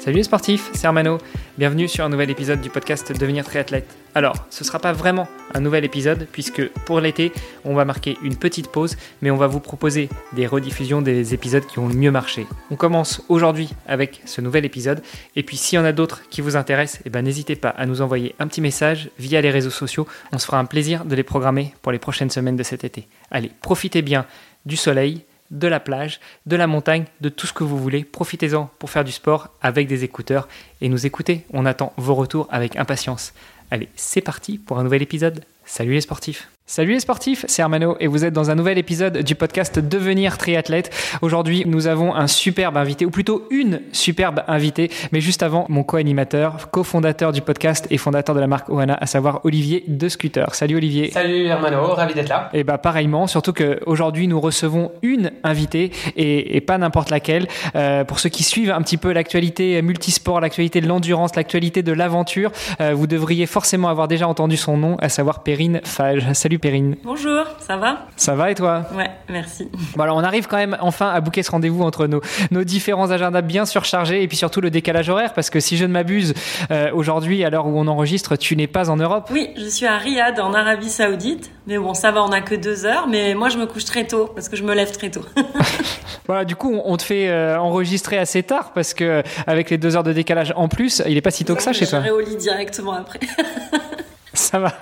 Salut les sportifs, c'est Armano. Bienvenue sur un nouvel épisode du podcast Devenir triathlète. Alors, ce ne sera pas vraiment un nouvel épisode puisque pour l'été, on va marquer une petite pause, mais on va vous proposer des rediffusions des épisodes qui ont le mieux marché. On commence aujourd'hui avec ce nouvel épisode et puis s'il y en a d'autres qui vous intéressent, eh ben, n'hésitez pas à nous envoyer un petit message via les réseaux sociaux. On se fera un plaisir de les programmer pour les prochaines semaines de cet été. Allez, profitez bien du soleil, de la plage, de la montagne, de tout ce que vous voulez. Profitez-en pour faire du sport avec des écouteurs et nous écouter. On attend vos retours avec impatience. Allez, c'est parti pour un nouvel épisode. Salut les sportifs Salut les sportifs, c'est Armano et vous êtes dans un nouvel épisode du podcast Devenir triathlète. Aujourd'hui, nous avons un superbe invité, ou plutôt une superbe invitée, mais juste avant, mon co-animateur, cofondateur du podcast et fondateur de la marque Oana, à savoir Olivier de Scooter. Salut Olivier. Salut Armano, ravi d'être là. Et bah pareillement, surtout qu'aujourd'hui nous recevons une invitée et, pas n'importe laquelle. Euh, pour ceux qui suivent un petit peu l'actualité multisport, l'actualité de l'endurance, l'actualité de l'aventure, euh, vous devriez forcément avoir déjà entendu son nom, à savoir Perrine Fage. Salut Perrine. Bonjour, ça va? Ça va et toi? Ouais, merci. Bon alors on arrive quand même enfin à bouquer ce rendez-vous entre nos, nos différents agendas bien surchargés et puis surtout le décalage horaire parce que si je ne m'abuse, euh, aujourd'hui à l'heure où on enregistre, tu n'es pas en Europe? Oui, je suis à Riyad en Arabie Saoudite, mais bon ça va, on n'a que deux heures, mais moi je me couche très tôt parce que je me lève très tôt. voilà, du coup on te fait euh, enregistrer assez tard parce que avec les deux heures de décalage en plus, il n'est pas si tôt que ça chez toi. Je au lit directement après. Ça va.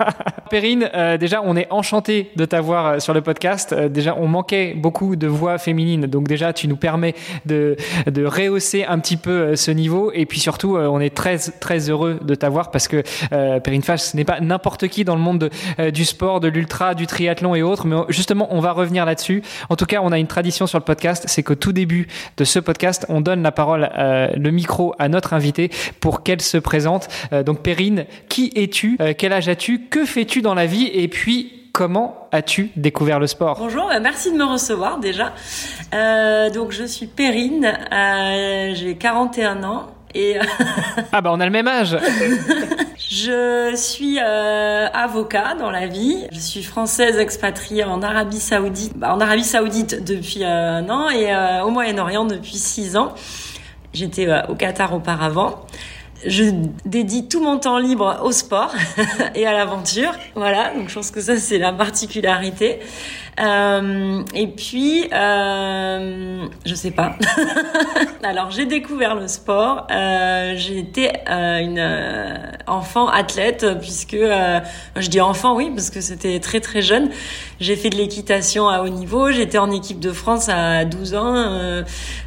Perrine, euh, déjà, on est enchanté de t'avoir euh, sur le podcast. Euh, déjà, on manquait beaucoup de voix féminines. Donc déjà, tu nous permets de, de rehausser un petit peu ce niveau. Et puis surtout, on est très, très heureux de t'avoir parce que Perrine Fache, ce n'est pas n'importe qui dans le monde du sport, de l'ultra, du triathlon et autres. Mais justement, on va revenir là-dessus. En tout cas, on a une tradition sur le podcast. C'est qu'au tout début de ce podcast, on donne la parole, le micro à notre invité pour qu'elle se présente. donc Perrine, qui es-tu? Quel âge as-tu Que fais-tu dans la vie Et puis, comment as-tu découvert le sport? Bonjour, bah, merci de me recevoir déjà. Euh, donc, je suis Perrine, euh, j'ai 41 ans. Et ah bah on a le même âge. je suis euh, avocat dans la vie. Je suis française expatriée en Arabie Saoudite. Bah, en Arabie Saoudite depuis un an et au Moyen-Orient depuis six ans. J'étais au Qatar auparavant je dédie tout mon temps libre au sport et à l'aventure. Voilà, donc je pense que ça c'est la particularité. Euh, et puis, euh, je sais pas. Alors, j'ai découvert le sport. Euh, j'ai été euh, une enfant athlète, puisque je dis enfant, oui, parce que c'était très très jeune. J'ai fait de l'équitation à haut niveau. J'étais en équipe de France à 12 ans,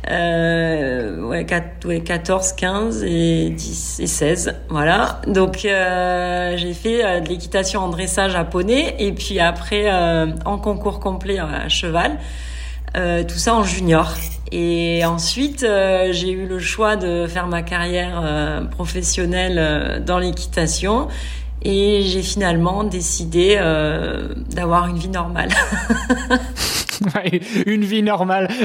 ouais, 4, ouais, 14, 15 et 10 et 16. Voilà. Donc, j'ai fait de l'équitation en dressage à poney, et puis après en concours complet à cheval. Euh, tout ça en junior. Et ensuite, euh, j'ai eu le choix de faire ma carrière euh, professionnelle dans l'équitation. Et j'ai finalement décidé d'avoir une vie normale. une vie normale.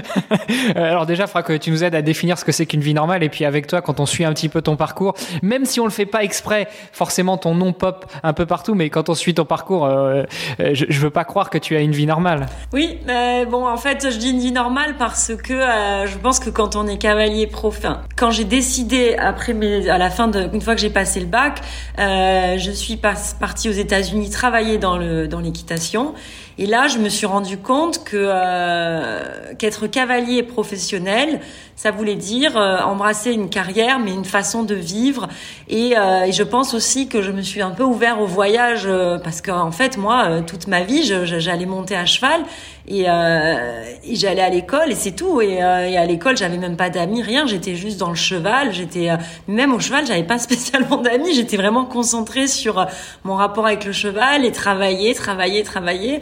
Euh, alors déjà, il faudra que tu nous aides à définir ce que c'est qu'une vie normale. Et puis avec toi, quand on suit un petit peu ton parcours, même si on le fait pas exprès, forcément ton nom pop un peu partout. Mais quand on suit ton parcours, euh, euh, je, je veux pas croire que tu as une vie normale. Oui, mais bon, en fait, je dis une vie normale parce que je pense que quand on est cavalier pro, quand j'ai décidé après, à la fin de, une fois que j'ai passé le bac, je suis partie aux États-Unis travailler dans le dans l'équitation. Et là, je me suis rendu compte que euh, qu'être cavalier professionnel, ça voulait dire euh, embrasser une carrière, mais une façon de vivre. Et, euh, et, je pense aussi que je me suis un peu ouvert au voyage euh, parce qu'en fait, moi, toute ma vie, j'allais monter à cheval et, et j'allais à l'école et c'est tout. Et, et à l'école, j'avais même pas d'amis, rien. J'étais juste dans le cheval. J'étais même au cheval, j'avais pas spécialement d'amis. J'étais vraiment concentrée sur mon rapport avec le cheval et travailler, travailler, travailler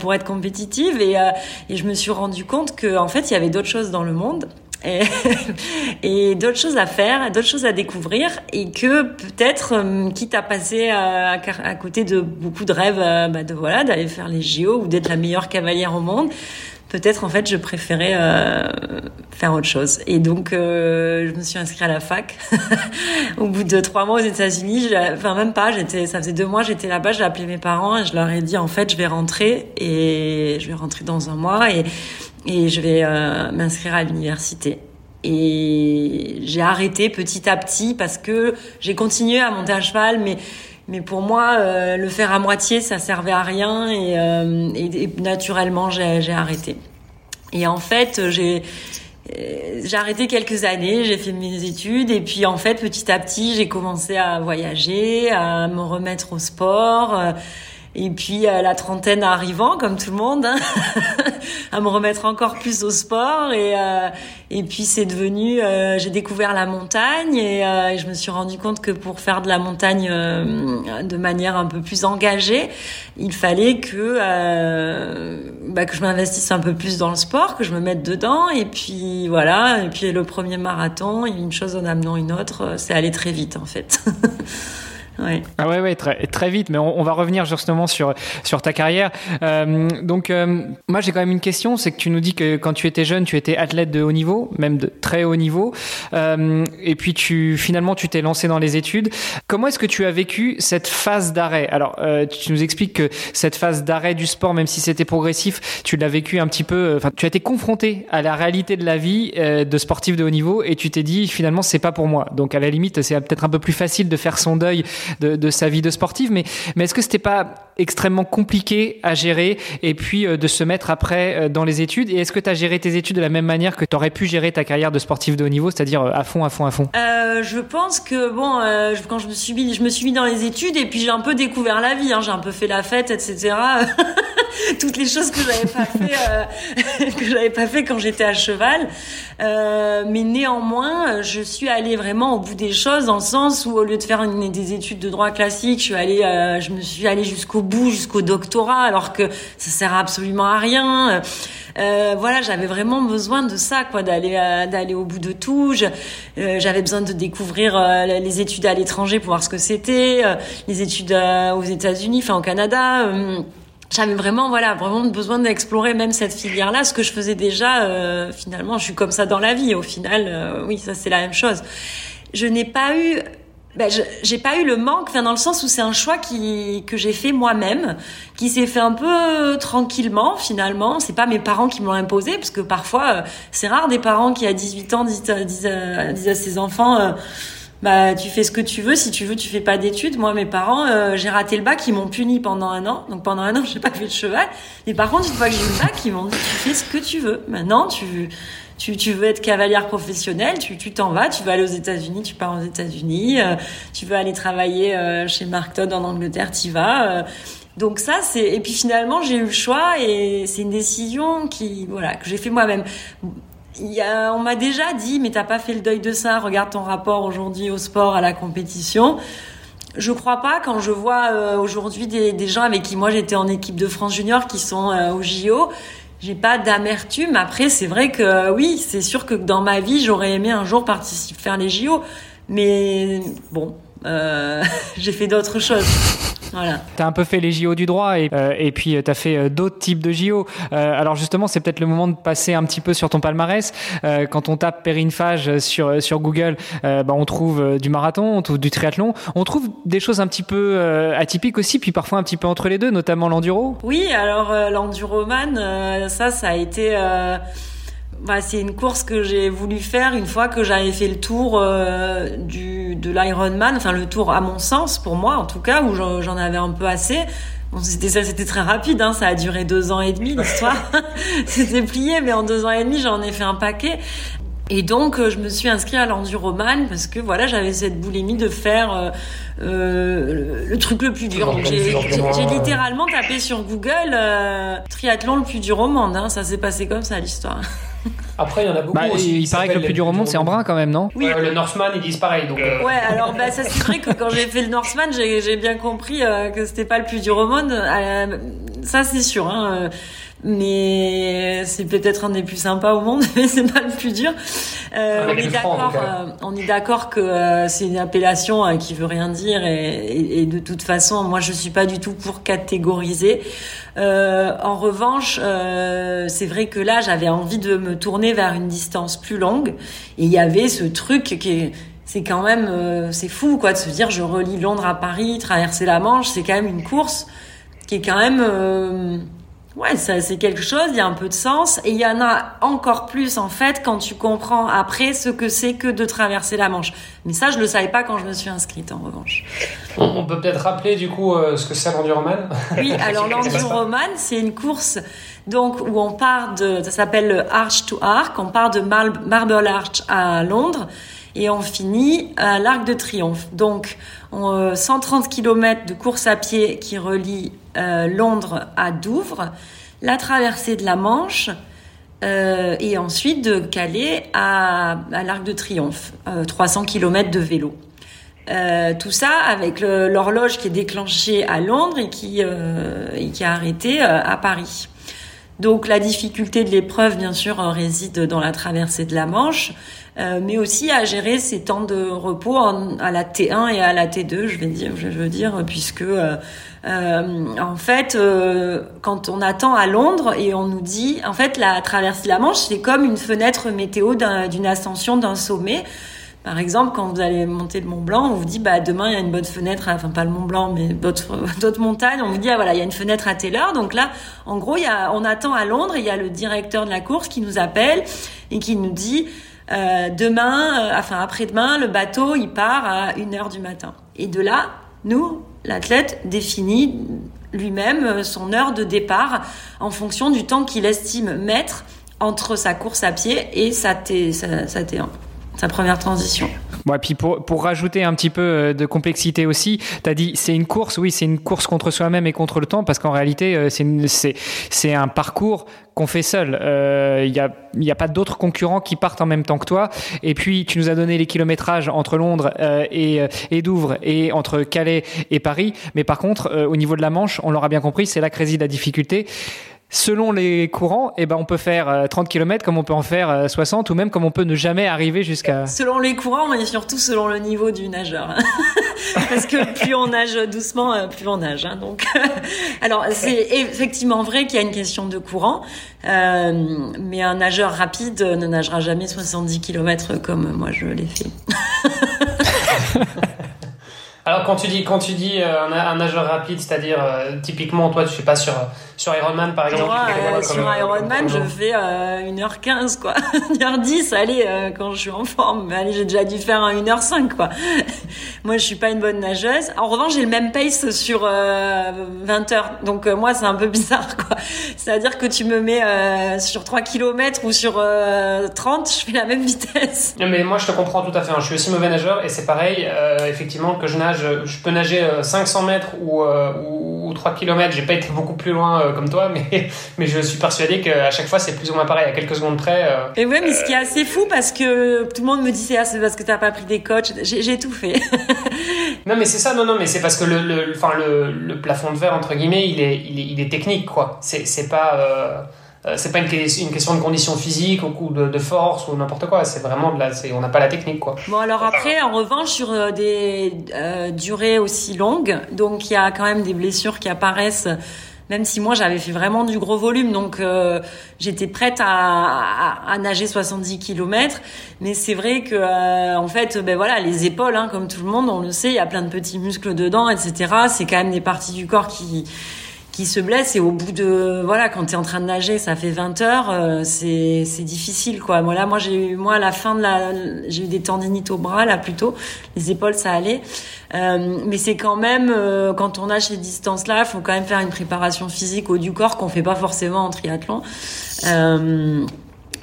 pour être compétitive. Et, et je me suis rendu compte que en fait, il y avait d'autres choses dans le monde et, d'autres choses à faire, d'autres choses à découvrir, et que peut-être, euh, quitte à passer à, à, côté de beaucoup de rêves, bah de voilà, d'aller faire les JO ou d'être la meilleure cavalière au monde, peut-être en fait je préférais euh, faire autre chose. Et donc euh, je me suis inscrite à la fac. Au bout de trois mois aux États-Unis, enfin même pas, j'étais, ça faisait deux mois, j'étais là-bas, j'ai appelé mes parents et je leur ai dit en fait je vais rentrer et je vais rentrer dans un mois et et je vais euh, m'inscrire à l'université. Et j'ai arrêté petit à petit parce que j'ai continué à monter à cheval, mais mais pour moi, euh, le faire à moitié, ça servait à rien et, euh, naturellement, j'ai arrêté. Et en fait, j'ai j'ai arrêté quelques années, j'ai fait mes études et puis en fait, petit à petit, j'ai commencé à voyager, à me remettre au sport. Euh, et puis la trentaine arrivant, comme tout le monde, hein, à me remettre encore plus au sport. Et, euh, et puis c'est devenu, euh, j'ai découvert la montagne et, euh, je me suis rendu compte que pour faire de la montagne euh, de manière un peu plus engagée, il fallait que bah, que je m'investisse un peu plus dans le sport, que je me mette dedans. Et puis voilà. Et puis le premier marathon, une chose en amenant une autre, c'est allé très vite en fait. Ouais. Ah ouais, ouais, très, très vite. Mais on, on, va revenir justement sur sur ta carrière. Euh, donc, euh, moi, j'ai quand même une question. C'est que tu nous dis que quand tu étais jeune, tu étais athlète de haut niveau, même de très haut niveau. Euh, et puis, tu finalement, tu t'es lancé dans les études. Comment est-ce que tu as vécu cette phase d'arrêt? Alors, euh, tu nous expliques que cette phase d'arrêt du sport, même si c'était progressif, tu l'as vécu un petit peu. Enfin, tu as été confronté à la réalité de la vie euh, de sportif de haut niveau, et tu t'es dit finalement, c'est pas pour moi. Donc, à la limite, c'est peut-être un peu plus facile de faire son deuil de, sa vie de sportive. Mais, mais est-ce que c'était pas extrêmement compliqué à gérer et puis euh, de se mettre après euh, dans les études? Et est-ce que tu as géré tes études de la même manière que tu aurais pu gérer ta carrière de sportif de haut niveau, c'est-à-dire euh, à fond, à fond, à fond? Je pense que bon, quand je me suis mis, je me suis mis dans les études et puis j'ai un peu découvert la vie. Hein, j'ai un peu fait la fête, etc. Toutes les choses que j'avais pas fait, que j'avais pas fait quand j'étais à cheval. mais néanmoins, je suis allée vraiment au bout des choses dans le sens où au lieu de faire des études de droit classique, je suis allée, je me suis allée jusqu'au bout jusqu'au doctorat alors que ça sert absolument à rien. Euh, voilà, j'avais vraiment besoin de ça, quoi, d'aller euh, d'aller au bout de tout. Euh, j'avais besoin de découvrir euh, les études à l'étranger pour voir ce que c'était, les études aux États-Unis, enfin au Canada. j'avais vraiment voilà vraiment besoin d'explorer même cette filière là ce que je faisais déjà finalement je suis comme ça dans la vie au final oui ça c'est la même chose je n'ai pas eu ben, j'ai pas eu le manque, enfin dans le sens où c'est un choix qui que j'ai fait moi-même, qui s'est fait un peu tranquillement finalement. C'est pas mes parents qui me l'ont imposé, parce que parfois euh, c'est rare des parents qui à 18 ans disent, disent, disent à ses enfants. Euh, bah tu fais ce que tu veux si tu veux tu fais pas d'études moi mes parents euh, j'ai raté le bac ils m'ont puni pendant un an donc pendant un an j'ai pas fait de cheval mais par contre une fois que j'ai eu le bac ils m'ont dit tu fais ce que tu veux maintenant tu tu, tu veux être cavalière professionnelle, tu t'en vas, tu vas aller aux États-Unis, tu pars aux États-Unis, euh, tu veux aller travailler euh, chez Mark Todd en Angleterre, tu vas. Euh. donc ça c'est et puis finalement j'ai eu le choix et c'est une décision qui voilà que j'ai fait moi-même. Il y a, on m'a déjà dit mais t'as pas fait le deuil de ça, regarde ton rapport aujourd'hui au sport, à la compétition. Je crois pas quand je vois aujourd'hui des, des, gens avec qui moi j'étais en équipe de France junior qui sont au JO j'ai pas d'amertume. Après, c'est vrai que oui, c'est sûr que dans ma vie, j'aurais aimé un jour participer faire les JO, mais bon, euh, j'ai fait d'autres choses. Voilà. Tu as un peu fait les JO du droit et, euh, et puis euh, tu as fait euh, d'autres types de JO. Euh, alors justement, c'est peut-être le moment de passer un petit peu sur ton palmarès. Euh, quand on tape périphage sur, sur Google, bah, on trouve du marathon, on trouve du triathlon. On trouve des choses un petit peu atypiques aussi, puis parfois un petit peu entre les deux, notamment l'enduro. Oui, alors l'enduroman, ça, ça a été bah, c'est une course que j'ai voulu faire une fois que j'avais fait le tour euh, du, de l'Ironman, enfin le tour à mon sens, pour moi en tout cas, où j'en avais un peu assez. Bon, c'était ça, c'était très rapide, hein, ça a duré deux ans et demi l'histoire. c'était plié, mais en deux ans et demi, j'en ai fait un paquet. Et donc, euh, je me suis inscrite à l'enduroman parce que voilà, j'avais cette boulimie de faire euh, euh le, truc le plus dur. J'ai littéralement tapé sur Google euh, triathlon le plus dur au monde. Hein. Ça s'est passé comme ça l'histoire. Après, il y en a beaucoup Bah, aussi. il paraît que le plus dur au monde, c'est en brun quand même, non Oui. Ouais, le Northman, ils disent pareil. Donc, euh, Ouais, alors bah ça c'est vrai que quand j'ai fait le Northman, j'ai j'ai bien compris euh, que c'était pas le plus dur au monde. Euh, ça c'est sûr. Hein, euh, mais c'est peut-être un des plus sympas au monde, mais c'est pas le plus dur. Euh, des on, est d'accord, euh, on est d'accord que euh, c'est une appellation euh, qui veut rien dire et, et- et de toute façon, moi je suis pas du tout pour catégoriser. Euh, en revanche, euh, c'est vrai que là j'avais envie de me tourner vers une distance plus longue et il y avait ce truc qui est c'est quand même euh, c'est fou quoi de se dire je relie Londres à Paris, traverser la Manche, c'est quand même une course qui est quand même euh, ouais ça c'est quelque chose, il y a un peu de sens et il y en a encore plus en fait quand tu comprends après ce que c'est que de traverser la Manche. Mais ça je le savais pas quand je me suis inscrite en revanche. on, peut peut-être rappeler du coup euh, ce que c'est l'enduroman. Oui, alors l'enduroman, c'est une course donc où on part de, ça s'appelle le Arch to Arc, on part de Mar- Marble Arch à Londres et on finit à l'Arc de Triomphe. Donc on, euh, 130 km de course à pied qui relie euh, Londres à Douvres, la traversée de la Manche. euh, et ensuite de Calais à, à l'Arc de Triomphe, euh, 300 km de vélo. Tout ça avec l'horloge qui est déclenchée à Londres et qui, et qui à Paris. Donc la difficulté de l'épreuve, bien sûr, réside dans la traversée de la Manche, euh, mais aussi à gérer ces temps de repos à la T1 et à la T2, je veux dire, puisque euh, euh, en fait, quand on attend à Londres et on nous dit, en fait, la traversée de la Manche, c'est comme une fenêtre météo d'un- d'une ascension d'un sommet. Par exemple, quand vous allez monter le Mont Blanc, on vous dit bah demain il y a une bonne fenêtre, enfin pas le Mont Blanc, mais d'autres montagnes. On vous dit ah voilà il y a une fenêtre à telle heure. Donc là, en gros, on attend à Londres, il y a le directeur de la course qui nous appelle et qui nous dit euh, demain, euh, enfin après-demain, le bateau il part à 1 heure du matin. Et de là, nous, l'athlète définit lui-même euh, son heure de départ en fonction du temps qu'il estime mettre entre sa course à pied et sa T1 sa première transition. Ouais, puis pour, pour rajouter un petit peu euh, de complexité aussi, tu as dit c'est une course, oui, c'est une course contre soi-même et contre le temps, parce qu'en réalité, euh, c'est un parcours qu'on fait seul. Euh, Il n'y a, y a pas d'autres concurrents qui partent en même temps que toi. Et puis, tu nous as donné les kilométrages entre Londres euh, et, euh, et Douvres et entre Calais et Paris. Mais par contre, euh, au niveau de la Manche, on l'aura bien compris, c'est là que réside la difficulté. Selon les courants, eh ben, on peut faire euh, 30 km comme on peut en faire euh, 60 ou même comme on peut ne jamais arriver jusqu'à... Selon les courants, mais surtout selon le niveau du nageur. Parce que plus on nage doucement, euh, plus on nage. hein. Donc, alors c'est effectivement vrai qu'il y a une question de courant, euh, mais un nageur rapide ne nagera jamais 70 km comme moi je l'ai fait. Alors quand tu dis quand tu dis euh, un, un nageur rapide, c'est-à-dire euh, typiquement toi tu fais pas sur sur Ironman par exemple. Moi, euh, sur Ironman, je fais euh, 1h15, quoi. 1h10, allez, quand je suis en forme. Mais allez, j'ai déjà dû faire un 1h5, quoi. moi, je suis pas une bonne nageuse. En revanche, j'ai le même pace sur euh, 20 heures. Donc, moi, c'est un peu bizarre, quoi. C'est-à-dire que tu me mets sur 3 km ou sur euh, 30, je fais la même vitesse. Non, mais moi je te comprends tout à fait. hein. Je suis aussi mauvais nageur et c'est pareil. effectivement que je nage, je peux nager euh, 500 mètres ou, euh, ou, ou 3 km. J'ai pas été beaucoup plus loin euh, comme toi, mais mais je suis persuadé qu'à chaque fois c'est plus ou moins pareil. À quelques secondes près. euh, Et ouais, mais ce qui est assez fou parce que tout le monde me dit c'est ah, c'est parce que t'as pas pris des coachs. J'ai tout fait. Non mais c'est ça, non non mais c'est parce que le, le, enfin le, le plafond de verre entre guillemets il est, il est, il est technique quoi. C'est, c'est pas euh, euh, c'est pas une, une question de condition physique ou de, force ou n'importe quoi. C'est vraiment de la, on n'a pas la technique quoi. Bon alors après, en revanche, sur euh, des euh, durées aussi longues, donc il y a quand même des blessures qui apparaissent. Même si moi j'avais fait vraiment du gros volume, donc j'étais prête à, à, à nager 70 km. Mais c'est vrai que en fait, ben voilà, les épaules, hein, comme tout le monde, on le sait, il y a plein de petits muscles dedans, etc. C'est quand même des parties du corps qui qui se blessent et au bout de voilà quand tu es en train de nager ça fait 20 heures euh, c'est difficile quoi. Moi là moi j'ai eu moi à la fin de la j'ai eu des tendinites au bras là plutôt. Les épaules ça allait. Euh, mais c'est quand même euh, quand on nage ces distances là faut quand même faire une préparation physique au du corps qu'on fait pas forcément en triathlon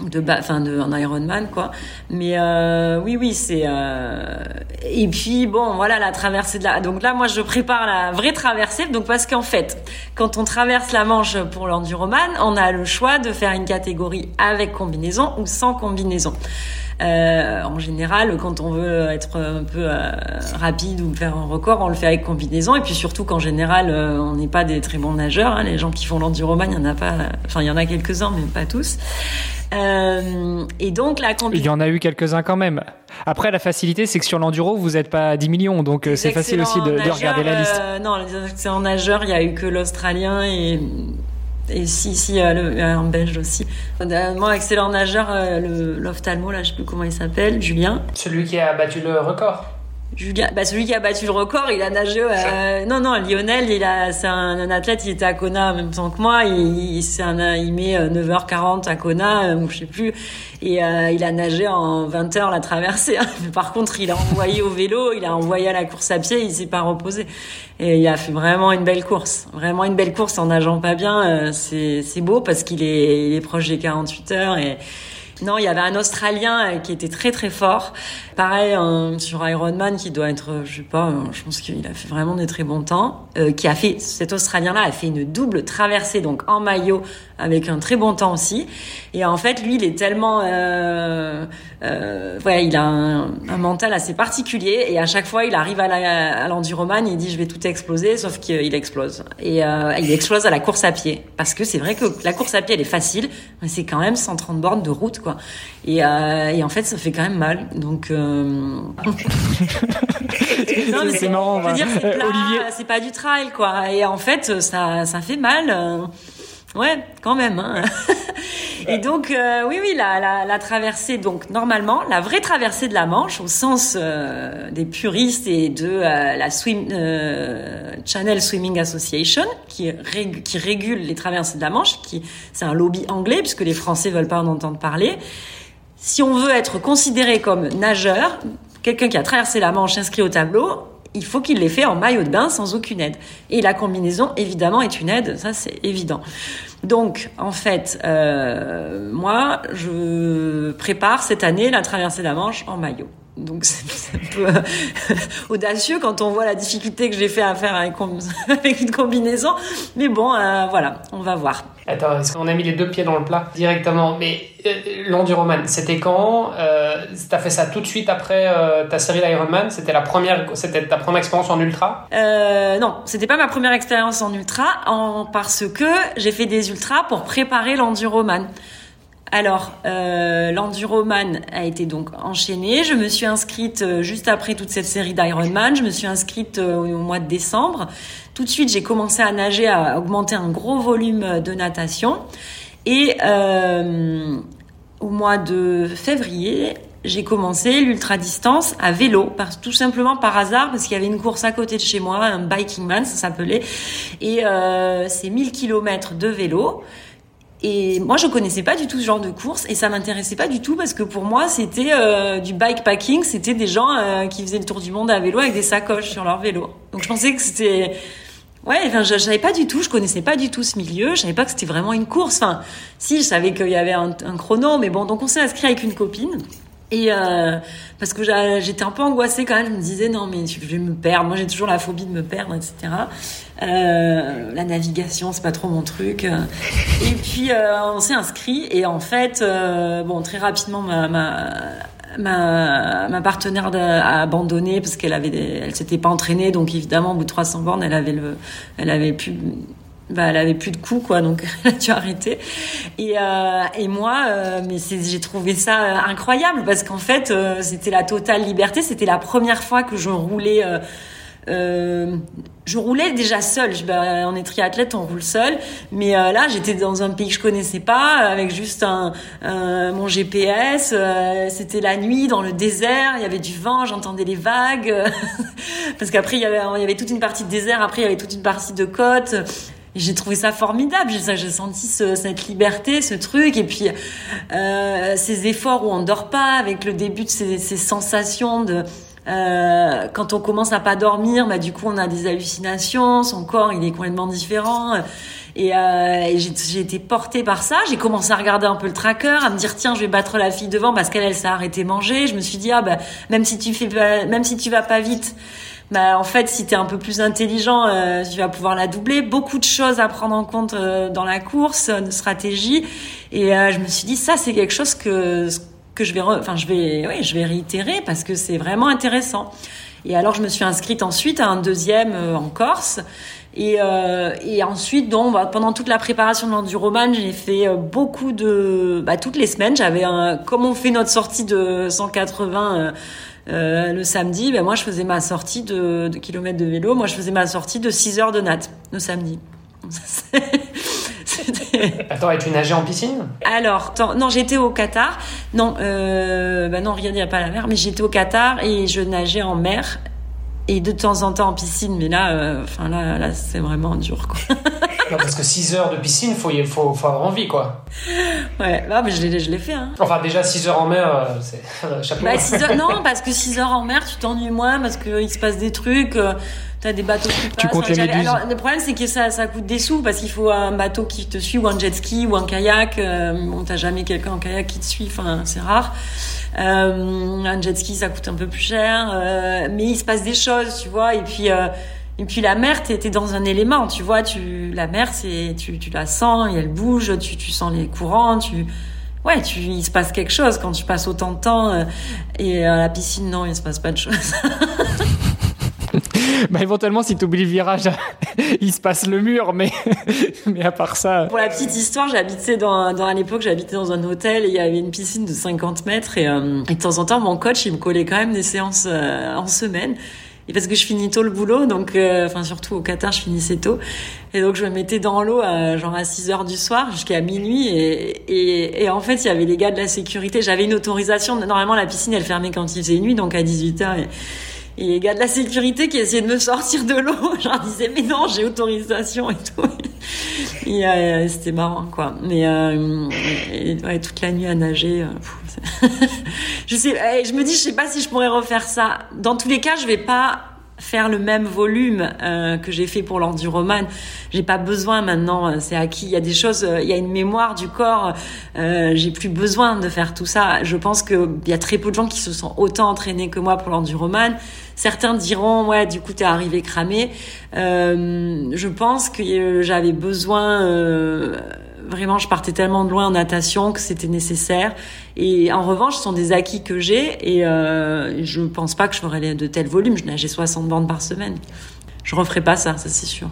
de enfin de Ironman quoi. Mais euh, oui oui c'est euh... et puis bon voilà la traversée de la donc là moi je prépare la vraie traversée. Donc parce qu'en fait quand on traverse la Manche pour l'enduroman on a le choix de faire une catégorie avec combinaison ou sans combinaison euh, en général, quand on veut être un peu euh, rapide ou faire un record, on le fait avec combinaison. Et puis surtout qu'en général, euh, on n'est pas des très bons nageurs. Hein. Les gens qui font l'enduroman, il y en a pas. Enfin, il y en a quelques-uns, mais pas tous. Et donc la Il y en a eu quelques-uns quand même. Après, la facilité, c'est que sur l'enduro, vous n'êtes pas 10 millions, donc c'est facile aussi de, de, regarder la liste. Non, les excellents nageurs, il y a eu que l'Australien et et si, si, le, un belge aussi. Mon excellent nageur, l'ophtalmo, là, je sais plus comment il s'appelle, Julien. Celui qui a battu le record. Julien, bah celui qui a battu le record, il a nagé. Euh, non, non, Lionel, il a, c'est un, un, athlète, il était à Kona en même temps que moi. Il, c'est un, il met 9h40 à Kona, euh, je sais plus, et euh, il a nagé en 20 h la traversée. Hein. Par contre, il a envoyé au vélo, il a envoyé à la course à pied, il s'est pas reposé. Et il a fait vraiment une belle course, vraiment une belle course en nageant pas bien. Euh, c'est, c'est beau parce qu'il est, il est proche des 48 heures et non, il y avait un Australien euh, qui était très très fort. Pareil sur Ironman qui doit être, je sais pas, euh, je pense qu'il a fait vraiment des très bons temps. Euh, qui a fait cet Australien-là a fait une double traversée donc en maillot avec un très bon temps aussi. Et en fait, lui, il est tellement, euh, euh, ouais, il a un, un, mental assez particulier. Et à chaque fois, il arrive à l'enduroman, il dit je vais tout exploser, sauf qu'il explose. Et euh, il explose à la course à pied, parce que c'est vrai que la course à pied elle est facile, mais c'est quand même 130 bornes de route, quoi. Et, euh, et en fait, ça fait quand même mal. Donc euh, c'est marrant. C'est c'est pas du trail, quoi. Et en fait, ça, ça fait mal. Ouais, quand même. Hein. Et donc, euh, oui, oui, la, la, la, traversée, donc normalement, la vraie traversée de la Manche, au sens euh, des puristes et de euh, la swim, Channel Swimming Association, qui, rég, qui régule les traversées de la Manche, qui c'est un lobby anglais puisque les Français veulent pas en entendre parler. Si on veut être considéré comme nageur, quelqu'un qui a traversé la Manche inscrit au tableau, il faut qu'il l'ait fait en maillot de bain sans aucune aide. Et la combinaison, évidemment, est une aide, ça c'est évident. Donc, en fait, euh, moi, je prépare cette année la traversée de la Manche en maillot. Donc c'est un peu euh, audacieux quand on voit la difficulté que j'ai fait à faire avec, avec une combinaison. Mais bon, euh, voilà, on va voir. Attends, est-ce qu'on a mis les deux pieds dans le plat directement? Mais euh, l'enduroman, c'était quand? Euh, T'as fait ça tout de suite après ta série d'Ironman C'était la première, c'était ta première expérience en ultra? Non, c'était pas ma première expérience en ultra, en, parce que j'ai fait des ultras pour préparer l'enduroman. Alors, euh, l'enduroman a été donc enchaîné. Je me suis inscrite euh, juste après toute cette série d'Ironman. Je me suis inscrite euh, au mois de décembre. Tout de suite, j'ai commencé à nager, à augmenter un gros volume de natation. Et euh, au mois de février, j'ai commencé l'ultra distance à vélo, tout simplement par hasard, parce qu'il y avait une course à côté de chez moi, un biking man, ça s'appelait, et euh, c'est 1000 km de vélo. Et moi, je connaissais pas du tout ce genre de course et ça m'intéressait pas du tout parce que pour moi, c'était euh, du bikepacking, c'était des gens euh, qui faisaient le tour du monde à vélo avec des sacoches sur leur vélo. Donc je pensais que c'était Ouais, enfin, je, savais pas du tout, je connaissais pas du tout ce milieu, je savais pas que c'était vraiment une course. Enfin, si, je savais qu'il y avait un, un, chrono, mais bon, donc on s'est inscrit avec une copine. Et euh, parce que j'étais un peu angoissée quand même, je me disais non mais je vais me perdre. Moi j'ai toujours la phobie de me perdre, etc. Euh, la navigation c'est pas trop mon truc. Et puis euh, on s'est inscrit et en fait bon très rapidement ma, ma ma, ma partenaire a abandonné parce qu'elle avait s'était pas entraînée donc évidemment au bout de 300 bornes elle avait le elle avait plus bah, elle avait plus de coups quoi donc elle a dû arrêter et, euh, et moi euh, mais j'ai trouvé ça euh, incroyable parce qu'en fait euh, c'était la totale liberté c'était la première fois que je roulais euh, euh, je roulais déjà seule. Je, ben, on est triathlète, on roule seul. Mais là, j'étais dans un pays que je connaissais pas, avec juste un, un mon GPS. C'était la nuit dans le désert. Il y avait du vent, j'entendais les vagues. Parce qu'après, il y avait, il y avait toute une partie de désert. Après, il y avait toute une partie de côte. J'ai trouvé ça formidable. J'ai senti ce, cette liberté, ce truc, et puis euh, ces efforts où on dort pas, avec le début de ces, ces sensations de Euh, quand on commence à pas dormir, bah du coup on a des hallucinations, son corps il est complètement différent. Et, euh, j'ai été portée par ça. J'ai commencé à regarder un peu le tracker, à me dire tiens, je vais battre la fille devant parce qu'elle elle s'est arrêtée manger. Je me suis dit ah bah même si tu fais pas, même si tu vas pas vite, bah en fait si tu es un peu plus intelligent, euh, tu vas pouvoir la doubler. Beaucoup de choses à prendre en compte euh, dans la course, de stratégie. Et euh, je me suis dit ça c'est quelque chose que que je vais enfin je vais oui, je vais réitérer parce que c'est vraiment intéressant. Et alors je me suis inscrite ensuite à un deuxième en Corse et, euh, et ensuite, donc, bah, pendant toute la préparation de l'enduroman, j'ai fait euh, beaucoup de... Bah, toutes les semaines, j'avais un... Comme on fait notre sortie de 180 euh, euh, le samedi, ben moi, je faisais ma sortie de, de kilomètres de vélo. Moi, je faisais ma sortie de 6 heures de natte le samedi. Attends, et tu nageais en piscine? Alors, non, j'étais au Qatar. Non, euh, bah non, rien, n'y a pas la mer, mais j'étais au Qatar et je nageais en mer et de temps en temps en piscine, mais là, euh, enfin là, là c'est vraiment dur, quoi. non, parce que 6 heures de piscine, faut, faut, faut avoir envie, quoi. Ouais, bah, mais je l'ai fait. Hein. Enfin, déjà 6 heures en mer, euh, c'est chapeau. Bah, 6 heures, non, parce que 6 heures en mer, tu t'ennuies moins, parce qu'il se passe des trucs. Euh, T'as des bateaux qui passent. Tu comptes les Alors, le problème, c'est que ça, ça coûte des sous parce qu'il faut un bateau qui te suit ou un jet ski ou un kayak. Euh, bon, t'as jamais quelqu'un en kayak qui te suit. Enfin, c'est rare. Euh, un jet ski, ça coûte un peu plus cher. Euh, mais il se passe des choses, tu vois. Et puis, euh, et puis la mer, t'es es dans un élément, tu vois. Tu, la mer, c'est, tu, tu la sens, et elle bouge. Tu, tu sens les courants. Tu, ouais, tu, il se passe quelque chose quand tu passes autant de temps. Et à la piscine, non, il se passe pas de choses. bah, éventuellement, si tu oublies le virage, il se passe le mur, mais, mais à part ça. Pour la petite histoire, j'habitais dans, dans, à l'époque, j'habitais dans un hôtel et il y avait une piscine de 50 mètres et, euh, et, de temps en temps, mon coach, il me collait quand même des séances euh, en semaine. Et parce que je finis tôt le boulot, donc, euh, enfin, surtout au Qatar, je finissais tôt. Et donc, je me mettais dans l'eau, genre à 6 heures du soir jusqu'à minuit. Et, et, en fait, il y avait les gars de la sécurité. J'avais une autorisation. Normalement, la piscine, elle fermait quand il faisait nuit, donc à 18 heures. Et les gars de la sécurité qui essayaient de me sortir de l'eau, je leur disais mais non, j'ai autorisation et tout. Et euh, c'était marrant quoi. Mais euh, toute la nuit à nager. Euh, je sais, je me dis, je sais pas si je pourrais refaire ça. Dans tous les cas, je vais pas faire le même volume que j'ai fait pour l'enduroman. J'ai pas besoin maintenant, c'est acquis. Il y a des choses, il y a une mémoire du corps. Euh, j'ai plus besoin de faire tout ça. Je pense que il y a très peu de gens qui se sont autant entraînés que moi pour l'enduroman. Certains diront ouais, du coup t'es arrivé cramé. Euh, je pense que j'avais besoin vraiment, je partais tellement de loin en natation que c'était nécessaire. Et en revanche, ce sont des acquis que j'ai et euh, je pense pas que je ferais de tels volumes. Je nageais 60 bandes par semaine je referai pas ça, ça c'est sûr.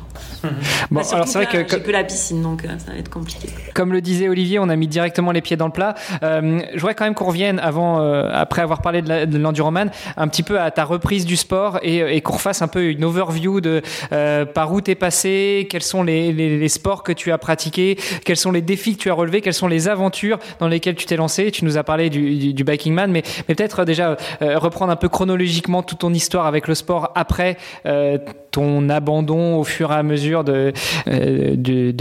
bon, alors c'est vrai que j'ai que la piscine, donc euh, ça va être compliqué. Comme le disait Olivier, on a mis directement les pieds dans le plat. Euh, je voudrais quand même qu'on revienne avant, euh, après avoir parlé de l'enduroman, un petit peu à ta reprise du sport et, et qu'on refasse un peu une overview de euh, par où t'es passé, quels sont les, les, les, sports que tu as pratiqués, quels sont les défis que tu as relevés, quelles sont les aventures dans lesquelles tu t'es lancé. Tu nous as parlé du, du, du biking man, mais, mais peut-être déjà euh, reprendre un peu chronologiquement toute ton histoire avec le sport après ton abandon au fur et à mesure de, euh,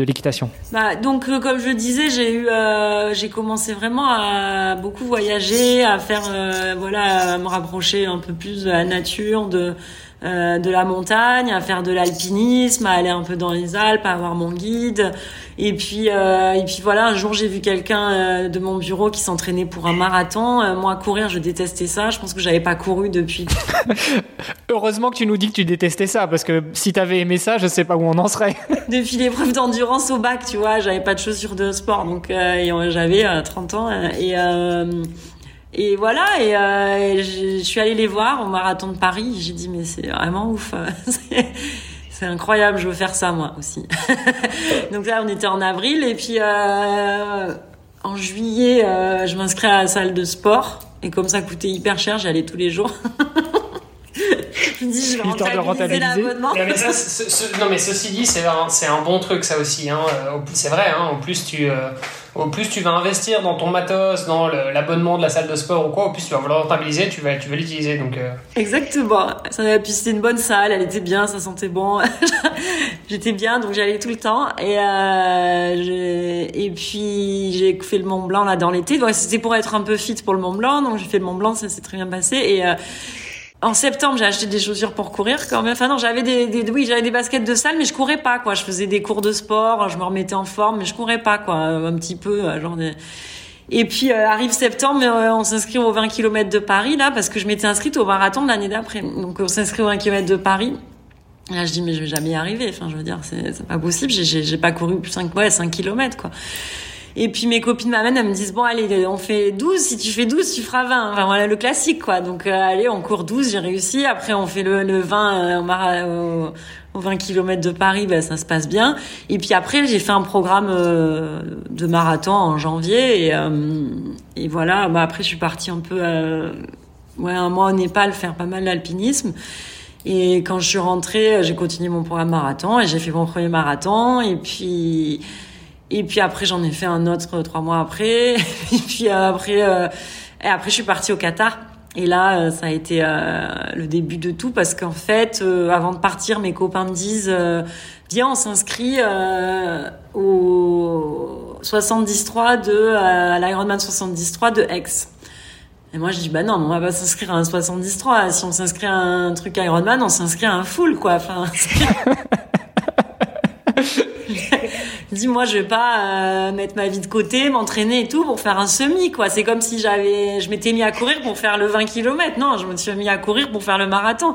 l'équitation? Bah, Donc, euh, comme je disais, j'ai eu, euh, commencé vraiment à beaucoup voyager, à faire, voilà, à me rapprocher un peu plus de la nature, de euh, de la montagne, à faire de l'alpinisme, à aller un peu dans les Alpes, à avoir mon guide. Et puis, euh, et puis voilà, un jour j'ai vu quelqu'un euh, de mon bureau qui s'entraînait pour un marathon. moi, courir, je détestais ça. Je pense que j'avais pas couru depuis. Heureusement que tu nous dis que tu détestais ça, parce que si t'avais aimé ça, je sais pas où on en serait. depuis l'épreuve d'endurance au bac, tu vois, j'avais pas de chaussures de sport, donc j'avais 30 ans et et voilà, et euh, je suis allée les voir au marathon de Paris. J'ai dit, mais c'est vraiment ouf. c'est incroyable, je veux faire ça moi aussi. Donc là, on était en avril, et puis euh, en juillet, euh, je m'inscris à la salle de sport. Et comme ça coûtait hyper cher, j'allais tous les jours. je me dis, je vais rentabiliser l'abonnement. Mais non, mais ceci dit, c'est un, un, bon truc, ça aussi. Hein. Euh, c'est vrai, hein. en plus, tu. Euh, au plus tu vas investir dans ton matos, dans l'abonnement de la salle de sport ou quoi, au plus tu vas vouloir rentabiliser, tu vas, tu vas l'utiliser. Donc, euh. Exactement. Ça, puis c'était une bonne salle, elle était bien, ça sentait bon. J'étais bien, donc j'allais tout le temps. Et, euh, et puis j'ai fait le Mont Blanc là dans l'été. c'était pour être un peu fit pour le Mont Blanc, donc j'ai fait le Mont Blanc, ça s'est très bien passé. Et, euh, en septembre, j'ai acheté des chaussures pour courir quand même. Enfin non, j'avais des, oui, j'avais des baskets de salle, mais je courais pas quoi. Je faisais des cours de sport, je me remettais en forme, mais je courais pas quoi. Un petit peu, euh, genre. Des... Et puis euh, arrive septembre, euh, on s'inscrit aux 20 km de Paris là, parce que je m'étais inscrite au marathon de l'année d'après. Donc on s'inscrit aux 20 km de Paris. Là, je dis mais je vais jamais y arriver. Enfin, je veux dire, c'est pas possible. J'ai pas couru plus 5 ouais 5 km quoi. Et puis mes copines m'amènent, elles me disent bon allez, on fait 12, si tu fais 12, tu feras 20. Enfin voilà le classique quoi. Donc euh, allez, on court 12, j'ai réussi. Après on fait le, le 20 euh, au, 20 km de Paris, ben, ça se passe bien. Et puis après j'ai fait un programme euh, de marathon en janvier et, euh, voilà, bah, après je suis partie un peu ouais, un mois au Népal faire pas mal d'alpinisme. Et quand je suis rentrée, j'ai continué mon programme marathon et j'ai fait mon premier marathon. Et puis, et puis après, j'en ai fait un autre trois mois après. Et puis euh, après, euh, et après, je suis partie au Qatar. Et là, euh, ça a été le début de tout parce qu'en fait, avant de partir, mes copains me disent viens, on s'inscrit au 73 de l'Ironman 73 de Aix. Et moi, je dis, bah non, on va pas s'inscrire à un 73. Si on s'inscrit à un truc Ironman, on s'inscrit à un full, quoi. Enfin, dis moi je vais pas euh, mettre ma vie de côté, m'entraîner et tout pour faire un semi quoi. C'est comme si j'avais je m'étais mis à courir pour faire le 20 km. Non, je me suis mis à courir pour faire le marathon.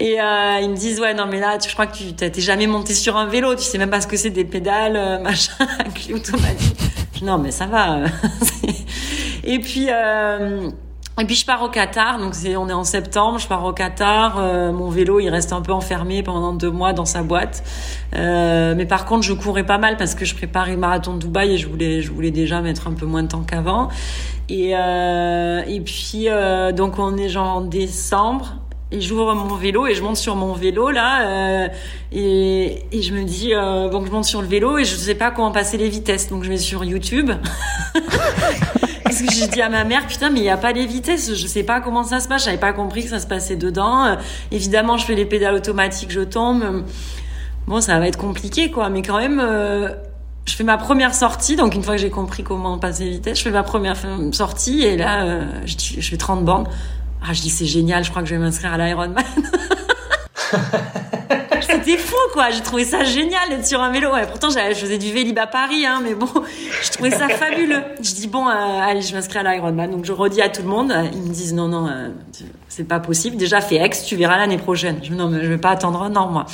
Et euh, ils me disent ouais non mais là tu, je crois que tu t'es jamais monté sur un vélo, tu sais même pas ce que c'est des pédales euh, machin automatique. Non mais ça va. et puis euh, et puis je pars au Qatar, donc c'est on est en septembre, je pars au Qatar, euh, mon vélo il reste un peu enfermé pendant deux mois dans sa boîte, euh, mais par contre je courais pas mal parce que je préparais marathon de Dubaï et je voulais je voulais déjà mettre un peu moins de temps qu'avant. Et euh, et puis euh, donc on est genre en décembre et j'ouvre mon vélo et je monte sur mon vélo là euh, et, et je me dis euh, donc je monte sur le vélo et je sais pas comment passer les vitesses. Donc je vais sur YouTube. Parce que j'ai dit à ma mère putain mais il y a pas les vitesses. Je sais pas comment ça se passe. J'avais pas compris que ça se passait dedans. Euh, évidemment je fais les pédales automatiques je tombe. Bon ça va être compliqué quoi. Mais quand même euh, je fais ma première sortie, donc une fois que j'ai compris comment passer les vitesses, je fais ma première sortie. Et là, je, je fais 30 bandes. Ah, je dis c'est génial, je crois que je vais m'inscrire à l'Ironman. C'était fou, quoi. J'ai trouvé ça génial d'être sur un vélo. Ouais, pourtant, je faisais du vélib à Paris, hein, mais bon, je trouvais ça fabuleux. Je dis bon, euh, allez, je m'inscris à l'Ironman. Donc, je redis à tout le monde. Ils me disent non, non, euh, c'est pas possible. Déjà, fais Aix, tu verras l'année prochaine. Je dis non, mais je vais pas attendre un an, moi.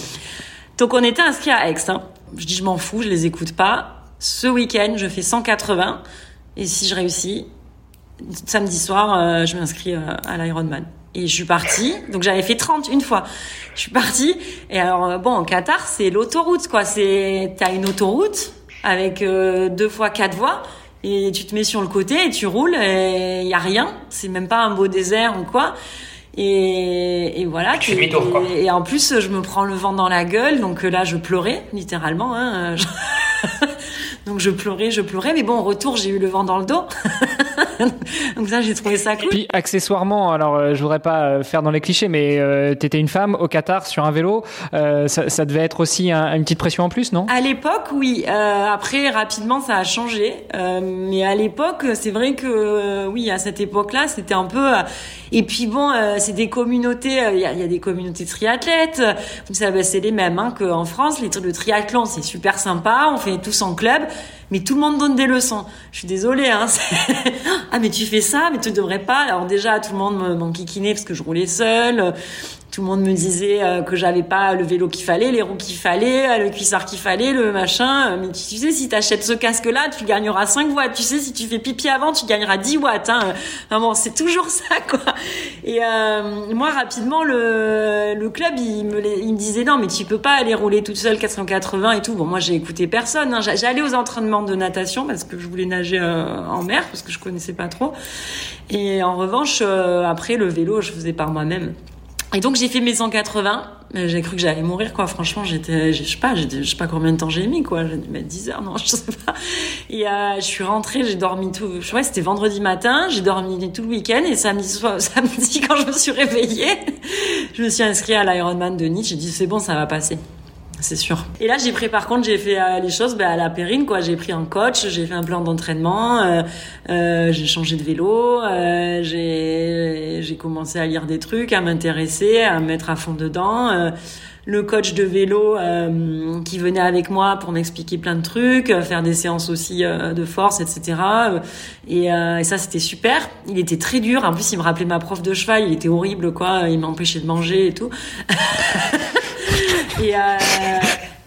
Donc, on était inscrits à Aix. Hein. Je dis je m'en fous, je les écoute pas. Ce week-end, je fais 180. Et si je réussis, samedi soir, euh, je m'inscris euh, à l'Ironman. Et je suis partie, donc j'avais fait 30 une fois. Je suis partie, et alors euh, bon, en Qatar, c'est l'autoroute, quoi. C'est, t'as une autoroute avec euh, deux fois quatre voies, et tu te mets sur le côté et tu roules, et il y a rien. C'est même pas un beau désert ou quoi. Et, et voilà. Tu fais tour quoi. Et, et en plus, je me prends le vent dans la gueule, donc là, je pleurais littéralement. Hein. donc je pleurais, je pleurais, mais bon, au retour, j'ai eu le vent dans le dos. Donc ça, j'ai trouvé ça cool. Puis accessoirement, alors euh, je voudrais pas euh, faire dans les clichés, mais euh, t'étais une femme au Qatar sur un vélo, euh, ça, ça, devait être aussi un, une petite pression en plus, non? À l'époque, oui. Euh, après, rapidement, ça a changé. Euh, mais à l'époque, c'est vrai que oui, à cette époque-là, c'était un peu. Et puis bon, c'est des communautés. Il y a, y, a, des communautés triathlètes. Vous savez, c'est les mêmes hein, qu'en France. Les, le triathlon, c'est super sympa. On fait tous en club mais tout le monde donne des leçons. Je suis désolée, hein. ah, mais tu fais ça, mais tu devrais pas. Alors déjà, tout le monde m'enquiquinait parce que je roulais seule. Tout le monde me disait euh, que j'avais pas le vélo qu'il fallait, les roues qu'il fallait, euh, le cuissard qu'il fallait, le machin. Mais tu sais, si t'achètes ce casque-là, tu gagneras 5 watts. Tu sais, si tu fais pipi avant, tu gagneras 10 watts. Hein. Bon, c'est toujours ça, quoi. Et euh, moi, rapidement, le, le club, il me, il me disait non, mais tu peux pas aller rouler toute seule 480 et tout. Bon, moi, j'ai écouté personne. Hein. J'allais aux entraînements de natation parce que je voulais nager euh, en mer parce que je connaissais pas trop. Et en revanche, euh, après, le vélo, je faisais par moi-même. Et donc j'ai fait mes 180. J'ai cru que j'allais mourir, quoi. Franchement, j'étais, je sais pas, je sais pas combien de temps j'ai mis, quoi. J'ai dû mettre 10 heures, non, je sais pas. Et euh, je suis rentrée, j'ai dormi tout. Je crois c'était vendredi matin. J'ai dormi tout le week-end et samedi soir, samedi quand je me suis réveillée, je me suis inscrite à l'Ironman de Nice. J'ai dit c'est bon, ça va passer. C'est sûr. Et là, j'ai pris, par contre, j'ai fait euh, les choses bah, à la périne, quoi. J'ai pris un coach, j'ai fait un plan d'entraînement, euh, euh, j'ai changé de vélo, euh, j'ai, commencé à lire des trucs, à m'intéresser, à me mettre à fond dedans. Euh, le coach de vélo euh, qui venait avec moi pour m'expliquer plein de trucs, faire des séances aussi de force, etc. Et, et ça, c'était super. Il était très dur. En plus, il me rappelait ma prof de cheval. Il était horrible, quoi. Il m'empêchait de manger et tout. Et, euh,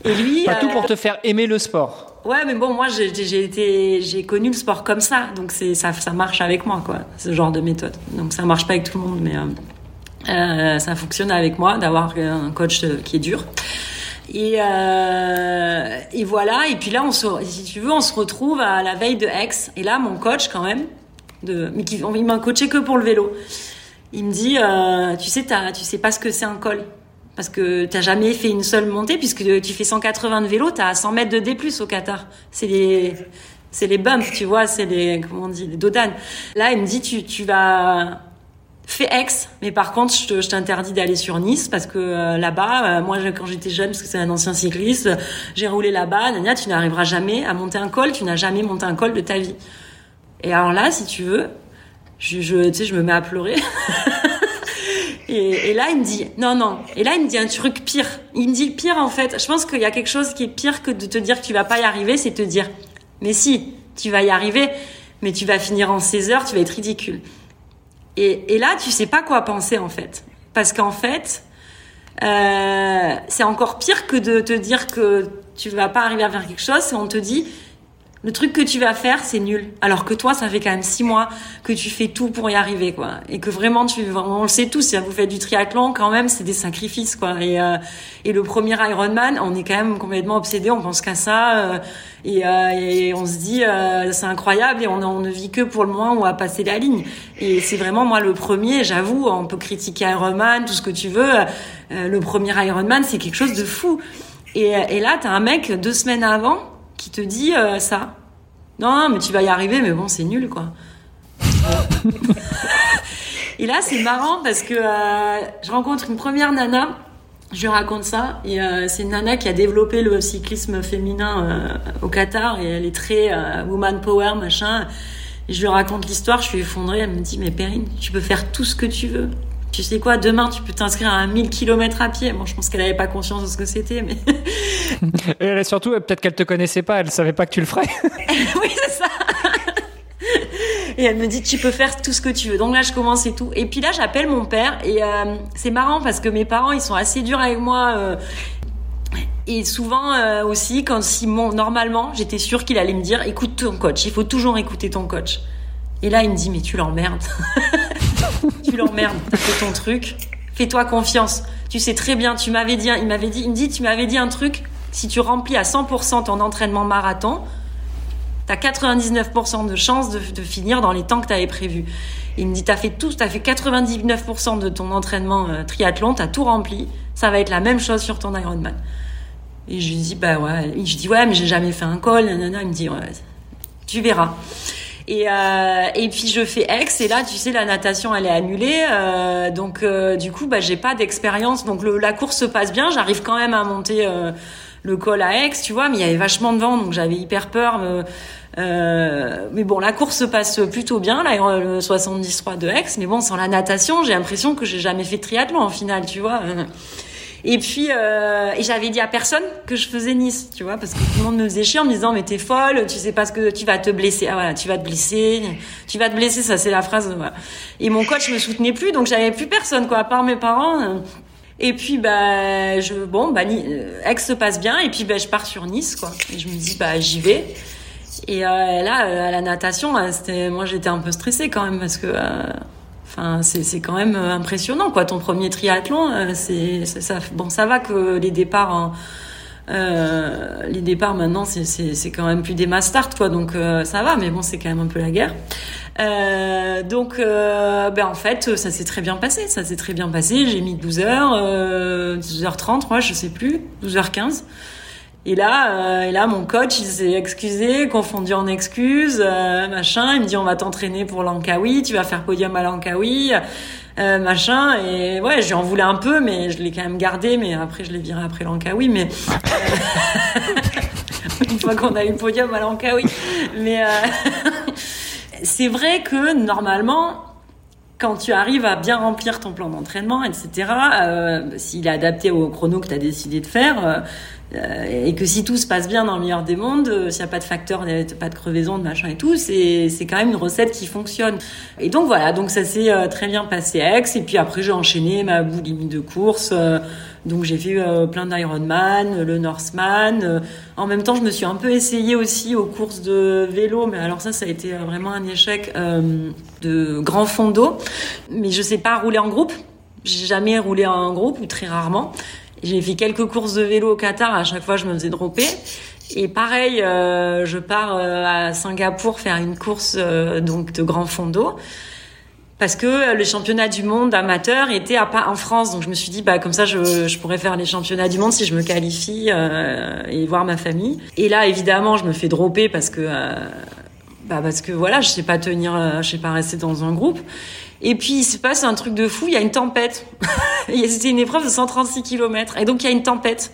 et lui. Pas tout pour euh, te faire aimer le sport. Ouais, mais bon, moi, j'ai été, j'ai connu le sport comme ça, donc c'est ça, ça marche avec moi, quoi, ce genre de méthode. Donc ça marche pas avec tout le monde, mais euh, ça fonctionne avec moi d'avoir un coach qui est dur. Et, euh, et voilà. Et puis là, on se, si tu veux, on se retrouve à la veille de Aix. Et là, mon coach, quand même, de, mais qui, il m'a coaché que pour le vélo. Il me dit, euh, tu sais, tu sais pas ce que c'est un col parce que t'as jamais fait une seule montée puisque tu fais 180 de vélo, t'as 100 mètres de D+ au Qatar. C'est les c'est les bumps, tu vois, c'est les comment on dit, les dodanes. Là, il me dit tu tu vas fais Aix, mais par contre, je t'interdis d'aller sur Nice parce que euh, là-bas, euh, moi, quand j'étais jeune, parce que c'est un ancien cycliste, j'ai roulé là-bas. Nania, tu n'arriveras jamais à monter un col. Tu n'as jamais monté un col de ta vie. Et alors là, si tu veux, je, je tu sais, je me mets à pleurer. Et, là, il me dit, non, non. Et là, il me dit un truc pire. Il me dit pire, en fait. Je pense qu'il y a quelque chose qui est pire que de te dire que tu vas pas y arriver, c'est te dire, mais si, tu vas y arriver, mais tu vas finir en 16 heures, tu vas être ridicule. Et, et là, tu sais pas quoi penser, en fait. Parce qu'en fait, euh, c'est encore pire que de te dire que tu vas pas arriver à faire quelque chose, on te dit, le truc que tu vas faire, c'est nul. Alors que toi, ça fait quand même six mois que tu fais tout pour y arriver, quoi. Et que vraiment, tu, on le sait tous, si vous faites du triathlon, quand même, c'est des sacrifices, quoi. Et, euh, et le premier Ironman, on est quand même complètement obsédé, on pense qu'à ça, euh, et, euh, et, on se dit, c'est incroyable, et on, on, ne vit que pour le moment où on va passer la ligne. Et c'est vraiment, moi, le premier, j'avoue, on peut critiquer Ironman, tout ce que tu veux, le premier Ironman, c'est quelque chose de fou. Et, et là, t'as un mec, deux semaines avant, qui te dit euh, ça. Non, mais tu vas y arriver, mais bon, c'est nul, quoi. et là, c'est marrant parce que euh, je rencontre une première nana. Je lui raconte ça et euh, c'est une nana qui a développé le cyclisme féminin au Qatar et elle est très woman power machin. Je lui raconte l'histoire, je suis effondrée. Elle me dit mais Perrine, tu peux faire tout ce que tu veux tu sais quoi, demain tu peux t'inscrire à 1000 km à pied. Bon, je pense qu'elle n'avait pas conscience de ce que c'était, mais. Et elle, surtout, peut-être qu'elle te connaissait pas, elle savait pas que tu le ferais. oui, c'est ça. Et elle me dit, tu peux faire tout ce que tu veux. Donc là, je commence et tout. Et puis là, j'appelle mon père. Et euh, c'est marrant parce que mes parents, ils sont assez durs avec moi. Euh, et souvent euh, aussi, quand Simon, normalement, j'étais sûre qu'il allait me dire, écoute ton coach. Il faut toujours écouter ton coach. Et là, il me dit, mais tu l'emmerdes. tu l'emmerdes, t'as fait ton truc. Fais-toi confiance. Tu sais très bien, tu m'avais dit, il m'avait dit, il me dit, tu m'avais dit un truc. Si tu remplis à 100% ton entraînement marathon, t'as 99% de chances de, finir dans les temps que t'avais prévu. Il me dit, t'as fait tout, t'as fait 99% de ton entraînement euh, triathlon, t'as tout rempli. Ça va être la même chose sur ton Ironman. Et je lui dis, bah ouais. je dis, ouais, mais j'ai jamais fait un col. Il me dit, ouais, tu verras. Et, euh, et puis je fais ex et là tu sais la natation elle est annulée euh, donc euh, du coup bah j'ai pas d'expérience. Donc le, la course se passe bien. J'arrive quand même à monter euh, le col à Aix tu vois mais il y avait vachement de vent donc j'avais hyper peur euh, mais bon la course se passe plutôt bien là le 73 de Aix mais bon sans la natation j'ai l'impression que j'ai jamais fait de triathlon en finale tu vois et puis, euh, et j'avais dit à personne que je faisais Nice, tu vois, parce que tout le monde me faisait chier en me disant, mais t'es folle, tu sais pas ce que tu vas te blesser. Ah voilà, tu vas te blesser, tu vas te blesser, ça c'est la phrase. Voilà. Et mon coach me soutenait plus, donc j'avais plus personne, quoi, à part mes parents. Et puis, bah, je, bon, bah, euh, Aix se passe bien, et puis, bah, je pars sur Nice, quoi. Et je me dis, bah, j'y vais. Et euh, là, euh, à la natation, c'était, moi, j'étais un peu stressée quand même parce que. Euh, Enfin, c'est quand même euh, impressionnant, quoi. Ton premier triathlon, euh, c'est ça. Bon, ça va que les départs, euh, les départs maintenant, c'est quand même plus des mass quoi. Donc ça va, mais bon, c'est quand même un peu la guerre. Donc, ben en fait, ça s'est très bien passé. Ça s'est très bien passé. J'ai mis 12 heures, 12h30, moi, je sais plus, 12h15. Et là, euh, et là, mon coach, il s'est excusé, confondu en excuses, euh, machin. Il me dit, on va t'entraîner pour Lankawi, tu vas faire podium à Lankawi. euh, machin. Et ouais, j'en voulais un peu, mais je l'ai quand même gardé. Mais après, je l'ai viré après l'Ankawi. Mais une fois qu'on a eu podium à l'Ankawi. Mais c'est vrai que normalement, quand tu arrives à bien remplir ton plan d'entraînement, etc., s'il est adapté au chrono que tu as décidé de faire, et que si tout se passe bien dans le meilleur des mondes, euh, s'il n'y a pas de facteur, pas de crevaison, de machin et tout, c'est quand même une recette qui fonctionne. Et donc voilà, donc ça s'est euh, très bien passé à Aix. Et puis après j'ai enchaîné ma boulimie de course. euh, donc j'ai fait euh, plein d'Ironman, le Northman. Euh, en même temps, je me suis un peu essayée aussi aux courses de vélo, mais alors ça, ça a été euh, vraiment un échec euh, de grand fond d'eau. Mais je sais pas rouler en groupe. J'ai jamais roulé en groupe ou très rarement. J'ai fait quelques courses de vélo au Qatar. À chaque fois, je me faisais dropper. Et pareil, euh, je pars euh, à Singapour faire une course euh, donc de grand fond d'eau parce que euh, le championnat du monde amateur était à pas en France. Donc je me suis dit bah comme ça je, je pourrais faire les championnats du monde si je me qualifie euh, et voir ma famille. Et là évidemment je me fais dropper parce que euh, bah parce que voilà je sais pas tenir, je sais pas rester dans un groupe. Et puis il se passe un truc de fou, il y a une tempête. C'était une épreuve de 136 km et donc il y a une tempête.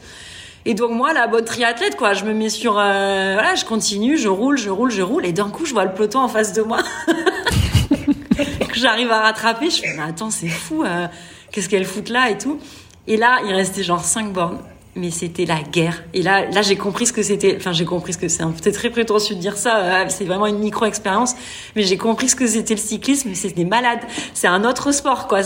Et donc moi, la bonne triathlète, quoi, je me mets sur, euh, voilà, je continue, je roule, je roule, je roule, et d'un coup, je vois le peloton en face de moi. j'arrive à rattraper, je fais, mais attends, c'est fou, euh, qu'est-ce qu'elle fout là et tout. Et là, il restait genre 5 bornes. Mais c'était la guerre. Et là, là, j'ai compris ce que c'était. Enfin, j'ai compris ce que c'est. C'est très prétentieux de dire ça. euh, C'est vraiment une micro-expérience. Mais j'ai compris ce que c'était le cyclisme. C'est des malades. C'est un autre sport, quoi.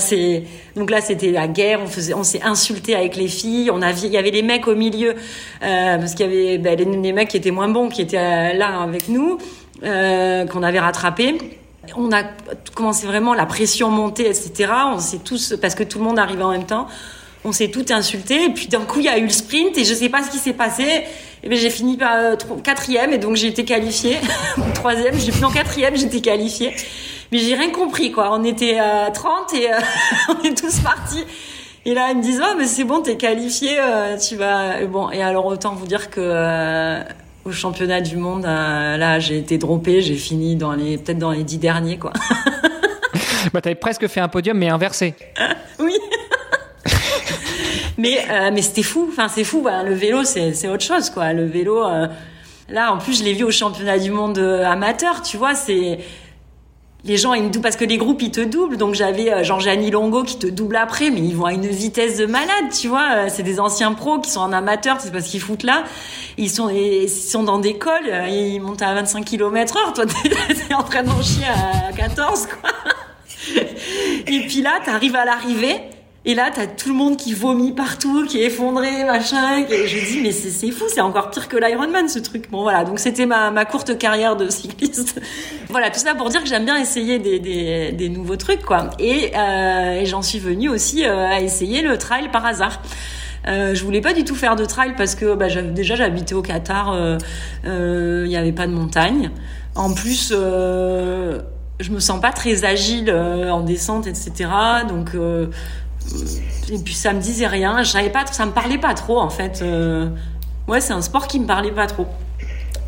Donc là, c'était la guerre. On faisait, on s'est insulté avec les filles. On avait, il y avait les mecs au milieu euh, parce qu'il y avait ben, les, mecs qui étaient moins bons, qui étaient euh, là avec nous, qu'on avait rattrapés. On a commencé vraiment la pression montée, etc. On s'est tous, parce que tout le monde arrivait en même temps, on s'est tout insulté. Et puis d'un coup, il y a eu le sprint et je sais pas ce qui s'est passé. Et ben j'ai fini par euh, quatrième et donc j'ai été qualifiée. Troisième, j'ai non quatrième, j'étais qualifiée. Mais j'ai rien compris quoi. On était à 30 et euh, on est tous partis. Et là, ils me disent, oh, mais c'est bon, t'es qualifié, euh, tu vas. Et bon, et alors autant vous dire que euh, au championnat du monde, euh, là, j'ai été droppée, j'ai fini dans les peut-être dans les dix derniers, quoi. Bah, t'avais presque fait un podium, mais inversé. oui. Mais euh, mais c'était fou. Enfin, c'est fou. le vélo, c'est autre chose, quoi. Le vélo. euh, Là, en plus, je l'ai vu au championnat du monde euh, amateur, tu vois, c'est les gens ils me doublent parce que les groupes ils te doublent donc j'avais euh, Jean-Gianni Longo qui te double après mais ils vont à une vitesse de malade tu vois Euh, c'est des anciens pros qui sont en amateur c'est parce qu'ils foutent là ils sont ils sont dans des cols euh, ils montent à 25 km heure toi t'es en train d'en chier à 14 quoi et puis là t'arrives à l'arrivée et là, t'as tout le monde qui vomit partout, qui est effondré, machin. Et je dis, mais c'est fou, c'est encore pire que l'Ironman, ce truc. Bon, voilà. Donc, c'était ma, ma courte carrière de cycliste. voilà, tout ça pour dire que j'aime bien essayer des, des, des nouveaux trucs, quoi. Et, euh, et j'en suis venue aussi euh, à essayer le trail par hasard. Euh, je voulais pas du tout faire de trail parce que bah, déjà j'habitais au Qatar, euh, euh, il n'y avait pas de montagne. En plus, je me sens pas très agile en descente, etc. Donc et puis ça me disait rien. Pas, ça me parlait pas trop en fait. Euh, ouais, c'est un sport qui me parlait pas trop.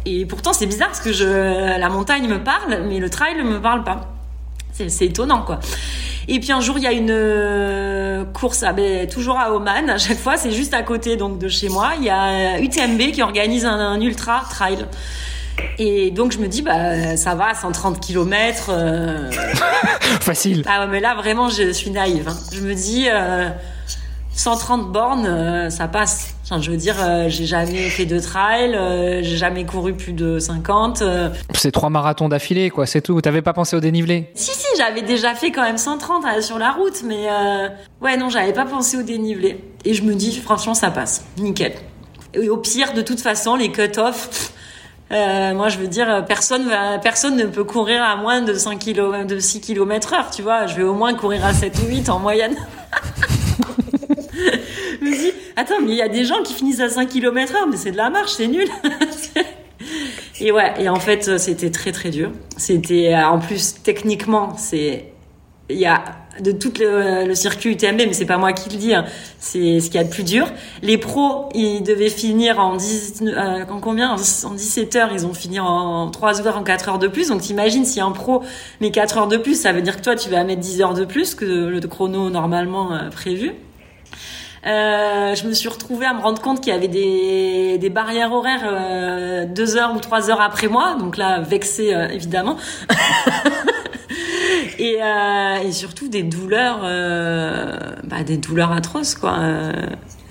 Et pourtant c'est bizarre parce que la montagne me parle, mais le trail me parle pas. C'est étonnant quoi. Et puis un jour il y a une euh, course, ah ben, toujours à Oman. À chaque fois c'est juste à côté donc de chez moi. Il y a UTMB qui organise un, un ultra trail. Et donc je me dis bah ça va 130 km euh, Facile. ah ouais, mais là vraiment je suis naïve. hein. Je me dis euh, 130 bornes, euh, ça passe. Enfin, je veux dire, euh, j'ai jamais fait de trail, euh, j'ai jamais couru plus de 50. euh. C'est trois marathons d'affilée, quoi, c'est tout. T'avais pas pensé au dénivelé? Si si, j'avais déjà fait quand même 130 euh, sur la route, mais euh, ouais non, j'avais pas pensé au dénivelé. Et je me dis franchement ça passe, nickel. Et au pire, de toute façon, les cut-off. Euh, moi, je veux dire, personne ne peut courir à moins de 5 km, de 6 km heure, tu vois. Je vais au moins courir à 7 ou 8 en moyenne. je me dis, attends, mais il y a des gens qui finissent à 5 km heure, mais c'est de la marche, c'est nul. et ouais, et en fait, c'était très très dur. C'était, euh, en plus, techniquement, c'est, il y a de tout le, circuit UTMB, mais c'est pas moi qui le dis, hein. c'est ce qu'il y a de plus dur. Les pros, ils devaient finir en 10, euh, en combien? En 17 heures, ils ont fini en 3 heures, en 4 heures de plus. Donc t'imagines si un pro met 4 heures de plus, ça veut dire que toi tu vas mettre 10 heures de plus que le chrono normalement euh, prévu. Euh, je me suis retrouvée à me rendre compte qu'il y avait des, des barrières horaires euh, deux heures ou trois heures après moi, donc là vexée euh, évidemment. et, euh, et surtout des douleurs, euh, bah, des douleurs atroces quoi.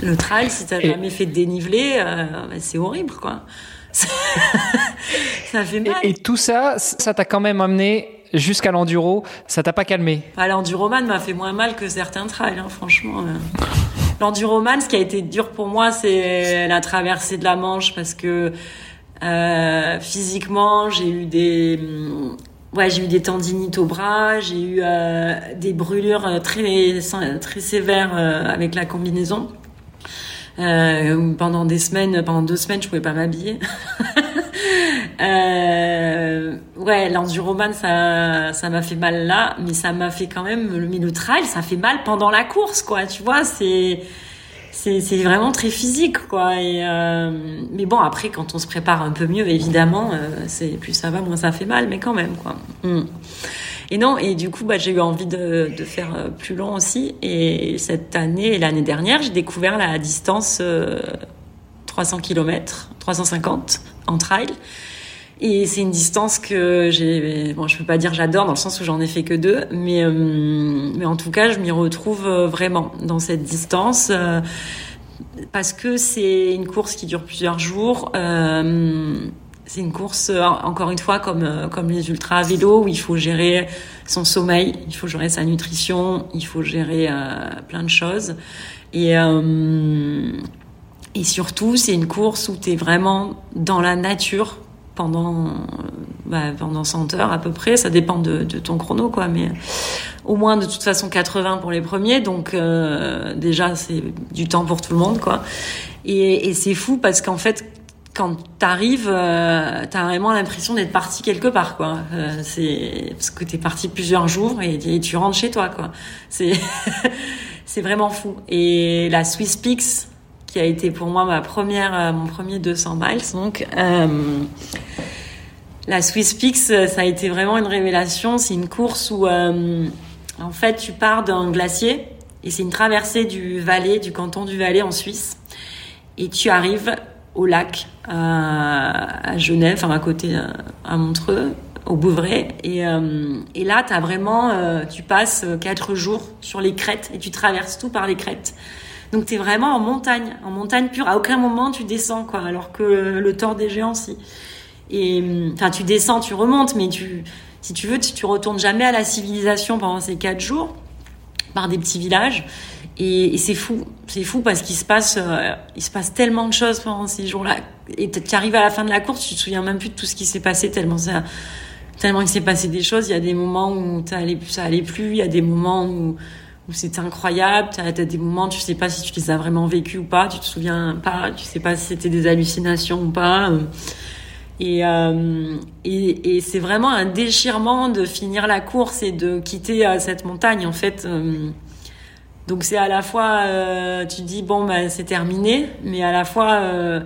le trail, si t'as jamais fait de dénivelé, bah, c'est horrible quoi. ça fait mal. Et, et tout ça, ça t'a quand même amené jusqu'à l'enduro, ça t'a pas calmé? Ah, L'enduroman m'a fait moins mal que certains trails, hein, franchement. L'enduroman, ce qui a été dur pour moi, c'est la traversée de la Manche parce que euh, physiquement, j'ai eu des ouais, j'ai eu des tendinites au bras, j'ai eu euh, des brûlures très très sévères euh, avec la combinaison. Euh, pendant des semaines, pendant deux semaines, je pouvais pas m'habiller. euh, ouais, l'enduroman, ça, ça m'a fait mal là, mais ça m'a fait quand même le, le trail, ça fait mal pendant la course, quoi. Tu vois, c'est c'est vraiment très physique, quoi. Et euh, mais bon, après, quand on se prépare un peu mieux, évidemment, euh, c'est plus ça va, moins ça fait mal, mais quand même, quoi. Mm. Et non, et du coup, bah, j'ai eu envie de, de faire euh, plus long aussi. Et cette année et l'année dernière, j'ai découvert la distance 300 km, 350 en trail. Et c'est une distance que j'ai, bon, je peux pas dire j'adore dans le sens où j'en ai fait que deux, mais euh, mais en tout cas, je m'y retrouve euh, vraiment dans cette distance euh, parce que c'est une course qui dure plusieurs jours. c'est une course encore une fois comme comme les ultra vélo où il faut gérer son sommeil, il faut gérer sa nutrition, il faut gérer plein de choses et et surtout, c'est une course où tu es vraiment dans la nature pendant bah, pendant 100 heures à peu près. Ça dépend de, ton chrono quoi mais au moins de toute façon 80 pour les premiers. Donc euh, déjà c'est du temps pour tout le monde quoi. Et, c'est fou parce qu'en fait quand t'arrives euh, t'as vraiment l'impression d'être parti quelque part quoi. Euh, c'est parce que t'es parti plusieurs jours et, et, tu rentres chez toi quoi. C'est c'est vraiment fou. Et la Swiss Peaks qui a été pour moi ma première, euh, mon premier 200 miles. Donc, euh, la Swiss Peaks, euh, ça a été vraiment une révélation. C'est une course où, en fait, tu pars d'un glacier et c'est une traversée du Valais, du canton du Valais en Suisse. Et tu arrives au lac à, Genève, enfin à côté à Montreux, au Bouvray. Et, là, as vraiment, tu passes quatre jours sur les crêtes et tu traverses tout par les crêtes. Donc tu es vraiment en montagne, en montagne pure. À aucun moment tu descends, quoi. Alors que le tort des géants, si. Et enfin, tu descends, tu remontes, mais tu, si tu veux, tu, tu retournes jamais à la civilisation pendant ces quatre jours par des petits villages. Et, et c'est fou, c'est fou parce qu'il se passe, euh, il se passe tellement de choses pendant ces jours-là. Et tu arrives à la fin de la course, tu te souviens même plus de tout ce qui s'est passé tellement ça, tellement il s'est passé des choses. Il y a des moments où ça allait, ça allait plus, il y a des moments où où c'était incroyable. Tu as, des moments, tu sais pas si tu les as vraiment vécus ou pas, tu te souviens pas, tu sais pas si c'était des hallucinations ou pas. Et, euh, et, et c'est vraiment un déchirement de finir la course et de quitter euh, cette montagne en fait. Euh. donc c'est à la fois, euh, tu dis bon ben c'est terminé, mais à la fois euh,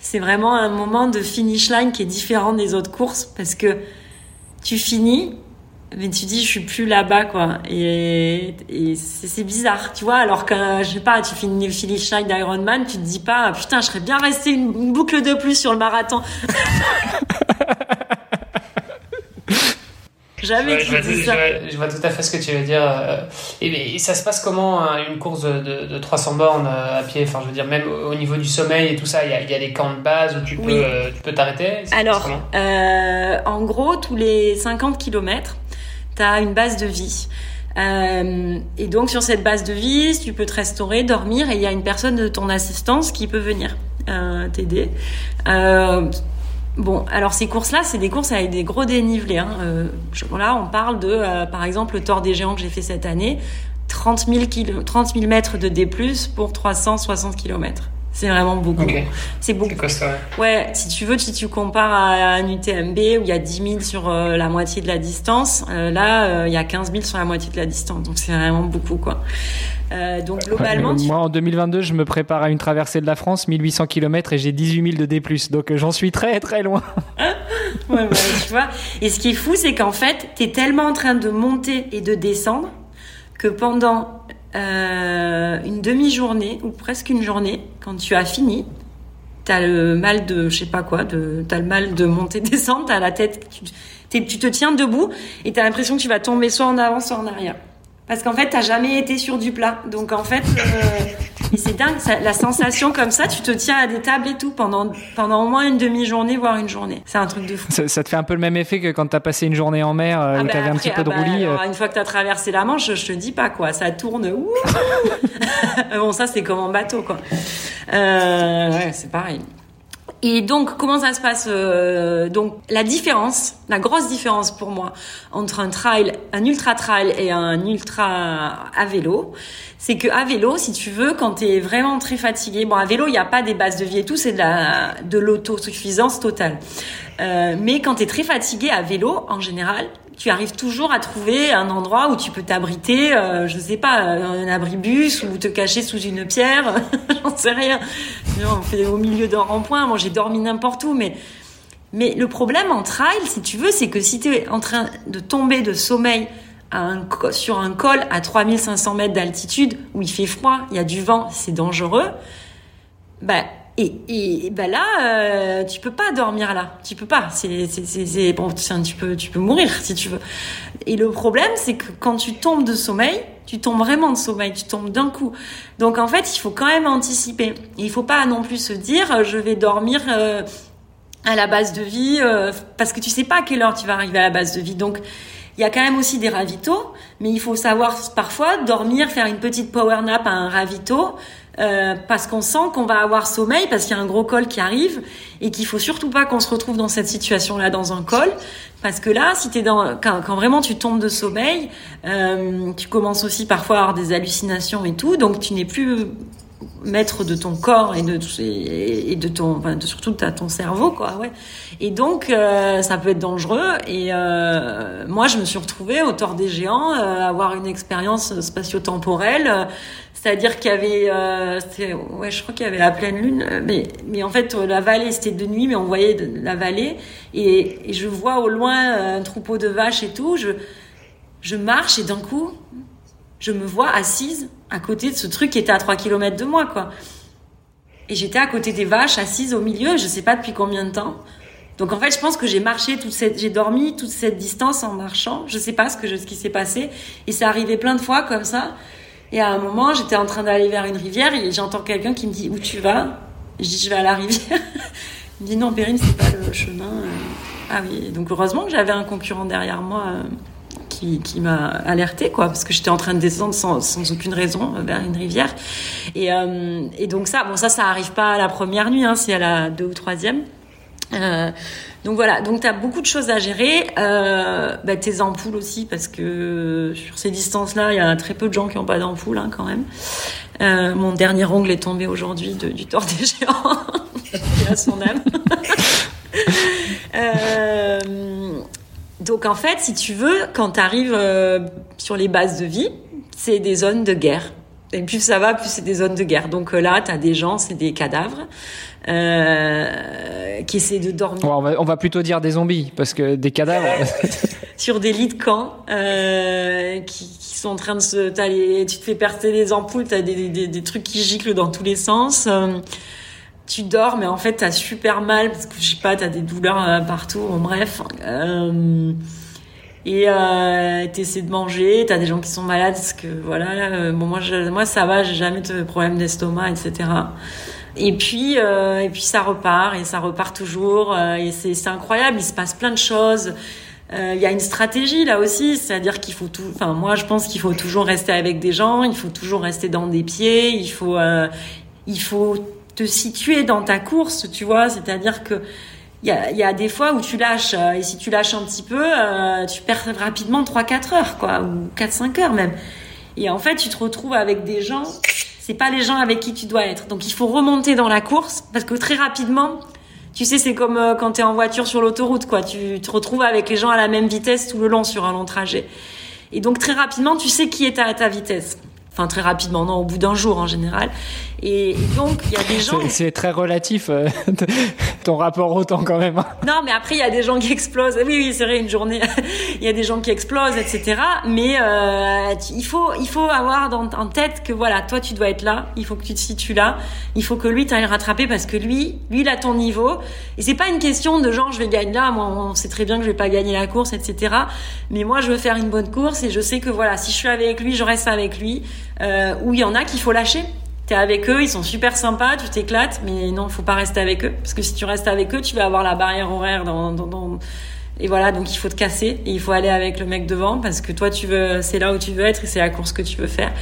c'est vraiment un moment de finish line qui est différent des autres courses parce que tu finis mais tu dis je suis plus là-bas quoi. Et, et c'est bizarre tu vois. Alors que je sais pas tu finis le finish line d'Ironman tu te dis pas putain je serais bien resté une, boucle de plus sur le marathon. Jamais je, vois, je, vois, je, vois, tout à fait ce que tu veux dire. Euh, et, et ça se passe comment hein, une course de, de, de, 300 bornes euh, à pied? Enfin, je veux dire, même au niveau du sommeil et tout ça, il y a, il y a des camps de base où tu peux, oui. euh, tu peux t'arrêter? Alors, euh, en gros, tous les 50 kilomètres, tu as une base de vie. Euh, et donc sur cette base de vie, tu peux te restaurer, dormir, et il y a une personne de ton assistance qui peut venir euh, t'aider. Euh, bon, alors ces courses-là, c'est des courses avec des gros dénivelés. Hein. Là, on parle de, par exemple, le Tour des Géants que j'ai fait cette année, 30 000, kilo, 30 000 mètres de D+, pour 360 km. C'est vraiment beaucoup. C'est beaucoup. ouais? si tu veux, si tu compares à un UTMB où il y a 10 000 sur euh, la moitié de la distance, euh, là, euh, il y a 15 000 sur la moitié de la distance. Donc c'est vraiment beaucoup, quoi. donc globalement. Moi, en 2022, je me prépare à une traversée de la France, 1800 km et j'ai 18 000 de D+. Donc j'en suis très, très loin. ouais, tu vois. Et ce qui est fou, c'est qu'en fait, tu es tellement en train de monter et de descendre que pendant euh, une demi-journée ou presque une journée, quand tu as fini, tu as le mal de, je sais pas quoi, de, as le mal de monter, descendre, t'as la tête, tu, te tiens debout et tu as l'impression que tu vas tomber soit en avant, soit en arrière. Parce qu'en fait, t'as jamais été sur du plat. Donc en fait, euh, c'est dingue, la sensation comme ça, tu te tiens à des tables et tout pendant pendant au moins une demi-journée, voire une journée. C'est un truc de fou. Ça, te fait un peu le même effet que quand t'as passé une journée en mer euh, ah où bah t'avais un petit peu de ah bah, roulis. Euh. une fois que t'as traversé la Manche, je te dis pas quoi, ça tourne. bon, ça c'est comme en bateau quoi. ouais, c'est pareil. Et donc, comment ça se passe euh, Donc, la différence, la grosse différence pour moi entre un trail, un ultra trail et un ultra à vélo, c'est que à vélo, si tu veux, quand tu es vraiment très fatigué, bon, à vélo, il n'y a pas des bases de vie et tout, c'est de la de l'autosuffisance totale. Euh, mais quand tu es très fatigué à vélo, en général, tu arrives toujours à trouver un endroit où tu peux t'abriter, euh, je sais pas, un abribus ou te cacher sous une pierre, j'en sais rien. On fait au milieu d'un rond-point. Moi, j'ai dormi n'importe où, mais mais le problème en trail, si tu veux, c'est que si tu es en train de tomber de sommeil à un, sur un col à 3500 mètres d'altitude où il fait froid, il y a du vent, c'est dangereux. Ben, et, et ben là, euh, tu peux pas dormir là. Tu peux pas. C'est, bon, tu peux, tu peux mourir si tu veux. Et le problème, c'est que quand tu tombes de sommeil, tu tombes vraiment de sommeil, tu tombes d'un coup. Donc en fait, il faut quand même anticiper. Il faut pas non plus se dire, euh, je vais dormir euh, à la base de vie, euh, parce que tu sais pas à quelle heure tu vas arriver à la base de vie. Donc il y a quand même aussi des ravitaux, mais il faut savoir parfois dormir, faire une petite power nap à un ravito euh, parce qu'on sent qu'on va avoir sommeil, parce qu'il y a un gros col qui arrive et qu'il faut surtout pas qu'on se retrouve dans cette situation-là dans un col, parce que là, si t'es dans, quand, vraiment tu tombes de sommeil, euh, tu commences aussi parfois à avoir des hallucinations et tout, donc tu n'es plus maître de ton corps et de et de ton enfin, surtout de ton cerveau quoi ouais. Et donc euh, ça peut être dangereux et moi je me suis retrouvée au tort des géants euh, avoir une expérience spatio-temporelle c'est-à-dire qu'il y avait, euh, ouais, je crois qu'il y avait la pleine lune, mais, mais en fait, la vallée, c'était de nuit, mais on voyait de, la vallée, et, je vois au loin un troupeau de vaches et tout, je, je marche, et d'un coup, je me vois assise à côté de ce truc qui était à 3 km de moi, quoi. Et j'étais à côté des vaches, assise au milieu, je sais pas depuis combien de temps. Donc en fait, je pense que j'ai marché toute cette, j'ai dormi toute cette distance en marchant. Je sais pas ce que ce qui s'est passé. Et ça arrivait plein de fois comme ça. Et à un moment, j'étais en train d'aller vers une rivière et j'entends quelqu'un qui me dit où tu vas? Je dis je vais à la rivière. Il me dit non, Perrine, c'est pas le chemin. Euh. Ah oui, donc heureusement que j'avais un concurrent derrière moi euh, qui, qui m'a alerté quoi, parce que j'étais en train de descendre sans, sans aucune raison euh, vers une rivière. Et, et donc ça, bon ça, ça arrive pas à la première nuit, hein, c'est à la deux ou troisième. Donc voilà, donc tu as beaucoup de choses à gérer. Euh, bah, tes ampoules aussi, parce que sur ces distances-là, il y a très peu de gens qui n'ont pas d'ampoule hein, quand même. Euh, mon dernier ongle est tombé aujourd'hui du tort des géants. à son âme. euh, donc en fait, si tu veux, quand tu arrives sur les bases de vie, c'est des zones de guerre. Et plus ça va, plus c'est des zones de guerre. Donc là, tu as des gens, c'est des cadavres euh, qui essaient de dormir. on, va, on, va, plutôt dire des zombies, parce que des cadavres... sur des lits de camp euh, qui, qui, sont en train de se... Les, tu te fais percer les ampoules, tu as des, des, des, trucs qui giclent dans tous les sens. Euh, tu dors, mais en fait, tu as super mal, parce que je sais pas, tu as des douleurs euh, partout, en bref. Euh, et euh, t'essaies de manger, t'as des gens qui sont malades parce que voilà, euh, bon moi je, moi ça va, j'ai jamais de problème d'estomac, etc. Et puis euh, et puis ça repart et ça repart toujours euh, et c'est incroyable, il se passe plein de choses. Euh, il y a une stratégie là aussi, c'est-à-dire qu'il faut tout. Enfin moi je pense qu'il faut toujours rester avec des gens, il faut toujours rester dans des pieds, il faut il faut te situer dans ta course, tu vois, c'est-à-dire que il y a, y a, des fois où tu lâches et si tu lâches un petit peu tu perds rapidement 3 4 heures quoi ou 4 5 heures même et en fait tu te retrouves avec des gens c'est pas les gens avec qui tu dois être. Donc il faut remonter dans la course parce que très rapidement, tu sais, c'est comme euh, quand tu es en voiture sur l'autoroute, quoi. Tu te retrouves avec les gens à la même vitesse tout le long sur un long trajet. Et donc très rapidement, tu sais qui est à ta vitesse. Enfin, très rapidement, non, au bout d'un jour en général. Et donc, il y a des gens. C'est très relatif, euh, ton rapport au temps quand même. Hein. Non, mais après, il y a des gens qui explosent. Oui, oui, c'est vrai, une journée, il y a des gens qui explosent, etc. Mais euh, il, faut, il faut avoir dans, en tête que voilà, toi, tu dois être là. Il faut que tu te situes là. Il faut que lui t'aille rattraper parce que lui, lui, il a ton niveau. Et c'est pas une question de genre, je vais gagner là. Moi, on sait très bien que je vais pas gagner la course, etc. Mais moi, je veux faire une bonne course et je sais que voilà, si je suis avec lui, je reste avec lui. Euh, où il y en a qu'il faut lâcher t'es avec eux, ils sont super sympas, tu t'éclates, mais non, faut pas rester avec eux, parce que si tu restes avec eux, tu vas avoir la barrière horaire dans, dans, dans... et voilà, donc il faut te casser il faut aller avec le mec devant parce que toi tu veux, c'est là où tu veux être et c'est la course que tu veux faire.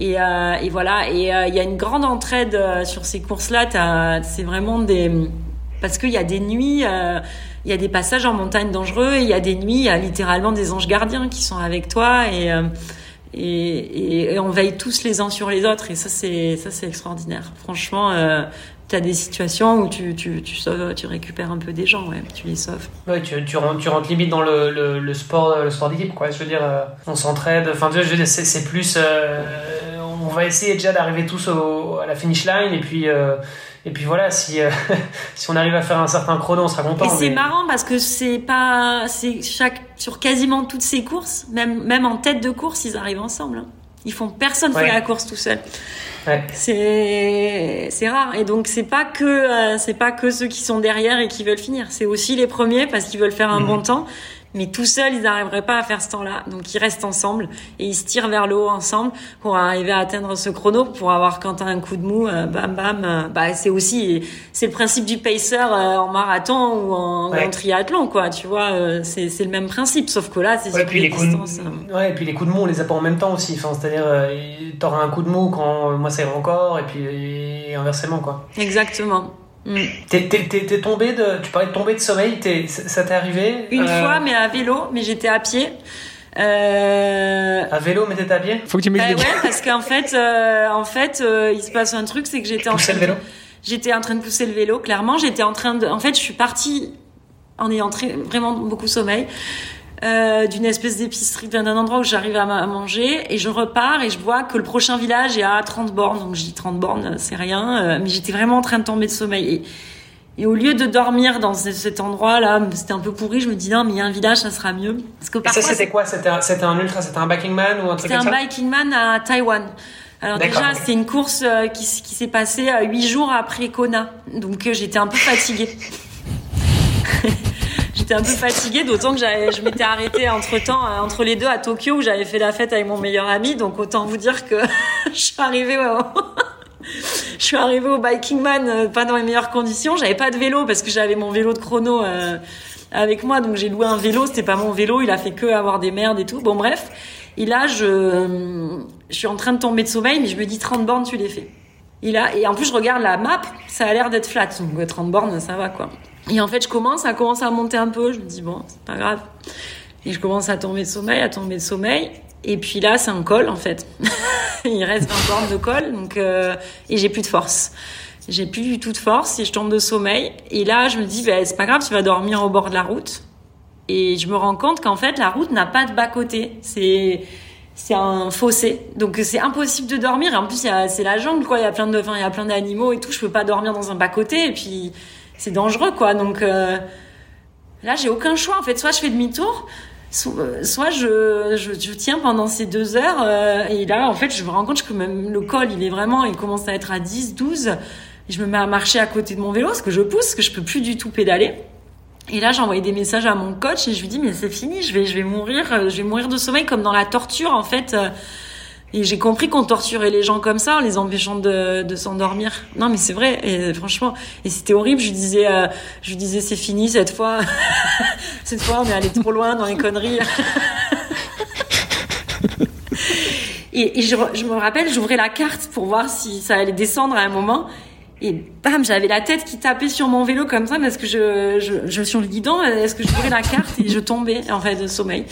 Et, euh, et voilà, et euh, il y a une grande entraide euh, sur ces courses-là. C'est vraiment des, parce qu'il y a des nuits. Euh, il y a des passages en montagne dangereux et il y a des nuits, il y a littéralement des anges gardiens qui sont avec toi et et, et, on veille tous les uns sur les autres et ça c'est ça c'est extraordinaire. Franchement, euh, tu as des situations où tu, tu, tu, sauves, tu récupères un peu des gens, ouais, tu les sauves. Ouais, tu, tu, rentres, tu rentres limite dans le, le, le sport, le sport d'équipe, quoi. Je veux dire, euh, on s'entraide. Enfin, je veux dire, c'est plus. Euh, on va essayer déjà d'arriver tous au, à la finish line et puis. Euh, et puis voilà, si, euh, si on arrive à faire un certain chrono, on sera content. Et c'est marrant parce que c'est pas, c'est chaque, sur quasiment toutes ces courses, même, même en tête de course, ils arrivent ensemble. Hein. Ils font, personne fait la course tout seul. Ouais. C'est, c'est rare. Et donc, c'est pas que, euh, c'est pas que ceux qui sont derrière et qui veulent finir. C'est aussi les premiers parce qu'ils veulent faire un mhm. bon temps mais tout seul, ils n'arriveraient pas à faire ce temps-là. Donc ils restent ensemble et ils se tirent vers le haut ensemble pour arriver à atteindre ce chrono, pour avoir quand t'as un coup de mou, euh, bam bam. Euh, bah c'est aussi c'est le principe du pacer euh, en marathon ou en, triathlon quoi. Tu vois, c'est c'est le même principe, sauf que là c'est ouais, puis les distances. De, ouais, et puis les coups de mou, on les a pas en même temps aussi. Enfin, c'est-à-dire t'auras un coup de mou quand moi ça ira encore et puis et inversement quoi. Exactement. Mm. T'es tombé de, tu parlais de tomber de sommeil, ça t'est arrivé Une euh, fois, mais à vélo, mais j'étais à pied. Euh... À vélo, mais t'étais à pied? Faut que tu me bah, Ouais, parce qu'en fait, euh, en fait, euh, il se passe un truc, c'est que j'étais en train le vélo? J'étais en train de pousser le vélo, clairement. J'étais en train de, en fait, je suis partie en ayant très, vraiment beaucoup sommeil. Euh, d'une espèce d'épicerie, d'un endroit où j'arrive à, manger et je repars et je vois que le prochain village est à 30 bornes. Donc je dis 30 bornes, c'est rien, euh, mais j'étais vraiment en train de tomber de sommeil. Et, et au lieu de dormir dans cet endroit-là, c'était un peu pourri, je me dis non, mais il y a un village, ça sera mieux. Parce que parfois, ça, c'était quoi? C'était un, un, ultra C'était un biking man ou un truc comme ça? C'était un biking man à Taïwan. Alors déjà, c'est une course euh, qui, qui s'est passée huit jours après Kona. Donc j'étais un peu fatiguée. j'étais un peu fatiguée, d'autant que je m'étais arrêtée entre temps, euh, entre les deux à Tokyo où j'avais fait la fête avec mon meilleur ami. Donc autant vous dire que je suis arrivée au... je suis arrivée au Biking Man euh, pas dans les meilleures conditions. J'avais pas de vélo parce que j'avais mon vélo de chrono euh, avec moi, donc j'ai loué un vélo. C'était pas mon vélo, il a fait que avoir des merdes et tout. Bon bref. Et là, je, je suis en train de tomber de sommeil, mais je me dis 30 bornes, tu les fais. Et là, et en plus, je regarde la map, ça a l'air d'être flat. Donc 30 bornes, ça va quoi. Et en fait, je commence, ça commence à monter un peu. Je me dis, bon, c'est pas grave. Et je commence à tomber de sommeil, à tomber de sommeil. Et puis là, c'est un col, en fait. Il reste 20 bornes de col, donc, euh, et j'ai plus de force. J'ai plus du tout de force et je tombe de sommeil. Et là, je me dis, bah, c'est pas grave, tu vas dormir au bord de la route. Et je me rends compte qu'en fait, la route n'a pas de bas-côté. C'est, c'est un fossé. Donc, c'est impossible de dormir. Et en plus, c'est la jungle, quoi. Il y a plein de, enfin, il y a plein d'animaux et tout. Je peux pas dormir dans un bas-côté. Et puis, c'est dangereux quoi. Donc euh, là, j'ai aucun choix en fait. Soit je fais demi-tour, euh, soit je, je, je, tiens pendant ces deux heures. Euh, et là, en fait, je me rends compte que même le col, il est vraiment, il commence à être à 10, 12. Et je me mets à marcher à côté de mon vélo, parce que je pousse, parce que je peux plus du tout pédaler. Et là, j'ai envoyé des messages à mon coach et je lui dis mais c'est fini, je vais, je vais mourir, je vais mourir de sommeil comme dans la torture en fait. Et j'ai compris qu'on torturait les gens comme ça en les empêchant de, de s'endormir. Non, mais c'est vrai. Et franchement, et c'était horrible. Je lui disais, euh, je lui disais, c'est fini cette fois. cette fois, on est allé trop loin dans les conneries. et, je, me rappelle, j'ouvrais la carte pour voir si ça allait descendre à un moment. Et bam, j'avais la tête qui tapait sur mon vélo comme ça parce que je, je, je sur le guidon. Est-ce que j'ouvrais la carte et je tombais en fait de sommeil.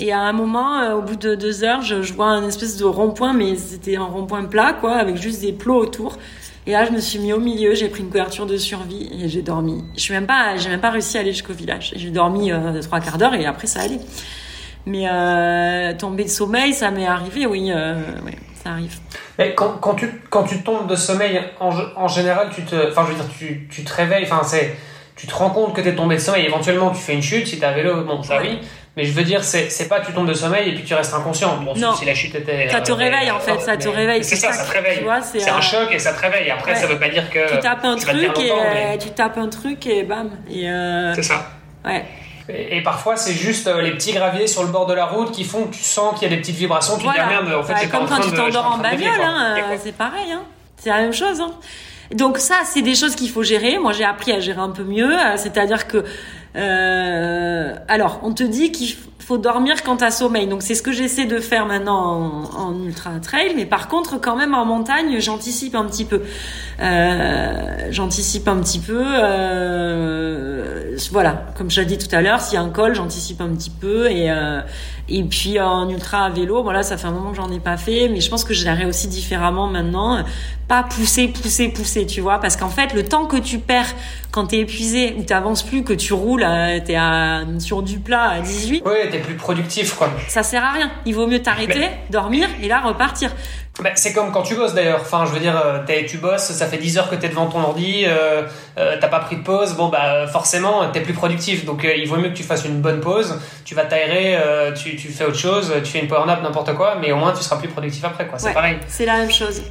Et à un moment, au bout de deux heures, je, je vois un espèce de rond-point, mais c'était un rond-point plat, quoi, avec juste des plots autour. Et là, je me suis mis au milieu, j'ai pris une couverture de survie et j'ai dormi. Je suis même pas, j'ai même pas réussi à aller jusqu'au village. J'ai dormi euh, trois quarts d'heure et après ça allait. Mais euh, tomber de sommeil, ça m'est arrivé, oui, euh, oui, ça arrive. Mais quand, quand, tu, quand tu tombes de sommeil, en, en général, tu te, enfin, je veux dire, tu, tu te réveilles, enfin, c'est, tu te rends compte que tu es tombé de sommeil, éventuellement tu fais une chute, si tu à vélo, bon, ça oui. Mais je veux dire, c'est, pas tu tombes de sommeil et puis tu restes inconscient. Bon, non. si la chute était. Ça te réveille en fait, ça te réveille. C'est ça, ça, te réveille. c'est, un choc et ça te réveille. Après, ça veut pas dire que. Tu tapes un truc et tu tapes un truc et bam. Et euh... C'est ça. Ouais. Et, parfois, c'est juste euh, les petits graviers sur le bord de la route qui font que tu sens qu'il y a des petites vibrations. Tu voilà. te dis, ah, merde, en fait, c'est comme quand tu t'endors en bagnole, hein, euh, c'est pareil. Hein. C'est la même chose. Hein. Donc ça, c'est des choses qu'il faut gérer. Moi, j'ai appris à gérer un peu mieux. Euh, c'est-à-dire que, euh, alors, on te dit qu'il faut dormir quand t'as sommeil. Donc c'est ce que j'essaie de faire maintenant en, ultra trail. Mais par contre, quand même en montagne, j'anticipe un petit peu. Euh, j'anticipe un petit peu. Euh, voilà, comme je l'ai dit tout à l'heure, s'il y a un col, j'anticipe un petit peu. Et, euh, et puis en ultra à vélo, voilà, ça fait un moment que j'en ai pas fait, mais je pense que je gérerai aussi différemment maintenant. Pas pousser, pousser, pousser, tu vois, parce qu'en fait, le temps que tu perds quand t'es épuisé ou t'avances plus, que tu roules, t'es à, sur du plat à 18. Ouais, t'es plus productif, quoi. Ça sert à rien. Il vaut mieux t'arrêter, dormir et là repartir. Bah, c'est comme quand tu bosses d'ailleurs. Enfin, je veux dire, tu bosses, ça fait 10 heures que t'es devant ton ordi, euh, euh, t'as pas pris de pause. Bon, bah, forcément, t'es plus productif. Donc, euh, il vaut mieux que tu fasses une bonne pause. Tu vas t'aérer, euh, tu, tu fais autre chose, tu fais une power nap, n'importe quoi, mais au moins tu seras plus productif après, quoi. C'est ouais, pareil. C'est la même chose.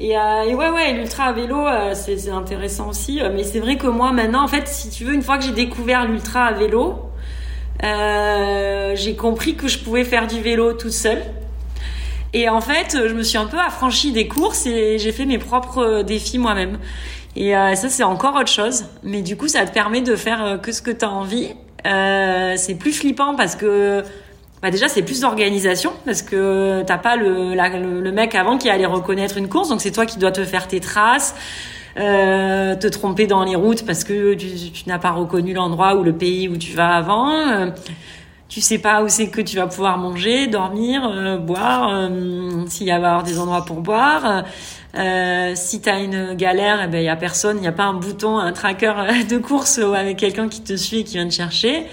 Et, euh, et, ouais, ouais, l'ultra à vélo, euh, c'est intéressant aussi. Mais c'est vrai que moi, maintenant, en fait, si tu veux, une fois que j'ai découvert l'ultra à vélo, euh, j'ai compris que je pouvais faire du vélo toute seule. Et en fait, je me suis un peu affranchie des courses et j'ai fait mes propres défis moi-même. Et euh, ça, c'est encore autre chose. Mais du coup, ça te permet de faire que ce que tu as envie. Euh, c'est plus flippant parce que bah déjà c'est plus d'organisation parce que t'as pas le, mec avant qui allait reconnaître une course donc c'est toi qui dois te faire tes traces euh, te tromper dans les routes parce que tu, n'as pas reconnu l'endroit ou le pays où tu vas avant euh, tu sais pas où c'est que tu vas pouvoir manger dormir euh, boire euh, s'il y a avoir des endroits pour boire euh, si t'as une galère, eh ben y a personne, il y a pas un bouton, un tracker de course avec quelqu'un qui te suit et qui vient te chercher.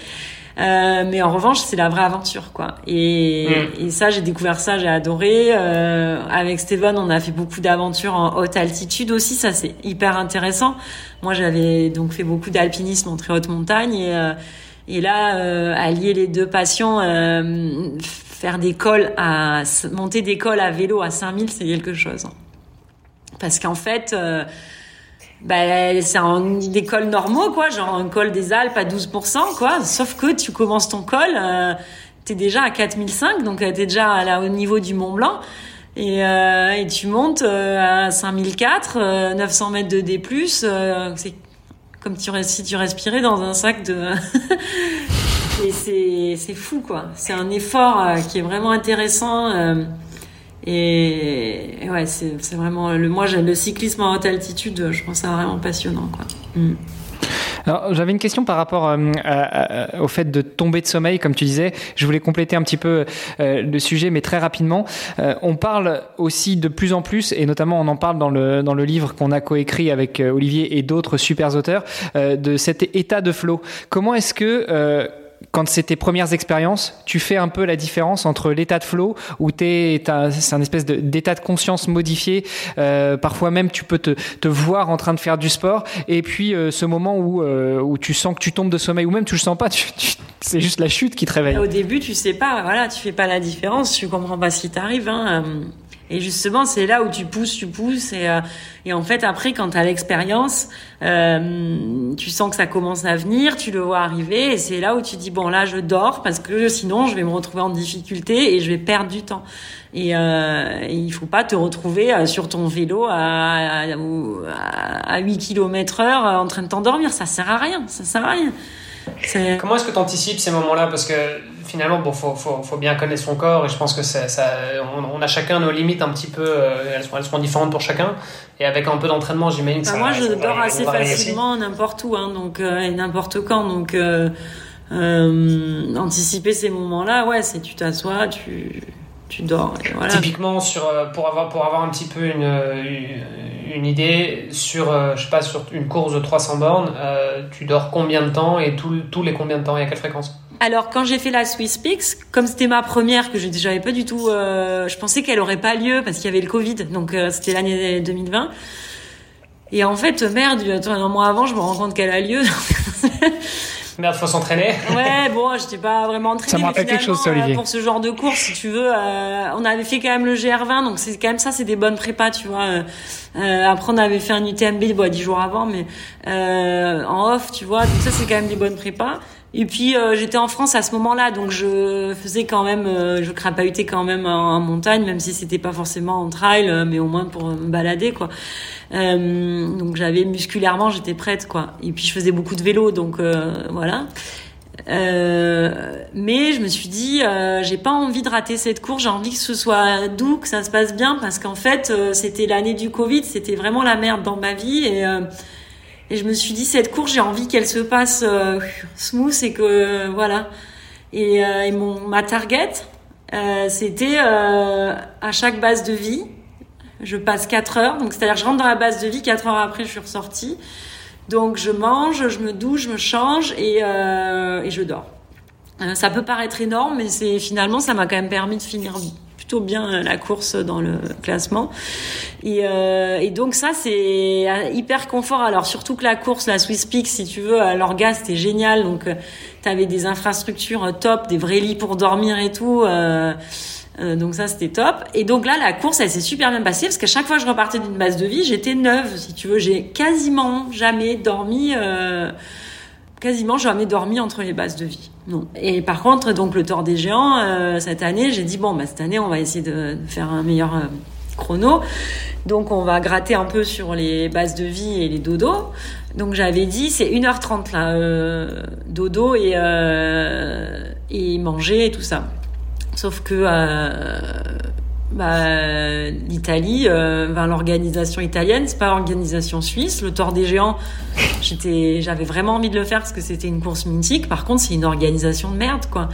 Euh, mais en revanche, c'est la vraie aventure, quoi. Et, mmh. et ça, j'ai découvert ça, j'ai adoré. Euh, avec Steven, on a fait beaucoup d'aventures en haute altitude aussi. Ça, c'est hyper intéressant. Moi, j'avais donc fait beaucoup d'alpinisme en très haute montagne et, euh, et là, euh, allier les deux passions, euh, faire des cols à monter des cols à vélo à 5000, c'est quelque chose. Parce qu'en fait, euh, bah, c'est un des cols normaux, quoi, genre un col des Alpes à 12%, quoi. Sauf que tu commences ton col, euh, t'es déjà à 4005, donc t'es déjà là au niveau du Mont Blanc. Et, euh, et tu montes à 5004, 900 mètres de D+, c'est comme si tu respirais dans un sac de... et c'est fou, quoi. C'est un effort qui est vraiment intéressant. Et, et, ouais, c'est vraiment le moi le cyclisme en haute altitude, je pense ça vraiment passionnant. Mm. Alors, j'avais une question par rapport euh, au fait de tomber de sommeil, comme tu disais. Je voulais compléter un petit peu euh, le sujet, mais très rapidement. Euh, on parle aussi de plus en plus, et notamment on en parle dans le, dans le livre qu'on a coécrit avec Olivier et d'autres super auteurs, de cet état de flow. Comment est-ce que quand c'est tes premières expériences, tu fais un peu la différence entre l'état de flow où c'est un espèce d'état de, conscience modifié. Euh, parfois même, tu peux te, te, voir en train de faire du sport, et puis euh, ce moment où, euh, où tu sens que tu tombes de sommeil, ou même tu le sens pas, c'est juste la chute qui te réveille. Au début, tu sais pas, voilà, tu fais pas la différence, tu comprends pas ce qui t'arrive. Hein. Et justement, c'est là où tu pousses, tu pousses, et, euh, et en fait, après, quand tu as l'expérience, euh, tu sens que ça commence à venir, tu le vois arriver, et c'est là où tu dis bon, là, je dors parce que sinon, je vais me retrouver en difficulté et je vais perdre du temps. Et, euh, et il faut pas te retrouver sur ton vélo à, à, à 8 km heure en train de t'endormir, ça sert à rien, ça sert à rien. Comment est-ce que tu anticipes ces moments-là? Parce que finalement, bon, faut, faut, faut, bien connaître son corps et je pense que ça, ça on, on, a chacun nos limites un petit peu, euh, elles, sont, elles sont différentes pour chacun. Et avec un peu d'entraînement, j'imagine que bah ça Moi, je dors assez facilement n'importe où, hein, donc, euh, et n'importe quand. Donc, euh, euh, anticiper ces moments-là, ouais, c'est tu t'assois, tu tu dors. voilà. Typiquement sur pour avoir pour avoir un petit peu une une idée sur je sais pas sur une course de 300 bornes, tu dors combien de temps et tous les combien de temps et à quelle fréquence? Alors quand j'ai fait la Swiss Peaks, comme c'était ma première que je j'avais pas du tout, euh, je pensais qu'elle aurait pas lieu parce qu'il y avait le Covid, donc euh, c'était l'année 2020. Et en fait, merde, un mois avant, je me rends compte qu'elle a lieu. Merde, faut s'entraîner. ouais, bon, j'étais pas vraiment entraînée. Ça me rappelle quelque chose, Olivier. Pour ce genre de course, si tu veux, euh, on avait fait quand même le GR20, donc c'est quand même ça, c'est des bonnes prépas, tu vois. Euh, après, on avait fait un UTMB, bon, dix jours avant, mais euh, en off, tu vois. Donc ça, c'est quand même des bonnes prépas. Et puis euh, j'étais en France à ce moment-là, donc je faisais quand même, euh, je crapahutais quand même en, montagne, même si c'était pas forcément en trail, euh, mais au moins pour me balader quoi. donc j'avais musculairement, j'étais prête quoi. Et puis je faisais beaucoup de vélo, donc voilà. mais je me suis dit, j'ai pas envie de rater cette course, j'ai envie que ce soit doux, que ça se passe bien, parce qu'en fait, c'était l'année du Covid, c'était vraiment la merde dans ma vie et et je me suis dit, cette course, j'ai envie qu'elle se passe euh, smooth et que, voilà. Et, euh, et mon, ma target, euh, c'était à chaque base de vie, je passe 4 heures. Donc, c'est-à-dire, je rentre dans la base de vie, 4 heures après, je suis ressortie. Donc, je mange, je me douche, je me change et, et je dors. ça peut paraître énorme, mais c'est finalement, ça m'a quand même permis de finir plutôt bien euh, la course dans le classement. Et, euh, donc ça, c'est euh, hyper confort. Alors surtout que la course, la Swiss Peak, si tu veux, à l'orga, c'était génial. Donc tu avais des infrastructures top, des vrais lits pour dormir et tout. Donc ça c'était top. Et donc là la course elle s'est super bien passée parce qu'à chaque fois que je repartais d'une base de vie j'étais neuve si tu veux. J'ai quasiment jamais dormi. Quasiment jamais dormi entre les bases de vie. Non. Et par contre, donc le Tour des Géants, euh, cette année, j'ai dit bon, bah cette année, on va essayer de, faire un meilleur euh, chrono. Donc on va gratter un peu sur les bases de vie et les dodos. Donc j'avais dit c'est 1h30 là, euh, dodo et, et manger et tout ça. Sauf que bah, l'Italie, euh, l'organisation italienne, c'est pas l'organisation suisse. Le Tour des Géants, j'étais, j'avais vraiment envie de le faire parce que c'était une course mythique. Par contre, c'est une organisation de merde, quoi.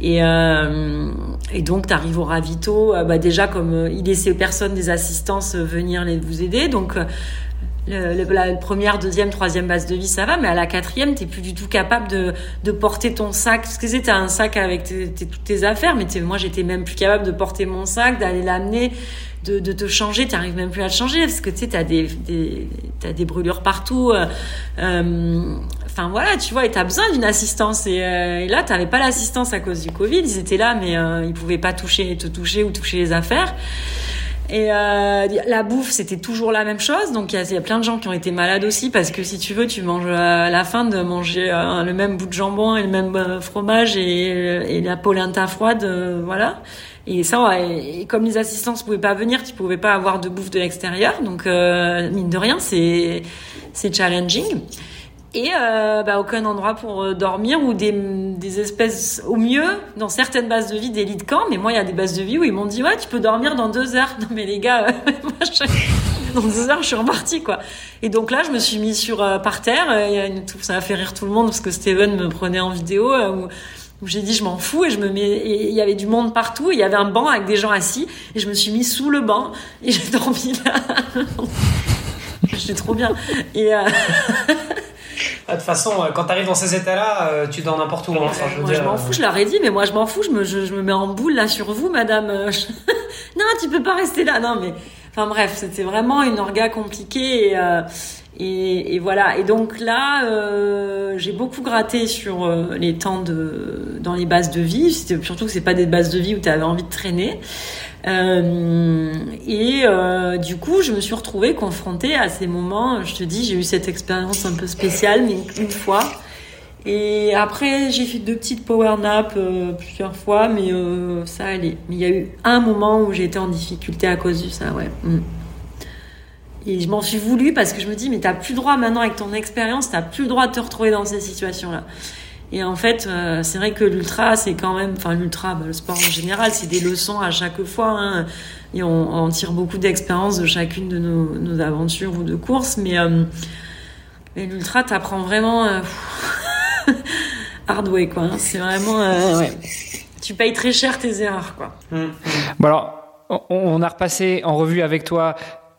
Et, euh, et donc, t'arrives au ravito, euh, bah, déjà comme euh, il laissait personne des assistances venir les vous aider, donc le, la première, deuxième, troisième base de vie, ça va, mais à la quatrième, t'es plus du tout capable de, de porter ton sac. Parce que c'était un sac avec toutes tes affaires, mais moi, j'étais même plus capable de porter mon sac, d'aller l'amener, de, de te changer. T'arrives même plus à te changer parce que tu sais, t'as des, des, t'as des brûlures partout. Euh, euh, enfin voilà, tu vois, et t'as besoin d'une assistance. Et, euh, et là, t'avais pas l'assistance à cause du Covid. Ils étaient là, mais ils pouvaient pas toucher, te toucher ou toucher les affaires. Et euh, la bouffe, c'était toujours la même chose. Donc il y, a plein de gens qui ont été malades aussi parce que si tu veux, tu manges à la fin de manger euh, le même bout de jambon et le même euh, fromage et, la polenta froide, voilà. Et ça, comme les assistants pouvaient pas venir, tu pouvais pas avoir de bouffe de l'extérieur. Donc mine de rien, c'est c'est challenging et euh, bah, aucun endroit pour euh, dormir ou des, des espèces au mieux dans certaines bases de vie des lits de camp. Mais moi il y a des bases de vie où ils m'ont dit ouais tu peux dormir dans deux heures. Non mais les gars dans deux heures je suis repartie quoi. Et donc là je me suis mis sur euh, par terre. Une, ça a fait rire tout le monde parce que Steven me prenait en vidéo où, où j'ai dit je m'en fous et je me mets et il y avait du monde partout. Il y avait un banc avec des gens assis et je me suis mis sous le banc et j'ai dormi là. J'étais trop bien. Et de toute façon, euh, quand tu arrives dans ces états-là, euh, tu dors n'importe où. Hein. Enfin, je moi, je m'en fous, je leur ai dit, mais moi, je m'en fous, je me, je, me mets en boule là sur vous, madame. non, tu peux pas rester là. Non, mais. Enfin, bref, c'était vraiment une orga compliquée. Et, euh, et, et, voilà. Et donc là, euh, j'ai beaucoup gratté sur les temps de dans les bases de vie. Surtout que c'est pas des bases de vie où tu avais envie de traîner. Euh, et euh, du coup, je me suis retrouvée confrontée à ces moments. Je te dis, j'ai eu cette expérience un peu spéciale, mais une fois. Et après, j'ai fait deux petites power naps euh, plusieurs fois, mais ça allait. Mais il y a eu un moment où j'étais en difficulté à cause de ça, ouais. Mm. Et je m'en suis voulu parce que je me dis, mais t'as plus le droit maintenant avec ton expérience, t'as plus le droit de te retrouver dans ces situations-là. Et en fait, euh, c'est vrai que l'ultra, c'est quand même, enfin l'ultra, bah, le sport en général, c'est des leçons à chaque fois. Hein, et on, on, tire beaucoup d'expérience de chacune de nos, nos, aventures ou de courses. Mais, euh, mais l'ultra, t'apprends vraiment euh, hard way, quoi. Hein. C'est vraiment, ouais. Tu payes très cher tes erreurs, quoi. Mmh. Bon alors, on a repassé en revue avec toi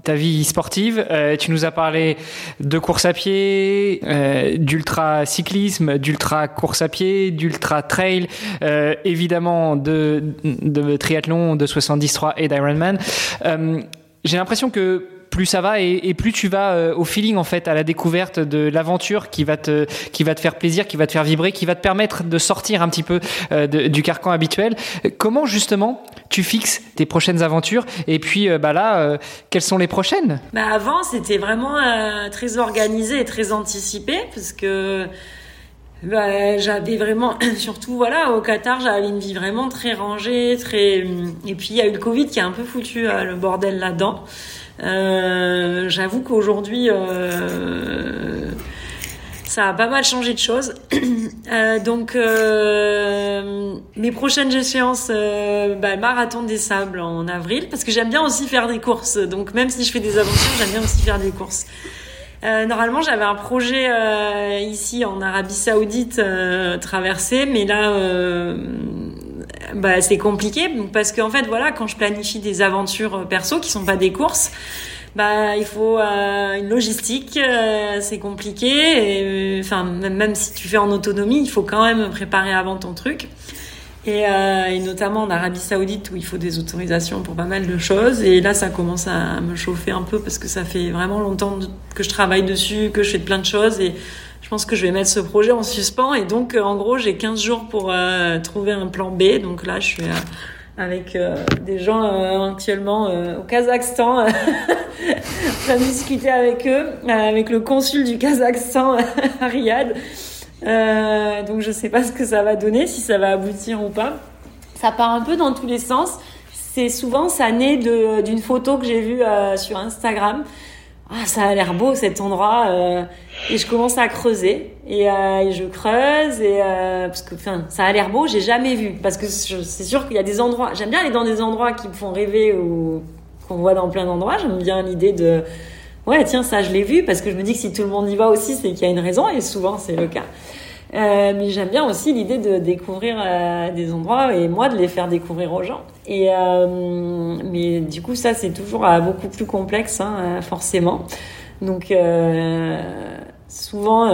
ta vie sportive. Euh, tu nous as parlé de course à pied, euh, d'ultra cyclisme, d'ultra course à pied, d'ultra trail, euh, évidemment de, de triathlon, de 73 et d'Ironman. J'ai l'impression que plus ça va et, plus tu vas euh, au feeling en fait, à la découverte de l'aventure qui va te qui va te faire plaisir, qui va te faire vibrer, qui va te permettre de sortir un petit peu euh, du carcan habituel. Comment justement tu fixes tes prochaines aventures et puis euh, bah là, quelles sont les prochaines? Bah avant c'était vraiment très organisé et très anticipé parce que bah, j'avais vraiment, surtout voilà, au Qatar, j'avais une vie vraiment très rangée, très. Et puis il y a eu le Covid qui a un peu foutu le bordel là-dedans. Euh, J'avoue qu'aujourd'hui, euh, ça a pas mal changé de choses. euh, donc, mes prochaines échéances, bah, marathon des sables en avril, parce que j'aime bien aussi faire des courses. Donc, même si je fais des aventures, j'aime bien aussi faire des courses. Normalement, j'avais un projet ici en Arabie Saoudite euh, traversé, mais là, bah, c'est compliqué parce qu'en fait, voilà, quand je planifie des aventures euh, perso qui sont pas des courses, bah, il faut euh, une logistique, euh, c'est compliqué. Enfin, même, si tu fais en autonomie, il faut quand même préparer avant ton truc. Et, notamment en Arabie Saoudite où il faut des autorisations pour pas mal de choses. Et là, ça commence à me chauffer un peu parce que ça fait vraiment longtemps que je travaille dessus, que je fais plein de choses et je pense que je vais mettre ce projet en suspens et donc euh, en gros j'ai 15 jours pour euh, trouver un plan B. Donc là je suis euh, avec des gens actuellement au Kazakhstan en train de discuter avec eux, avec le consul du Kazakhstan à Riyad. donc je sais pas ce que ça va donner, si ça va aboutir ou pas. Ça part un peu dans tous les sens. C'est souvent ça naît d'une photo que j'ai vue sur Instagram ah ça a l'air beau cet endroit euh, et je commence à creuser et, euh, et je creuse et euh, parce que enfin ça a l'air beau j'ai jamais vu. Parce que c'est sûr qu'il y a des endroits j'aime bien aller dans des endroits qui me font rêver ou qu'on voit dans plein d'endroits. J'aime bien l'idée de ouais tiens ça je l'ai vu parce que je me dis que si tout le monde y va aussi c'est qu'il y a une raison et souvent c'est le cas euh, mais j'aime bien aussi l'idée de découvrir euh, des endroits et moi de les faire découvrir aux gens. Et euh, mais du coup ça c'est toujours euh, beaucoup plus complexe hein, forcément. Donc souvent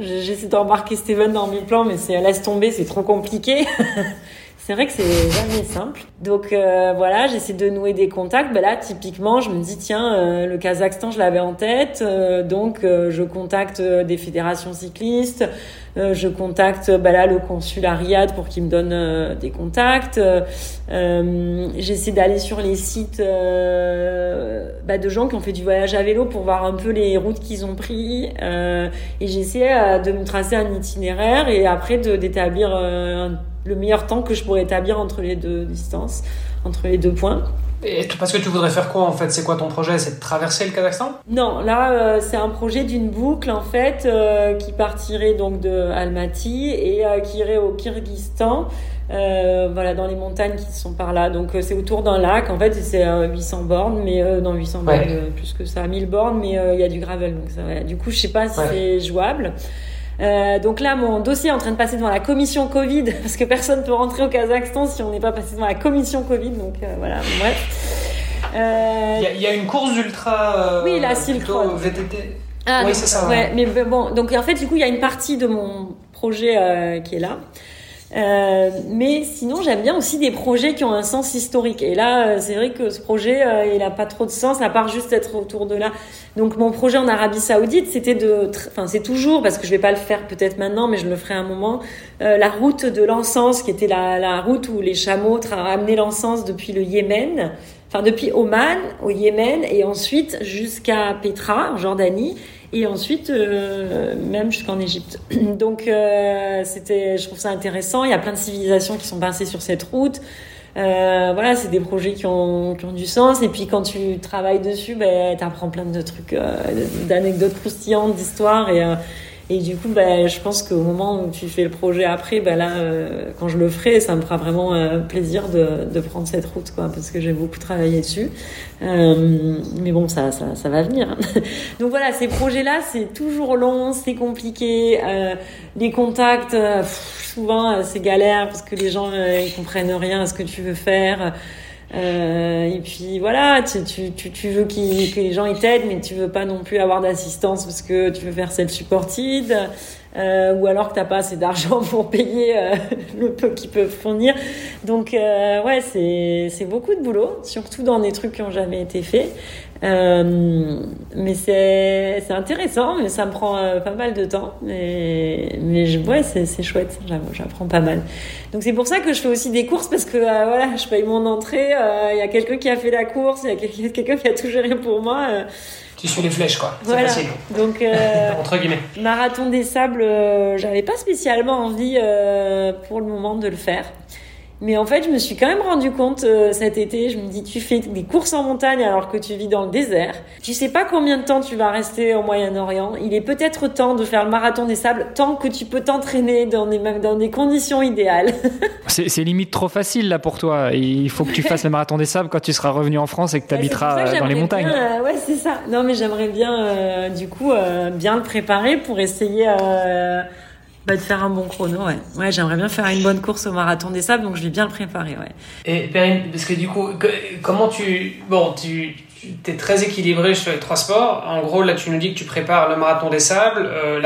j'essaie d'embarquer Steven dans mes plans mais c'est laisse tomber c'est trop compliqué. c'est vrai que c'est jamais simple. Donc euh, voilà, j'essaie de nouer des contacts. Ben là, typiquement, je me dis tiens, euh, le Kazakhstan, je l'avais en tête, euh, donc je contacte des fédérations cyclistes. je contacte ben là le consul pour qu'il me donne des contacts. j'essaie d'aller sur les sites ben, de gens qui ont fait du voyage à vélo pour voir un peu les routes qu'ils ont pris. et j'essaie de me tracer un itinéraire et après d'établir un le meilleur temps que je pourrais établir entre les deux distances, entre les deux points. Et parce que tu voudrais faire quoi en fait? C'est quoi ton projet? C'est de traverser le Kazakhstan? Non, là euh, c'est un projet d'une boucle en fait euh, qui partirait donc de Almaty et euh, qui irait au Kyrgyzstan. voilà, dans les montagnes qui sont par là. Donc c'est autour d'un lac. En fait, c'est 800 bornes, mais dans 800 bornes, plus que ça, 1000 bornes, mais il y a du gravel. Donc ça, Du coup, je sais pas si c'est jouable. Euh, donc là, mon dossier est en train de passer devant la commission Covid, parce que personne peut rentrer au Kazakhstan si on n'est pas passé devant la commission Covid. Donc euh, voilà, bref. Euh, il y, a une course d'ultra. oui, la Silk Road. VTT. Ah, oui, c'est ça. Ouais, mais bon, donc en fait, du coup, il y a une partie de mon projet qui est là. Euh, mais sinon, j'aime bien aussi des projets qui ont un sens historique. Et là, euh, c'est vrai que ce projet, euh, il n'a pas trop de sens à part juste être autour de là. Donc, mon projet en Arabie Saoudite, c'était de, enfin, c'est toujours parce que je vais pas le faire peut-être maintenant, mais je le ferai un moment. la route de l'encens, qui était la, la route où les chameaux ramenaient l'encens depuis le Yémen, enfin depuis Oman au Yémen et ensuite jusqu'à Petra en Jordanie et ensuite euh, même jusqu'en Égypte. Donc euh, c'était, je trouve ça intéressant. Il y a plein de civilisations qui sont passées sur cette route. Euh, voilà, c'est des projets qui ont, qui ont du sens. Et puis quand tu travailles dessus, ben, tu apprends plein de trucs, euh, d'anecdotes croustillantes, d'histoires. Et, Et du coup, bah, je pense qu'au moment où tu fais le projet après, bah là, quand je le ferai, ça me fera vraiment plaisir de, de, prendre cette route, quoi, parce que j'ai beaucoup travaillé dessus. mais bon, ça, ça, ça va venir. Donc voilà, ces projets-là, c'est toujours long, c'est compliqué. les contacts, souvent, c'est galère parce que les gens, ils comprennent rien à ce que tu veux faire. Euh, et puis voilà, tu, tu, tu, tu veux que les gens ils t'aident, mais tu veux pas non plus avoir d'assistance parce que tu veux faire cette supported, euh, ou alors que t'as pas assez d'argent pour payer euh, le peu qu'ils peuvent fournir. Donc euh, ouais, c'est beaucoup de boulot, surtout dans des trucs qui ont jamais été faits. Euh, mais c'est c'est intéressant, mais ça me prend euh, pas mal de temps. Mais mais ouais, c'est chouette, j'apprends pas mal. Donc c'est pour ça que je fais aussi des courses parce que euh, voilà, je paye mon entrée. Il y a quelqu'un qui a fait la course, il y a quelqu'un qui a tout géré pour moi. tu suis les flèches quoi. C'est facile. Donc entre guillemets. Marathon des sables, j'avais pas spécialement envie pour le moment de le faire. Mais en fait, je me suis quand même rendu compte euh, cet été, je me dis, tu fais des courses en montagne alors que tu vis dans le désert. Tu sais pas combien de temps tu vas rester au Moyen-Orient. Il est peut-être temps de faire le marathon des sables tant que tu peux t'entraîner dans des, dans des conditions idéales. c'est limite trop facile là pour toi. Il faut que tu fasses le marathon des sables quand tu seras revenu en France et que tu habiteras dans les montagnes. Euh, ouais, c'est ça. Non, mais j'aimerais bien, euh, du coup, bien le préparer pour essayer bah, de faire un bon chrono, ouais. Ouais, j'aimerais bien faire une bonne course au marathon des sables, donc je vais bien le préparer, ouais. Et Perrine, parce que du coup, comment tu. Bon, tu, tu es très équilibré sur les trois sports. En gros, là, tu nous dis que tu prépares le marathon des sables, euh,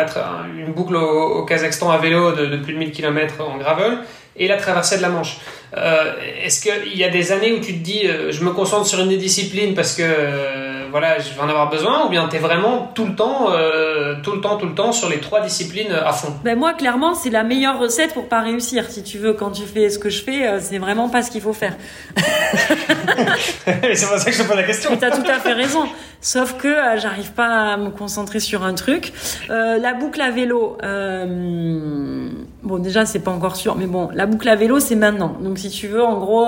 une boucle au, Kazakhstan à vélo de, plus de 1000 km en gravel, et la traversée de la Manche. Euh, Est-ce qu'il y a des années où tu te dis, euh, je me concentre sur une des disciplines parce que voilà, je vais en avoir besoin, ou bien tu es vraiment tout le temps, euh, tout le temps, tout le temps sur les trois disciplines à fond ben Moi, clairement, c'est la meilleure recette pour pas réussir. Si tu veux, quand tu fais ce que je fais, euh, c'est vraiment pas ce qu'il faut faire. c'est pour ça que je te pose la question. Tu as tout à fait raison. Sauf que euh, j'arrive pas à me concentrer sur un truc. la boucle à vélo, bon, déjà, c'est pas encore sûr, mais bon, la boucle à vélo, c'est maintenant. Donc, si tu veux, en gros,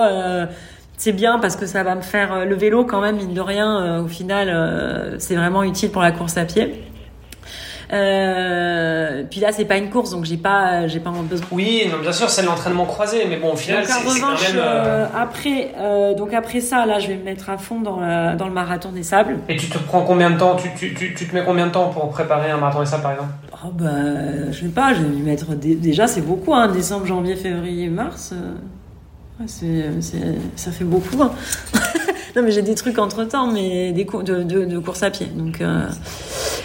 c'est bien parce que ça va me faire euh, le vélo quand même mine de rien euh, au final euh, c'est vraiment utile pour la course à pied euh, puis là, c'est pas une course, donc j'ai pas, j'ai pas besoin. Oui, non, bien sûr, c'est l'entraînement croisé, mais bon, au final, c'est quand même. après, donc après ça, là, je vais me mettre à fond dans, dans le marathon des sables. Et tu te prends combien de temps tu, tu, tu, tu, te mets combien de temps pour préparer un marathon des sables, par exemple? Oh bah, je sais pas, je vais me mettre. Déjà, c'est beaucoup, hein, décembre, janvier, février, mars. C'est, ça fait beaucoup. Hein. non, mais j'ai des trucs entre temps, mais des de, de, de, course à pied. Donc, euh...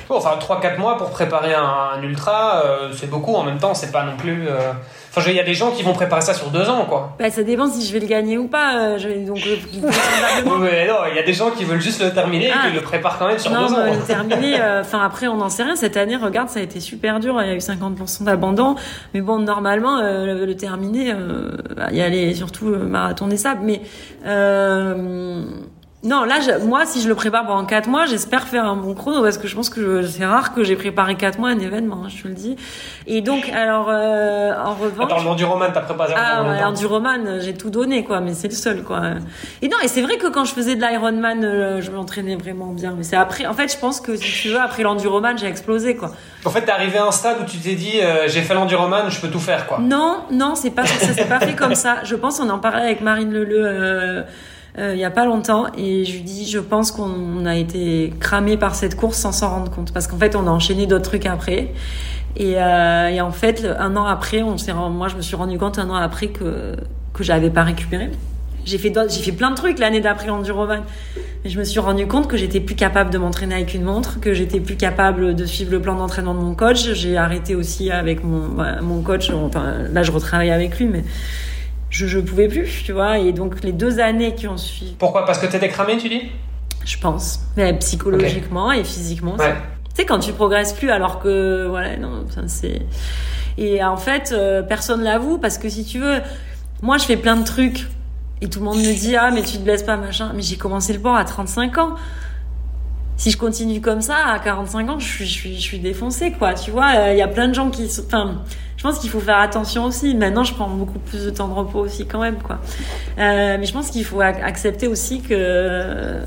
bon, enfin, 3-4 mois pour préparer un, ultra, euh, c'est beaucoup. En même temps, c'est pas non plus. Euh, Enfin, il y a des gens qui vont préparer ça sur deux ans, quoi. Bah, ça dépend si je vais le gagner ou pas. Euh, je vais donc. Euh, mais non, il y a des gens qui veulent juste le terminer et qui ah. le préparent quand même sur deux ans. Non, le terminer. Euh, enfin, après, on n'en sait rien. Cette année, regarde, ça a été super dur. Il y a eu 50% d'abandon. Mais bon, normalement, le, terminer, bah, il y a les, surtout le marathon des sables. Mais non, là, moi, si je le prépare pendant 4 mois, j'espère faire un bon chrono parce que je pense que c'est rare que j'ai préparé 4 mois un événement, hein, je te le dis. Et donc, alors, euh, en revanche. Attends, l'enduroman, t'as préparé Ah, ouais, l'enduroman, j'ai tout donné, quoi, mais c'est le seul, quoi. Et non, et c'est vrai que quand je faisais de l'Ironman, euh, je m'entraînais vraiment bien. Mais c'est après, en fait, je pense que si tu veux, après l'enduroman, j'ai explosé, quoi. En fait, t'es arrivé à un stade où tu t'es dit, euh, j'ai fait l'enduroman, je peux tout faire, quoi. Non, non, c'est pas ça, c'est pas fait comme ça. Je pense, on en parlait avec Marine Leleu, euh, il y a pas longtemps et je lui dis je pense qu'on a été cramé par cette course sans s'en rendre compte parce qu'en fait on a enchaîné d'autres trucs après. Et, euh, et, en fait un an après on s'est moi je me suis rendu compte un an après que que j'avais pas récupéré. J'ai fait j'ai fait plein de trucs l'année d'après en Durovan mais je me suis rendu compte que j'étais plus capable de m'entraîner avec une montre que j'étais plus capable de suivre le plan d'entraînement de mon coach. J'ai arrêté aussi avec mon mon coach enfin là je retravaille avec lui mais je, je pouvais plus, tu vois. Et donc, les deux années qui ont suivi. Pourquoi? Parce que t'étais cramé, tu dis? Je pense. Mais psychologiquement et physiquement. Tu sais, quand tu progresses plus alors que, voilà, non, c'est. Et en fait, euh, personne l'avoue parce que si tu veux, moi, je fais plein de trucs et tout le monde me dit, ah, mais tu te blesses pas, machin. Mais j'ai commencé le sport à 35 ans si je continue comme ça à 45 ans, je suis, je défoncée, quoi. Tu vois, il y a plein de gens qui, enfin, je pense qu'il faut faire attention aussi. Maintenant, je prends beaucoup plus de temps de repos aussi quand même, quoi. Euh, mais je pense qu'il faut accepter aussi que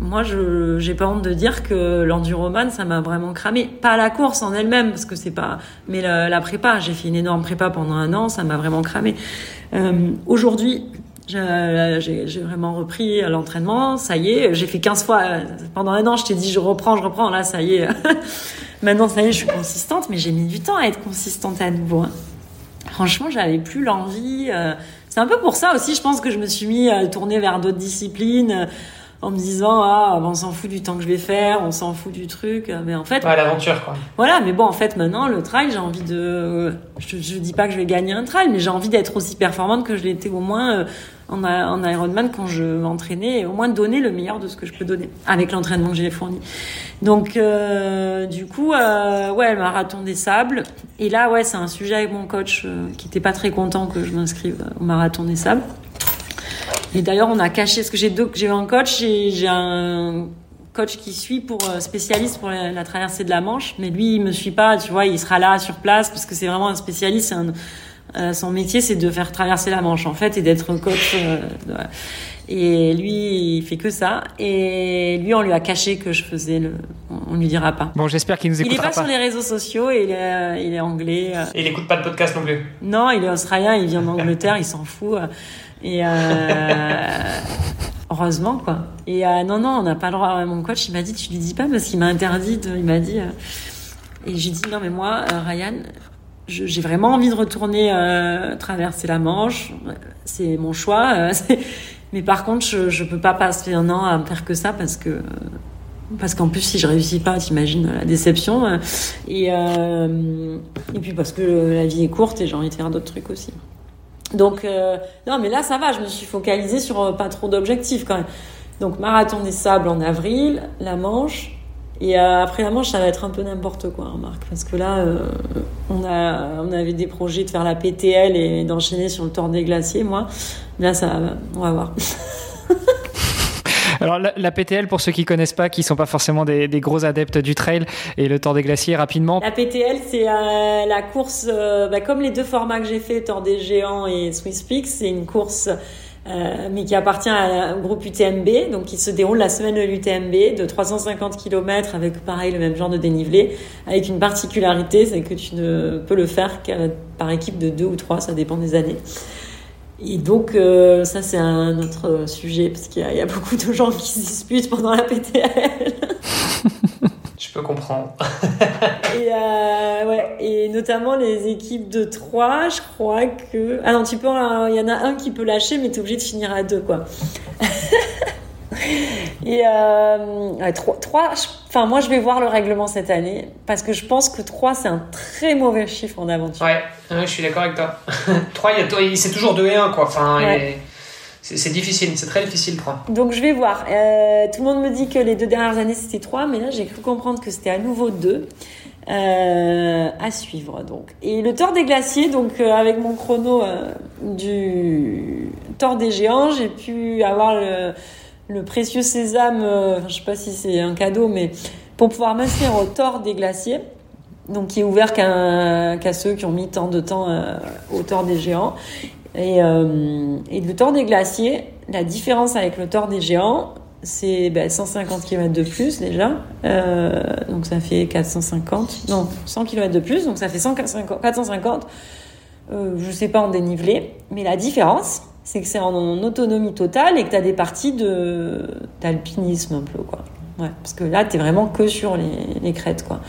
moi, je j'ai pas honte de dire que l'enduroman, ça m'a vraiment cramé. Pas la course en elle-même, parce que c'est pas, mais la, la prépa. J'ai fait une énorme prépa pendant un an, ça m'a vraiment cramé. Euh, Aujourd'hui, j'ai j'ai vraiment repris l'entraînement. Ça y est, j'ai fait 15 fois pendant un an. Je t'ai dit, je reprends, je reprends. Là, ça y est. Maintenant, ça y est, je suis consistante, mais j'ai mis du temps à être consistante à nouveau. hein. Franchement, j'avais plus l'envie. euh, C'est un peu pour ça aussi, je pense que je me suis mis à tourner vers d'autres disciplines euh, en me disant ah on s'en fout du temps que je vais faire, on s'en fout du truc. Mais en fait, Ouais, l'aventure, quoi. voilà. Mais bon, en fait, maintenant le trail, j'ai envie de. Je, je dis pas que je vais gagner un trail, mais j'ai envie d'être aussi performante que je l'étais au moins euh, en, en Ironman quand je m'entraînais, et au moins donner le meilleur de ce que je peux donner avec l'entraînement que j'ai fourni. Donc, euh, du coup, euh, ouais, le marathon des sables. Et là, ouais, c'est un sujet avec mon coach euh, qui était pas très content que je m'inscrive au marathon des sables. Et d'ailleurs, on a caché, parce que j'ai deux, j'ai un coach, j'ai un coach qui suit pour spécialiste pour la, traversée de la Manche, mais lui, il me suit pas, tu vois, il sera là sur place parce que c'est vraiment un spécialiste. Euh, son métier, c'est de faire traverser la Manche en fait et d'être coach. euh, et lui, il fait que ça. Et lui, on lui a caché que je faisais le. On, lui dira pas. Bon, j'espère qu'il nous Il est écoutera pas, pas. sur les réseaux sociaux et il est, il est anglais. euh, Et il écoute pas de podcast non plus. non, il est australien, il vient d'Angleterre, il s'en fout. euh, Et euh, heureusement, quoi. Et euh, non, non, on n'a pas le droit. Mon coach, il m'a dit, tu lui dis pas parce qu'il m'a interdit. De, il m'a dit. euh, et j'ai dit, non, mais moi, euh, Ryan, j'ai vraiment envie de retourner euh, traverser la Manche. C'est mon choix. euh, mais par contre, je, je peux pas passer un an à me faire que ça parce que. Parce qu'en plus, si je réussis pas, t'imagines la déception. Et, euh, et puis parce que la vie est courte et j'ai envie de faire d'autres trucs aussi. Donc, euh, non, mais là, ça va, je me suis focalisée sur pas trop d'objectifs quand même. Donc, marathon des sables en avril, la Manche. Et euh, après la Manche, ça va être un peu n'importe quoi, remarque. Parce que là, euh, on, a, on avait des projets de faire la PTL et d'enchaîner sur le Tour des Glaciers, moi. Là, ça va, on va voir. Alors la, la PTL, pour ceux qui connaissent pas, qui sont pas forcément des, des gros adeptes du trail et le Tour des Glaciers, rapidement. La PTL, c'est euh, la course, euh, bah, comme les deux formats que j'ai fait, Tour des Géants et Swiss Peaks, c'est une course, euh, mais qui appartient à- au groupe UTMB, donc qui se déroule la semaine de l'UTMB, de 350 km avec pareil le même genre de dénivelé, avec une particularité, c'est que tu ne peux le faire qu'à- par équipe de deux ou trois, ça dépend des années. Et donc, euh, ça, c'est un autre sujet, parce qu'il y a beaucoup de gens qui se disputent pendant la PTL. Je peux comprendre. Et, euh, ouais, et notamment les équipes de 3, je crois que. Ah non, tu peux, il y en a un qui peut lâcher, mais t'es obligé de finir à deux, quoi. et euh, ouais, 3, enfin, moi je vais voir le règlement cette année, parce que je pense que 3, c'est un très mauvais chiffre en aventure. Ouais, ouais, je suis d'accord avec toi. 3, c'est toujours 2 et 1, quoi. Enfin, Ouais. et c'est difficile, c'est très difficile 3. Donc je vais voir. Euh, tout le monde me dit que les deux dernières années c'était 3, mais là j'ai cru comprendre que c'était à nouveau 2. Euh, à suivre donc. Et le Tour des glaciers, donc euh, avec mon chrono du Tour des géants, j'ai pu avoir le, précieux sésame, enfin, je sais pas si c'est un cadeau, mais pour pouvoir m'inscrire au Tour des glaciers, donc qui est ouvert qu'à ceux qui ont mis tant de temps au Tour des géants. Et, euh, et le Tour des glaciers, la différence avec le Tour des géants, c'est ben, 150 km de plus déjà. Euh, donc ça fait 450. Non, 100 km de plus, donc ça fait 150, 450. Euh, je sais pas en dénivelé. Mais la différence, c'est que c'est en, autonomie totale et que tu as des parties de d'alpinisme un peu. quoi. Ouais, parce que là, tu es vraiment que sur les, les crêtes. quoi.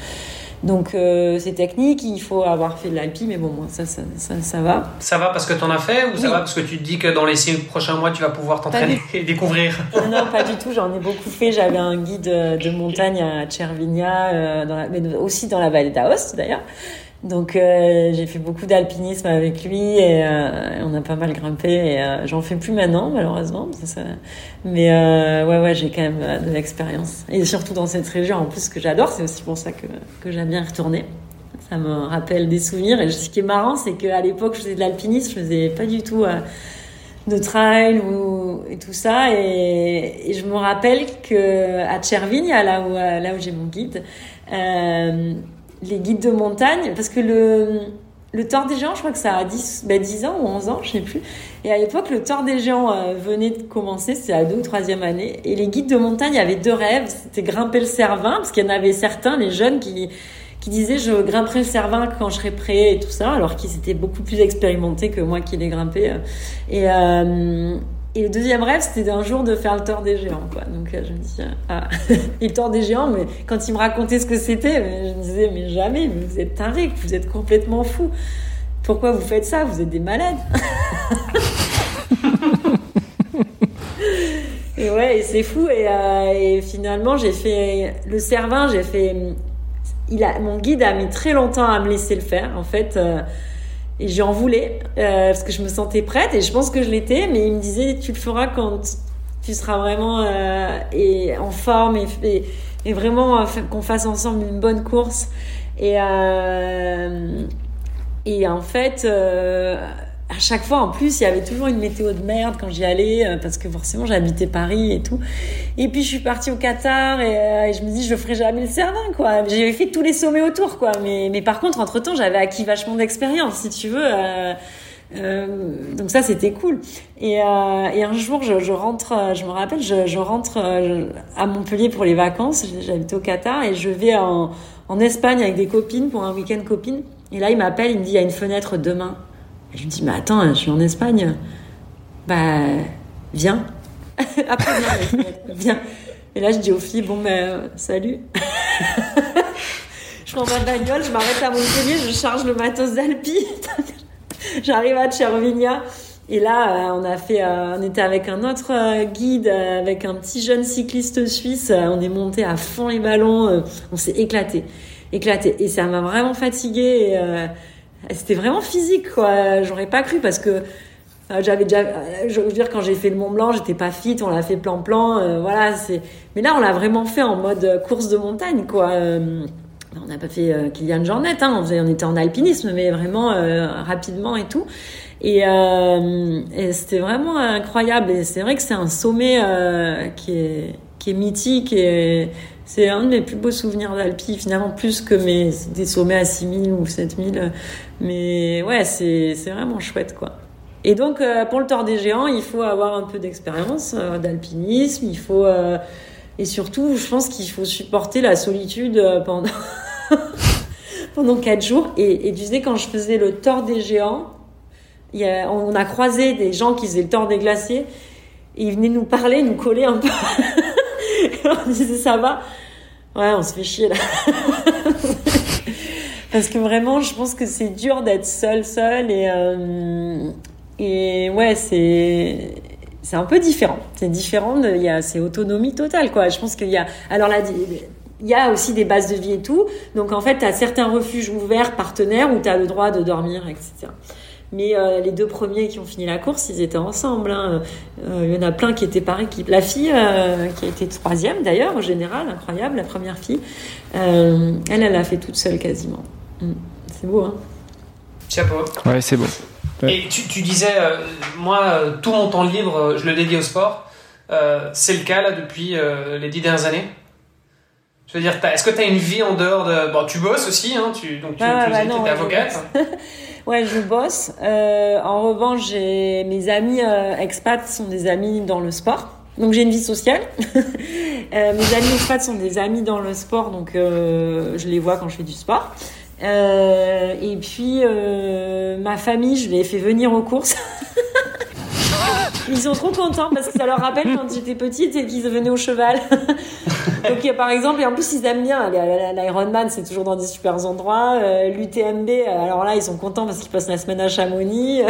Donc euh, c'est technique, il faut avoir fait de l'alpi, mais bon, moi, ça, ça, ça, ça va. Ça va parce que t'en as fait ou ça va parce que tu te dis que dans les six prochains mois tu vas pouvoir t'entraîner et découvrir? Non, pas du tout. J'en ai beaucoup fait. J'avais un guide euh, de montagne à Cervinia, euh, dans la- mais aussi dans la vallée d'Aoste d'ailleurs. Donc euh, j'ai fait beaucoup d'alpinisme avec lui et euh, on a pas mal grimpé. Et euh, j'en fais plus maintenant malheureusement. Ça, ça- Mais euh, ouais, ouais, j'ai quand même euh, de l'expérience. Et surtout dans cette région, en plus, que j'adore, c'est aussi pour ça que, que j'aime bien retourner. Ça me rappelle des souvenirs. Et ce qui est marrant, c'est qu'à l'époque, je faisais de l'alpinisme, je faisais pas du tout. euh, de trail ou, et tout ça. Et, je me rappelle que à Cervinia, là où, là où j'ai mon guide, euh, les guides de montagne, parce que le, le tort des géants, je crois que ça a 10, ben 10 ans ou 11 ans, je sais plus. Et à l'époque, le tort des géants euh, venait de commencer, c'était la deux ou troisième année. Et les guides de montagne avaient deux rêves, c'était grimper le Cervin, parce qu'il y en avait certains, les jeunes, qui, qui disaient je grimperai le Cervin quand je serai prêt et tout ça, alors qu'ils étaient beaucoup plus expérimentés que moi qui l'ai grimpé. Et, euh, et le deuxième rêve, c'était d'un jour de faire le tort des géants, quoi. Donc euh, je me dis, ah, et le tort des géants, mais quand il me racontait ce que c'était, je me disais, mais jamais, vous êtes taré, vous êtes complètement fou. Pourquoi vous faites ça? Vous êtes des malades. et ouais, et c'est fou. Et, euh, finalement, j'ai fait le Cervin, j'ai fait. Il a, mon guide a mis très longtemps à me laisser le faire, en fait. Euh, et j'en voulais euh, parce que je me sentais prête et je pense que je l'étais, mais il me disait tu le feras quand tu seras vraiment euh, et en forme et, et, vraiment euh, qu'on fasse ensemble une bonne course. Et, euh, et en fait, euh, à chaque fois, en plus, il y avait toujours une météo de merde quand j'y allais, euh, parce que forcément, j'habitais Paris et tout. Et puis, je suis partie au Qatar et, euh, je me dis, je ferai jamais le Cervin, quoi. J'avais fait tous les sommets autour, quoi. Mais, mais par contre, entre temps, j'avais acquis vachement d'expérience, si tu veux. Euh, donc ça c'était cool et, un jour je, rentre je me rappelle je, rentre à Montpellier pour les vacances j'habite au Qatar et je vais en, en Espagne avec des copines pour un week-end copine et là il m'appelle il me dit il y a une fenêtre demain je me dis, mais attends, je suis en Espagne. Bah, viens. Après, viens, viens. Et là, je dis aux filles, bon, ben, salut. je prends ma bagnole, je m'arrête à Montpellier, je charge le matos d'Alpi. J'arrive à Chervinia. Et là, on a fait, on était avec un autre guide, avec un petit jeune cycliste suisse. On est monté à fond les ballons. On s'est éclaté, éclaté. Et ça m'a vraiment fatigué. C'était vraiment physique, quoi. J'aurais pas cru parce que j'avais déjà je veux dire quand j'ai fait le Mont Blanc j'étais pas fit on l'a fait plan plan euh, voilà c'est mais là on l'a vraiment fait en mode course de montagne quoi. Euh, on n'a pas fait euh, Kylian Jornet hein, on, on était en alpinisme mais vraiment euh, rapidement et tout. Et, euh, et c'était vraiment incroyable. Et c'est vrai que c'est un sommet qui est qui est mythique et c'est un de mes plus beaux souvenirs d'Alpi, finalement plus que mes des sommets à 6000 ou 7000. Mais ouais, c'est vraiment chouette quoi. Et donc euh, pour le tort des géants, il faut avoir un peu d'expérience euh, d'alpinisme, il faut euh, et surtout, je pense qu'il faut supporter la solitude pendant pendant quatre jours. Et, et tu sais, quand je faisais le tort des géants, y a, on a croisé des gens qui faisaient le tort des glaciers. Et ils venaient nous parler, nous coller un peu. on disait ça va. Ouais, on se fait chier là. Parce que vraiment, je pense que c'est dur d'être seul, seul et euh, ouais, c'est c'est un peu différent. C'est différent. Il y a c'est autonomie totale quoi. Je pense qu'il y a alors là il y a aussi des bases de vie et tout. Donc en fait, tu as certains refuges ouverts partenaires où tu as le droit de dormir, etc. Mais euh, les deux premiers qui ont fini la course, ils étaient ensemble. Hein. Euh, il y en a plein qui étaient par équipe. La fille, euh, qui a été troisième d'ailleurs, au général, incroyable, la première fille, euh, elle, elle a fait toute seule quasiment. Mm. C'est beau, hein Chapeau. Ouais, c'est beau. Ouais. Et tu, tu disais, euh, moi, tout mon temps libre, je le dédie au sport. c'est le cas là depuis les dix dernières années je veux dire, est-ce que tu as une vie en dehors de. Bon, tu bosses aussi, hein, tu, donc tu, ah, tu bah es avocate. ouais, je bosse. Euh, en revanche, j'ai mes amis euh, expats sont des amis dans le sport. Donc j'ai une vie sociale. euh, mes amis expats sont des amis dans le sport, donc euh, je les vois quand je fais du sport. Et puis ma famille, je les ai fait venir aux courses. Ils sont trop contents parce que ça leur rappelle quand j'étais petite et qu'ils venaient au cheval. Donc par exemple, et en plus ils aiment bien l'Ironman, c'est toujours dans des super endroits. Euh, L'UTMB, alors là ils sont contents parce qu'ils passent la semaine à Chamonix.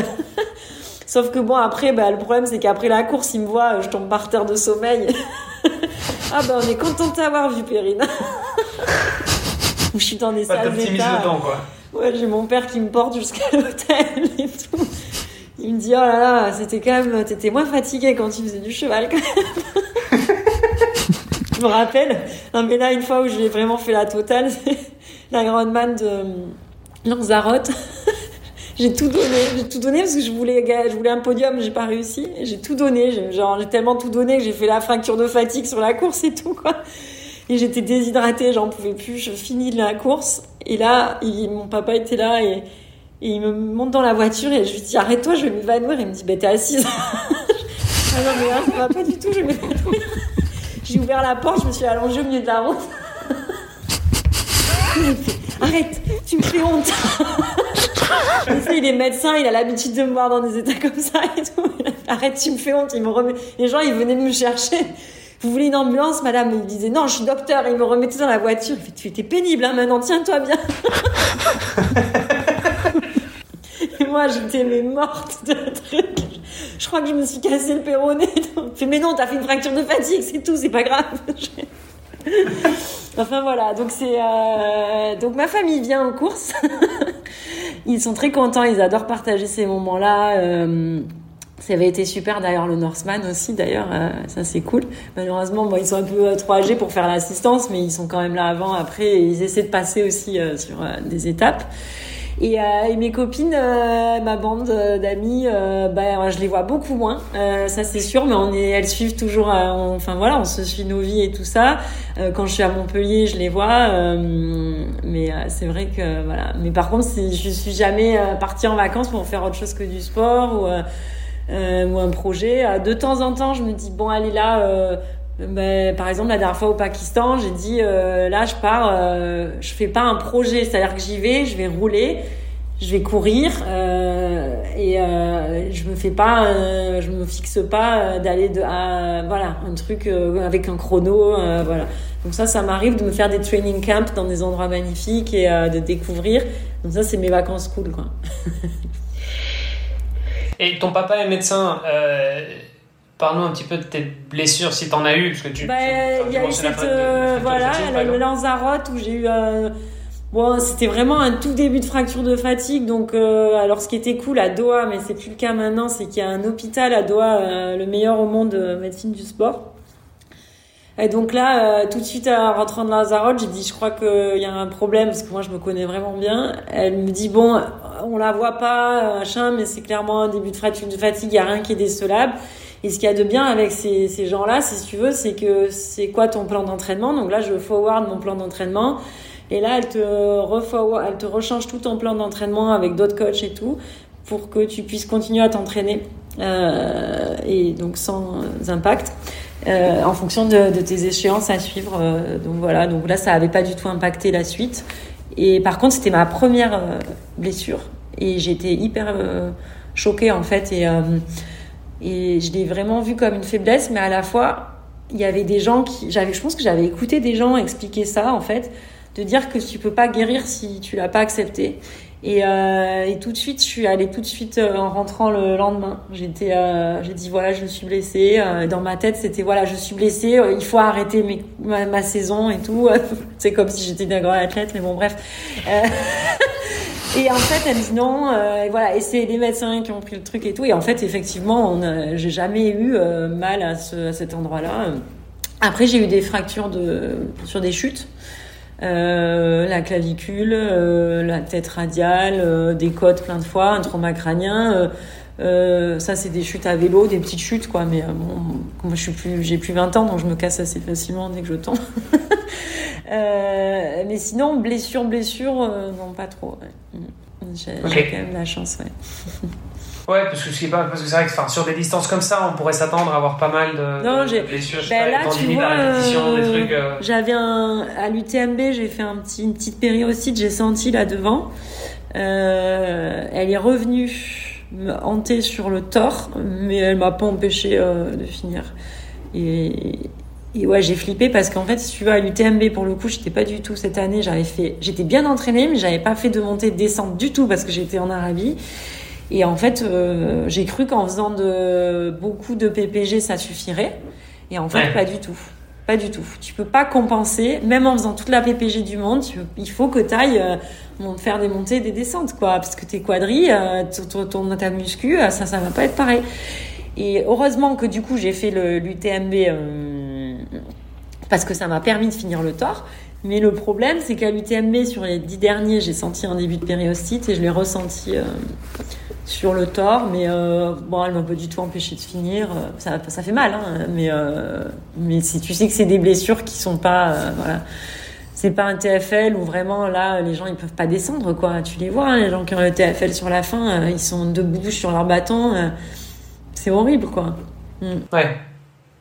Sauf que bon après, bah, le problème c'est qu'après la course, ils me voient, je tombe par terre de sommeil. ah ben on est content de t'avoir vu, Perrine. je suis dans des Pas quoi. Ouais, j'ai mon père qui me porte jusqu'à l'hôtel et tout. Il me dit, oh là là, c'était quand même, t'étais moins fatigué quand tu faisais du cheval, quand même. je me rappelle, mais là, une fois où j'ai vraiment fait la totale, c'est l'Ironman de Lanzarote. j'ai tout donné, j'ai tout donné parce que je voulais, je voulais un podium, j'ai pas réussi. J'ai tout donné, j'ai, tellement tout donné que j'ai fait la fracture de fatigue sur la course et tout, quoi. Et j'étais déshydratée, j'en pouvais plus, je finis la course. Et là, mon papa était là et, Et il me monte dans la voiture et je lui dis arrête-toi, je vais m'évanouir. Il me dit bah t'es assise. ah non mais là, ça va pas du tout, je vais m'évanouir. J'ai ouvert la porte, je me suis allongée au milieu de la route. Arrête, tu me fais honte. Sais, il est médecin, il a l'habitude de me voir dans des états comme ça et tout. Arrête, tu me fais honte. Il me remet... Les gens, ils venaient me chercher. Vous voulez une ambulance, madame? Il disait non, je suis docteur. Il me remettait dans la voiture. Il fait tu étais pénible, hein, maintenant tiens-toi bien. Moi, j'étais mais morte de truc. Je crois que je me suis cassé le péroné. Fait mais non, t'as fait une fracture de fatigue, c'est tout, c'est pas grave. Enfin voilà, donc c'est euh, donc ma famille vient en course. ils sont très contents, ils adorent partager ces moments-là. Euh, ça avait été super d'ailleurs le Norseman aussi d'ailleurs, euh, ça c'est cool. Malheureusement, bon, ils sont un peu trop âgés pour faire l'assistance, mais ils sont quand même là avant, après, et ils essaient de passer aussi sur des étapes. Et, euh, et mes copines, euh, ma bande euh, d'amis, bah, je les vois beaucoup moins, ça c'est sûr, mais on est, elles suivent toujours, enfin voilà, on se suit nos vies et tout ça. Quand je suis à Montpellier, je les vois, mais c'est vrai que voilà. Mais par contre, je suis jamais partie en vacances pour faire autre chose que du sport ou un projet. De temps en temps, je me dis bon, allez là. Ben, par exemple, la dernière fois au Pakistan, j'ai dit euh, là, je pars, euh, je fais pas un projet, c'est-à-dire que j'y vais, je vais rouler, je vais courir euh, et euh, je me fais pas, je me fixe pas d'aller de, à, voilà, un truc avec un chrono, voilà. Donc ça, ça m'arrive de me faire des training camps dans des endroits magnifiques et de découvrir. Donc ça, c'est mes vacances cool, quoi. Et ton papa est médecin. Parle-nous un petit peu de tes blessures si t'en as eu, parce que tu. Bah, il y a eu la cette, euh, fracture de voilà, fatigue, par le. Lanzarote où j'ai eu, euh, bon, c'était vraiment un tout début de fracture de fatigue. Donc, euh, alors ce qui était cool à Doha, mais c'est plus le cas maintenant, c'est qu'il y a un hôpital à Doha, euh, le meilleur au monde de médecine du sport. Et donc là, tout de suite en rentrant de Lanzarote, j'ai dit, je crois qu'il y a un problème parce que moi, je me connais vraiment bien. Elle me dit, bon, on la voit pas, machin, mais c'est clairement un début de fracture de fatigue, il y a rien qui est décelable. Et ce qu'il y a de bien avec ces, ces gens-là, si tu veux, c'est que c'est quoi ton plan d'entraînement? Donc là, je forward mon plan d'entraînement. Et là, elle te, reforward, elle te rechange tout ton plan d'entraînement avec d'autres coachs et tout pour que tu puisses continuer à t'entraîner euh, et donc sans impact euh, en fonction de, tes échéances à suivre. euh, donc voilà, donc là, ça avait pas du tout impacté la suite. Et par contre, c'était ma première euh, blessure et j'étais hyper euh, choquée en fait et euh, et je l'ai vraiment vu comme une faiblesse, mais à la fois, il y avait des gens qui, j'avais, je pense que j'avais écouté des gens expliquer ça, en fait, de dire que tu peux pas guérir si tu l'as pas accepté. Et, euh, et tout de suite, je suis allée tout de suite euh, en rentrant le lendemain. J'étais, euh, j'ai dit voilà, je suis blessée. Euh, dans ma tête, c'était voilà, je suis blessée. euh, il faut arrêter mes, ma, ma saison et tout. C'est comme si j'étais une grande athlète, mais bon, bref. Et en fait, elle dit non, euh, et voilà, et c'est les médecins qui ont pris le truc et tout. Et en fait, effectivement, j'ai jamais eu euh, mal à, ce, à cet endroit-là. Après, j'ai eu des fractures de, sur des chutes. Euh, la clavicule, euh, la tête radiale, euh, des côtes plein de fois, un trauma crânien. euh, ça, c'est des chutes à vélo, des petites chutes, quoi. Mais bon, moi, suis plus, j'ai plus 20 ans, donc je me casse assez facilement dès que je tombe. Euh, mais sinon, blessure, blessure, euh, non, pas trop. Mm. J'ai quand même la chance, ouais. Ouais, parce que c'est pas parce que c'est vrai que enfin, sur des distances comme ça, on pourrait s'attendre à avoir pas mal de, Non, de j'ai- blessures. Ben là, tu vois, répétition, des euh, trucs. euh, J'avais un à l'UTMB, j'ai fait un petit une petite périostite, j'ai senti là devant. Euh, elle est revenue me hanter sur le tort, mais elle m'a pas empêché euh, de finir. Et, et ouais, j'ai flippé parce qu'en fait, si tu vas à l'UTMB pour le coup, j'étais pas du tout cette année. J'avais fait, j'étais bien entraînée, mais j'avais pas fait de montée de descente du tout parce que j'étais en Arabie. Et en fait, euh, j'ai cru qu'en faisant de beaucoup de PPG, ça suffirait. Et en fait, Ouais. pas du tout. Pas du tout. Tu peux pas compenser, même en faisant toute la PPG du monde, tu- il faut que tu ailles faire des montées et des descentes, quoi. Parce que tes quadrilles, euh, ton, ton, ta muscu, euh, ça, ça va pas être pareil. Et heureusement que du coup, j'ai fait l'UTMB euh, parce que ça m'a permis de finir le tort. Mais le problème, c'est qu'à l'UTMB, sur les dix derniers, j'ai senti un début de périostite et je l'ai ressenti euh, sur le tort. Mais euh, bon, elle m'a pas du tout empêché de finir. Euh, Ça, fait mal, hein, mais, mais si tu sais que c'est des blessures qui sont pas. voilà. c'est pas un TFL où vraiment là les gens ils peuvent pas descendre quoi. Tu les vois, hein, les gens qui ont le TFL sur la fin, ils sont debout sur leur bâton. c'est horrible quoi. Mm. Ouais.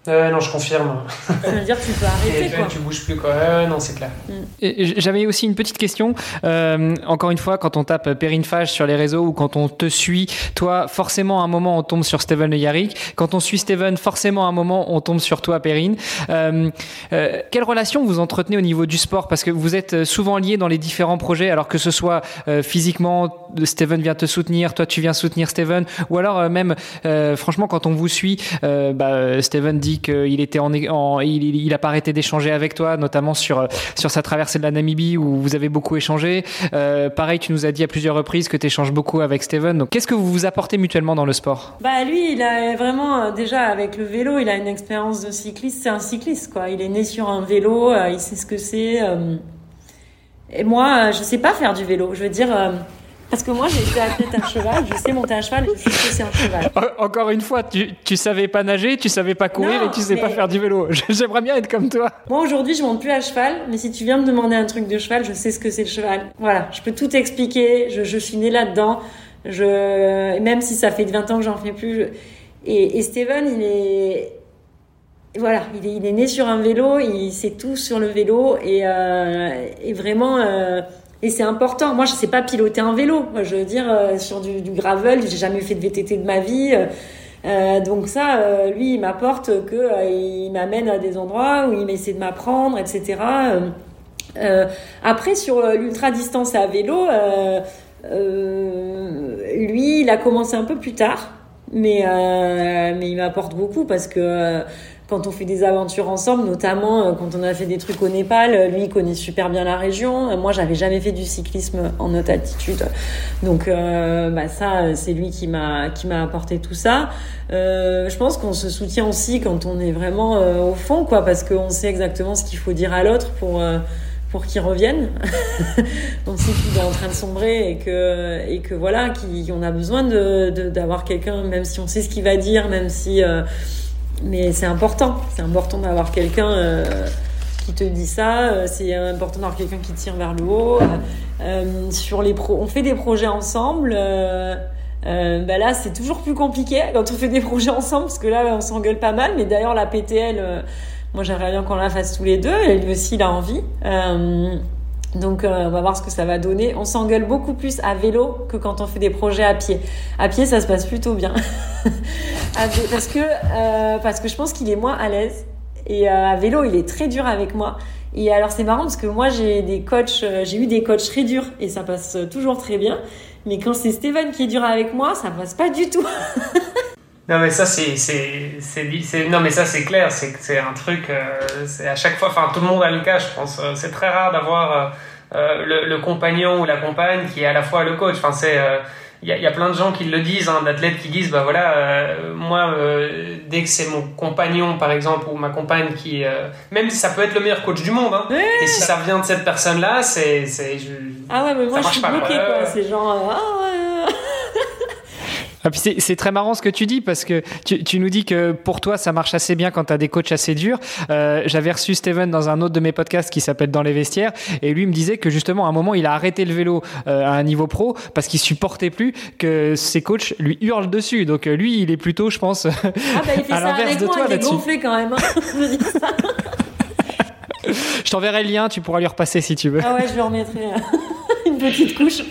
Euh, non, je confirme. Ça veut dire que tu peux arrêter. quoi. Tu bouges plus quoi. non, c'est clair. Mm. J'avais aussi une petite question. Euh, encore une fois, quand on tape Perrine Fage sur les réseaux ou quand on te suit, toi, forcément, à un moment, on tombe sur Steven Le Yarrick. Quand on suit Steven, forcément, à un moment, on tombe sur toi, Perrine. Euh, euh, quelle relation vous entretenez au niveau du sport? Parce que vous êtes souvent liés dans les différents projets, alors que ce soit euh, physiquement, Steven vient te soutenir, toi, tu viens soutenir Steven, ou alors euh, même, franchement, quand on vous suit, bah, Steven dit qu'il était en, il, a pas arrêté d'échanger avec toi, notamment sur sur sa traversée de la Namibie où vous avez beaucoup échangé. Euh, pareil, tu nous as dit à plusieurs reprises que tu échanges beaucoup avec Steven. Donc, qu'est-ce que vous vous apportez mutuellement dans le sport? Bah lui, il a vraiment euh, déjà avec le vélo, il a une expérience de cycliste. C'est un cycliste quoi. Il est né sur un vélo, euh, il sait ce que c'est. et moi, je sais pas faire du vélo. Je veux dire. Parce que moi, j'ai été athlète à cheval, je sais monter à cheval je sais que c'est un cheval. Encore une fois, tu, tu savais pas nager, tu savais pas courir et tu sais pas faire du vélo. J'aimerais bien être comme toi. Moi, aujourd'hui, je monte plus à cheval, mais si tu viens me demander un truc de cheval, je sais ce que c'est le cheval. Voilà, je peux tout expliquer, je, je suis née là-dedans. Je, même si ça fait 20 ans que j'en fais plus. Et, et Steven, il est, voilà, il est, il est, né sur un vélo, il sait tout sur le vélo et, euh, et vraiment, euh, et c'est important. Moi, je sais pas piloter un vélo. je veux dire, euh, sur du, du gravel, j'ai jamais fait de VTT de ma vie. Euh, donc ça, euh, lui, il m'apporte que euh, il m'amène à des endroits où il essaie de m'apprendre, etc. après, sur l'ultra distance à vélo, lui, il a commencé un peu plus tard, mais mais il m'apporte beaucoup parce que quand on fait des aventures ensemble, notamment euh, quand on a fait des trucs au Népal, euh, lui il connaît super bien la région. Euh, moi, j'avais jamais fait du cyclisme en haute altitude, donc bah, ça, c'est lui qui m'a qui m'a apporté tout ça. je pense qu'on se soutient aussi quand on est vraiment au fond, quoi, parce qu'on sait exactement ce qu'il faut dire à l'autre pour pour qu'il revienne. on sait qu'il est en train de sombrer et que et que voilà, qu'on a besoin de d'avoir quelqu'un, même si on sait ce qu'il va dire, même si mais c'est important. C'est important d'avoir quelqu'un euh, qui te dit ça. Euh, c'est important d'avoir quelqu'un qui tire vers le haut. Euh, sur les pro on fait des projets ensemble. bah là, c'est toujours plus compliqué quand on fait des projets ensemble parce que là, on s'engueule pas mal. Mais d'ailleurs, la PTL, moi, j'aimerais bien qu'on la fasse tous les deux. Et lui aussi, il a envie. Donc euh, on va voir ce que ça va donner. On s'engueule beaucoup plus à vélo que quand on fait des projets à pied. À pied ça se passe plutôt bien. parce que euh, parce que je pense qu'il est moins à l'aise et euh, à vélo il est très dur avec moi. Et alors c'est marrant parce que moi j'ai des coachs, j'ai eu des coachs très durs et ça passe toujours très bien. Mais quand c'est Steven qui est dur avec moi, ça passe pas du tout. Non mais ça c'est c'est non mais ça c'est clair c'est c'est un truc euh, c'est à chaque fois enfin tout le monde a le cas je pense euh, c'est très rare d'avoir euh, le, le, compagnon ou la compagne qui est à la fois le coach enfin c'est il y, a, y, a, plein de gens qui le disent, hein, d'athlètes qui disent, bah voilà, moi, dès que c'est mon compagnon, par exemple, ou ma compagne qui, même si ça peut être le meilleur coach du monde, hein, et si ça vient de cette personne-là, c'est, c'est, ah ouais, mais moi je suis bloquée, quoi. C'est genre, ah. Ah, c'est très marrant ce que tu dis parce que tu, tu, nous dis que pour toi ça marche assez bien quand tu as des coachs assez durs. Euh, J'avais reçu Steven dans un autre de mes podcasts qui s'appelle Dans les vestiaires et lui me disait que justement à un moment il a arrêté le vélo euh, à un niveau pro parce qu'il supportait plus que ses coachs lui hurlent dessus. Donc euh, lui il est plutôt je pense ah bah, il fait à l'inverse de toi là-dessus. quand même. Hein. je t'enverrai le lien, tu pourras lui repasser si tu veux. Ah ouais, je lui remettrai une petite couche.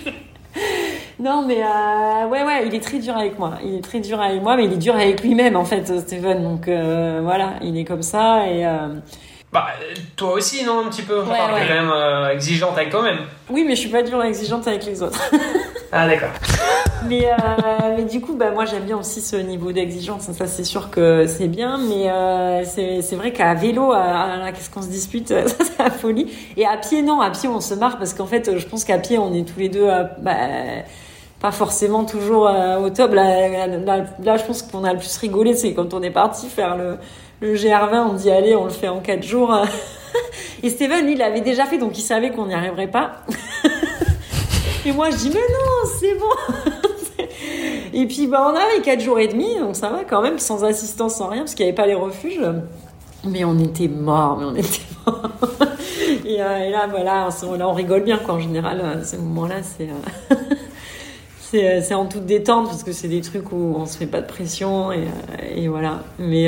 Non, mais euh, ouais, ouais, il est très dur avec moi. Il est très dur avec moi, mais il est dur avec lui-même, en fait, Steven. Donc euh, voilà, il est comme ça. Et, euh... Bah, toi aussi, non, un petit peu? Ouais, enfin, ouais. quand même exigeante avec toi-même. Oui, mais je suis pas dure exigeante avec les autres. ah, d'accord. mais, mais du coup, bah, moi, j'aime bien aussi ce niveau d'exigence. Ça, c'est sûr que c'est bien. Mais c'est vrai qu'à vélo, qu'est-ce qu'on se dispute? Ça, c'est la folie. Et à pied, non. À pied, on se marre parce qu'en fait, je pense qu'à pied, on est tous les deux. Bah, pas forcément toujours euh, au top. Là, là, je pense qu'on a le plus rigolé, c'est quand on est parti faire le, le GR20, on dit allez, on le fait en 4 jours. Et Steven, lui, il l'avait déjà fait, donc il savait qu'on n'y arriverait pas. et moi, je dis mais non, c'est bon. et puis, bah, on avait 4 jours et demi, donc ça va quand même, sans assistance, sans rien, parce qu'il n'y avait pas les refuges. Mais on était morts, mais on était morts. et, là, voilà, là, on rigole bien, quoi. En général, à ce moment-là, c'est. C'est en toute détente parce que c'est des trucs où on se fait pas de pression et, et voilà. Mais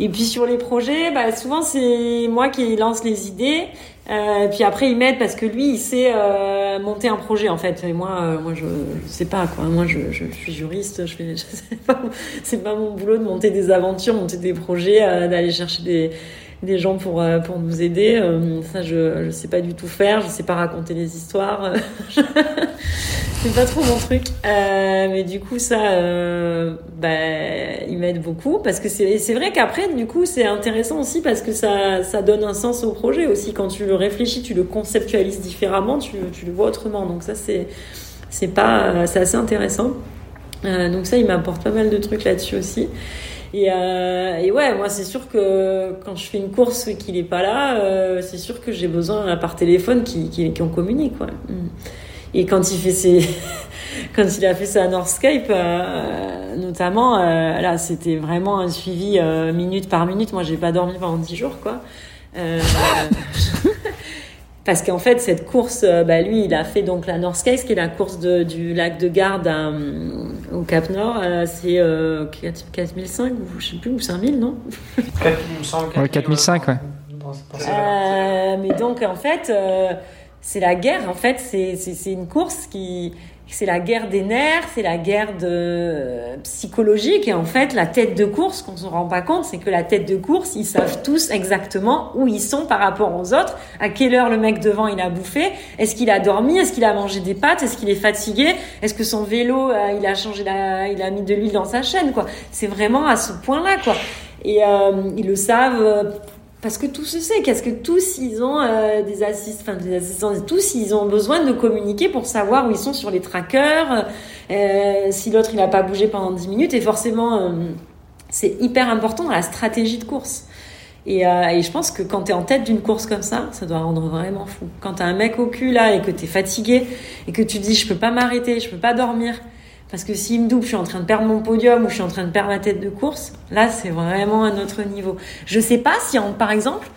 et puis sur les projets, bah, souvent c'est moi qui lance les idées euh, puis après, il m'aide parce que lui, il sait euh, monter un projet en fait. Et moi, euh, moi, je, je sais pas quoi. Moi, je, suis juriste. Je fais, sais pas. C'est pas mon boulot de monter des aventures, monter des projets, euh, d'aller chercher des des gens pour euh, pour nous aider. ça, je je sais pas du tout faire. Je sais pas raconter les histoires. c'est pas trop mon truc. Euh, mais du coup, ça, euh, bah, il m'aide beaucoup parce que c'est, vrai qu'après, du coup, c'est intéressant aussi parce que ça, ça donne un sens au projet aussi. Quand tu le réfléchis, tu le conceptualises différemment, tu, tu le vois autrement. Donc ça, c'est, assez intéressant. Euh, donc ça, il m'apporte pas mal de trucs là-dessus aussi. Et, euh, et ouais, moi, c'est sûr que quand je fais une course et qu'il est pas là, euh, c'est sûr que j'ai besoin par téléphone qu'on communique, quoi. Mm. Et quand il fait ses, quand il a fait sa Northscape, euh, notamment, euh, là, c'était vraiment un suivi euh, minute par minute. Moi, j'ai pas dormi pendant dix jours, quoi. Euh, parce qu'en fait, cette course, bah, lui, il a fait donc la Northscape, qui est la course de, du lac de Garde au Cap Nord. c'est 4005 ou je sais plus, ou 5000, non? 4005, ouais. mais donc, en fait c'est la guerre en fait c'est une course qui c'est la guerre des nerfs c'est la guerre de psychologique. Et en fait la tête de course qu'on se rend pas compte c'est que la tête de course ils savent tous exactement où ils sont par rapport aux autres à quelle heure le mec devant il a bouffé est-ce qu'il a dormi est-ce qu'il a mangé des pâtes est-ce qu'il est fatigué est-ce que son vélo euh, il a changé la il a mis de l'huile dans sa chaîne quoi. C'est vraiment à ce point là quoi. Et euh, ils le savent euh, parce que tout se sait, qu'est-ce que tous ils ont euh, des assistants, enfin des assistants, tous ils ont besoin de communiquer pour savoir où ils sont sur les trackers, euh, si l'autre il n'a pas bougé pendant 10 minutes, et forcément euh, c'est hyper important dans la stratégie de course. Et, et je pense que quand tu es en tête d'une course comme ça, ça doit rendre vraiment fou. Quand tu as un mec au cul là et que tu es fatigué et que tu dis je peux pas m'arrêter, je peux pas dormir, parce que s'il me double, je suis en train de perdre mon podium ou je suis en train de perdre ma tête de course, là, c'est vraiment un autre niveau. Je sais pas si, en, par exemple,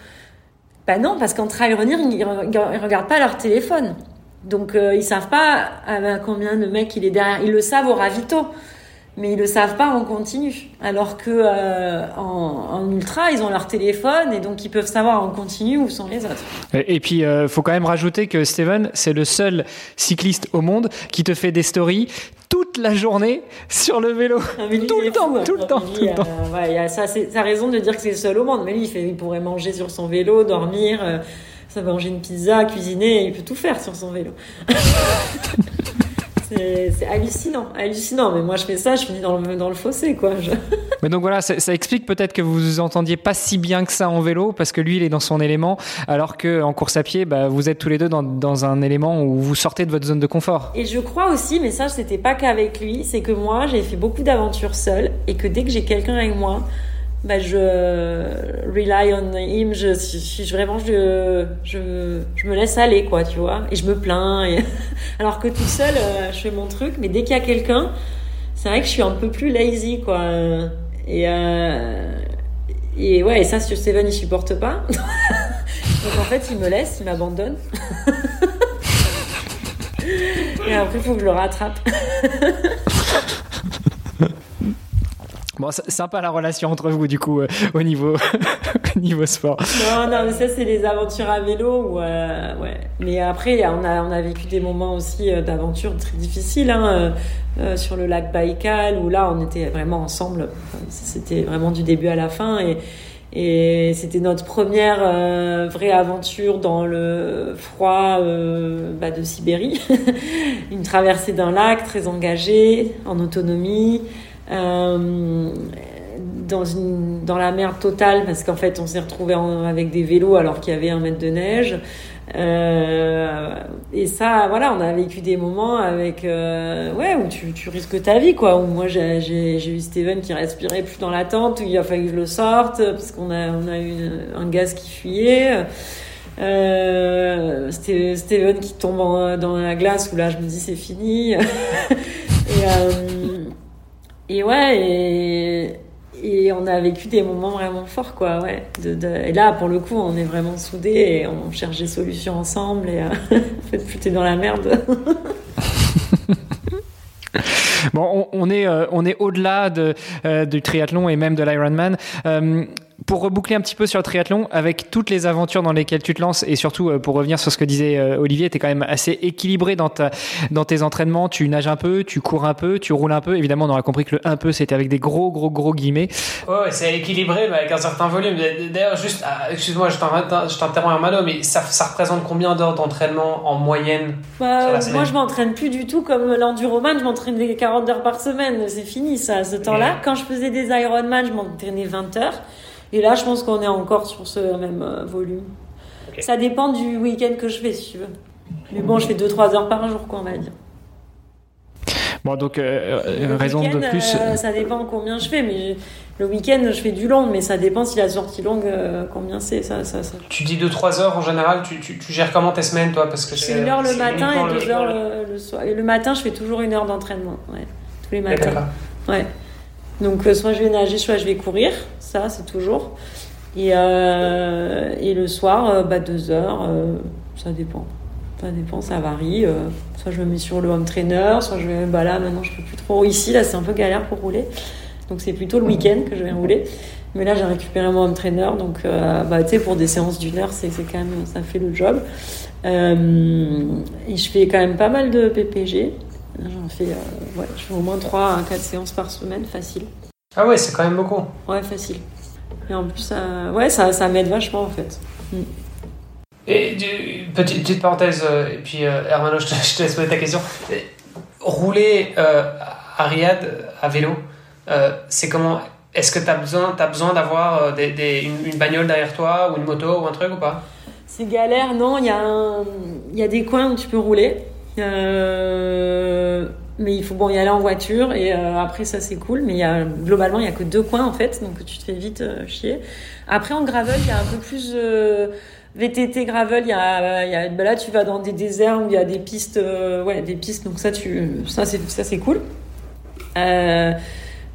bah non, parce qu'en trail running, ils, regardent pas leur téléphone. Donc, euh, ils savent pas à combien de mecs il est derrière. Ils le savent au ravito mais ils le savent pas en continu. Alors que euh, en, ultra, ils ont leur téléphone et donc ils peuvent savoir en continu où sont les autres. Et, puis, euh, faut quand même rajouter que Steven, c'est le seul cycliste au monde qui te fait des stories toute la journée sur le vélo. Ah, tout, le temps, tout, le temps, tout le temps, ouais, ça, c'est sa raison de dire que c'est le seul au monde. Mais lui, il, fait, il pourrait manger sur son vélo, dormir, euh, ça manger une pizza, cuisiner, il peut tout faire sur son vélo. c'est hallucinant, hallucinant. Mais moi, je fais ça, je finis dans le, dans le fossé, quoi. Mais donc voilà, ça, ça explique peut-être que vous vous entendiez pas si bien que ça en vélo, parce que lui, il est dans son élément, alors que en course à pied, bah, vous êtes tous les deux dans, dans un élément où vous sortez de votre zone de confort. Et je crois aussi, mais ça, c'était pas qu'avec lui, c'est que moi, j'ai fait beaucoup d'aventures seule, et que dès que j'ai quelqu'un avec moi, bah, je rely on him, je suis vraiment, je, je, je me laisse aller, quoi, tu vois, et je me plains. Alors que tout seul, euh, je fais mon truc, mais dès qu'il y a quelqu'un, c'est vrai que je suis un peu plus lazy, quoi. Et, euh, et ouais, et ça, Steven, il supporte pas. Donc en fait, il me laisse, il m'abandonne. et après, il faut que je le rattrape. Bon, sympa la relation entre vous, du coup, euh, au niveau, niveau sport. Non, non, mais ça, c'est les aventures à vélo. Où, euh, ouais. Mais après, on a, on a vécu des moments aussi euh, d'aventure très difficiles hein, sur le lac Baïkal, où là, on était vraiment ensemble. C'était vraiment du début à la fin. Et, et c'était notre première vraie aventure dans le froid bah, de Sibérie. Une traversée d'un lac très engagée, en autonomie. Euh, dans, la merde totale parce qu'en fait on s'est retrouvé avec des vélos alors qu'il y avait un mètre de neige. Euh, et ça, voilà, on a vécu des moments avec, euh, ouais, où tu, risques ta vie, quoi. Où moi, j'ai eu Steven qui respirait plus dans la tente, où il a fallu que je le sorte parce qu'on a, eu un gaz qui fuyait. Euh, Steven qui tombe dans la glace, où là, je me dis c'est fini. et, et ouais, et, on a vécu des moments vraiment forts, quoi. Ouais. Et là, pour le coup, on est vraiment soudés et on cherche des solutions ensemble. Et euh, en fait, plus t'es dans la merde. Bon, on, est, euh, est au-delà de, euh, du triathlon et même de l'Ironman. Euh, pour reboucler un petit peu sur le triathlon, avec toutes les aventures dans lesquelles tu te lances, et surtout euh, pour revenir sur ce que disait euh, Olivier, tu es quand même assez équilibré dans, ta, dans tes entraînements. Tu nages un peu, tu cours un peu, tu roules un peu. Évidemment, on aura compris que le un peu, c'était avec des gros, gros, gros guillemets. Ouais, c'est équilibré, mais avec un certain volume. D'ailleurs, juste, ah, excuse-moi, je t'interromps, Armano, mais ça, ça représente combien d'heures d'entraînement en moyenne bah, Moi, je m'entraîne plus du tout comme l'enduroman, je m'entraîne des 40 heures par semaine. C'est fini, ça, ce temps-là. Quand je faisais des Ironman, je m'entraînais 20 heures. Et là, je pense qu'on est encore sur ce même euh, volume. Okay. Ça dépend du week-end que je fais, si tu veux. Mais bon, je fais 2-3 heures par jour, quoi, on va dire. Bon, donc, euh, raison de plus. Euh, ça dépend combien je fais, mais le week-end, je fais du long, mais ça dépend si la sortie longue, euh, combien c'est. Ça, ça, ça, Tu dis 2-3 heures en général, tu, tu, tu, gères comment tes semaines, toi Parce que c'est une heure le matin et deux heures le, le, soir. Et le matin, je fais toujours une heure d'entraînement, ouais, tous les matins. Ouais. Donc, soit je vais nager, soit je vais courir ça, c'est toujours. Et, euh, et le soir, euh, bah, deux heures, euh, ça dépend. Ça dépend, ça varie. Soit je me mets sur le home trainer, soit je vais. Bah là, maintenant, je peux plus trop. Ici, là, c'est un peu galère pour rouler. Donc, c'est plutôt le week-end que je vais rouler. Mais là, j'ai récupéré mon home trainer. Donc, bah, tu sais, pour des séances d'une heure, c'est quand même. Ça fait le job. et je fais quand même pas mal de PPG. J'en fais, ouais, je fais au moins 3 à 4 séances par semaine, facile. Ah ouais, c'est quand même beaucoup. Ouais, facile. Et en plus, ça, ouais, ça, ça m'aide vachement en fait. Mm. Et petite, petite, parenthèse, euh, et puis euh, Hermano, je te, je te, laisse poser ta question. Rouler euh, à Riyad à vélo, euh, c'est comment Est-ce que tu as besoin, as besoin d'avoir euh, des, des, une, une, bagnole derrière toi ou une moto ou un truc ou pas? C'est galère, non. Il y, a y a des coins où tu peux rouler. Euh, mais il faut bon y aller en voiture et euh, après ça c'est cool. Mais y a globalement il y a que deux coins en fait. Donc tu te fais vite euh, chier. Après en gravel il y a un peu plus euh, VTT gravel. Il y a, il y a ben là tu vas dans des déserts où il y a des pistes euh, ouais des pistes. Donc ça tu ça c'est ça c'est cool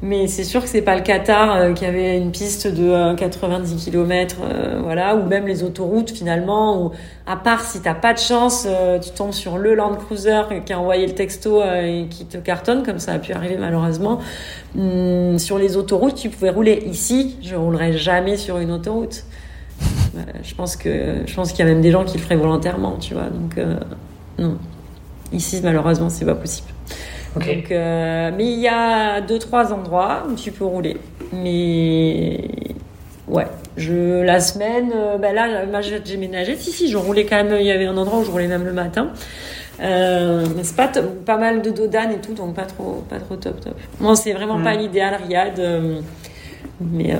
mais c'est sûr que c'est pas le Qatar euh, qui avait une piste de euh, 90 km, euh, voilà, ou même les autoroutes finalement, où à part si t'as pas de chance, euh, tu tombes sur le Land Cruiser qui a envoyé le texto euh, et qui te cartonne, comme ça a pu arriver malheureusement. Hum, sur les autoroutes, tu pouvais rouler. Ici, je roulerai jamais sur une autoroute. je pense que je pense qu'il y a même des gens qui le feraient volontairement, tu vois. Donc non, ici malheureusement c'est pas possible. Okay. Donc, euh, mais il y a deux trois endroits où tu peux rouler. Mais ouais, je la semaine, ben là, moi j'ai ménagé. Si si, je roulais quand même. Il y avait un endroit où je roulais même le matin. Euh, mais c'est pas pas mal de dodan et tout, donc pas trop pas trop top top. Moi, c'est vraiment mmh. pas l'idéal, Riyad. Euh, mais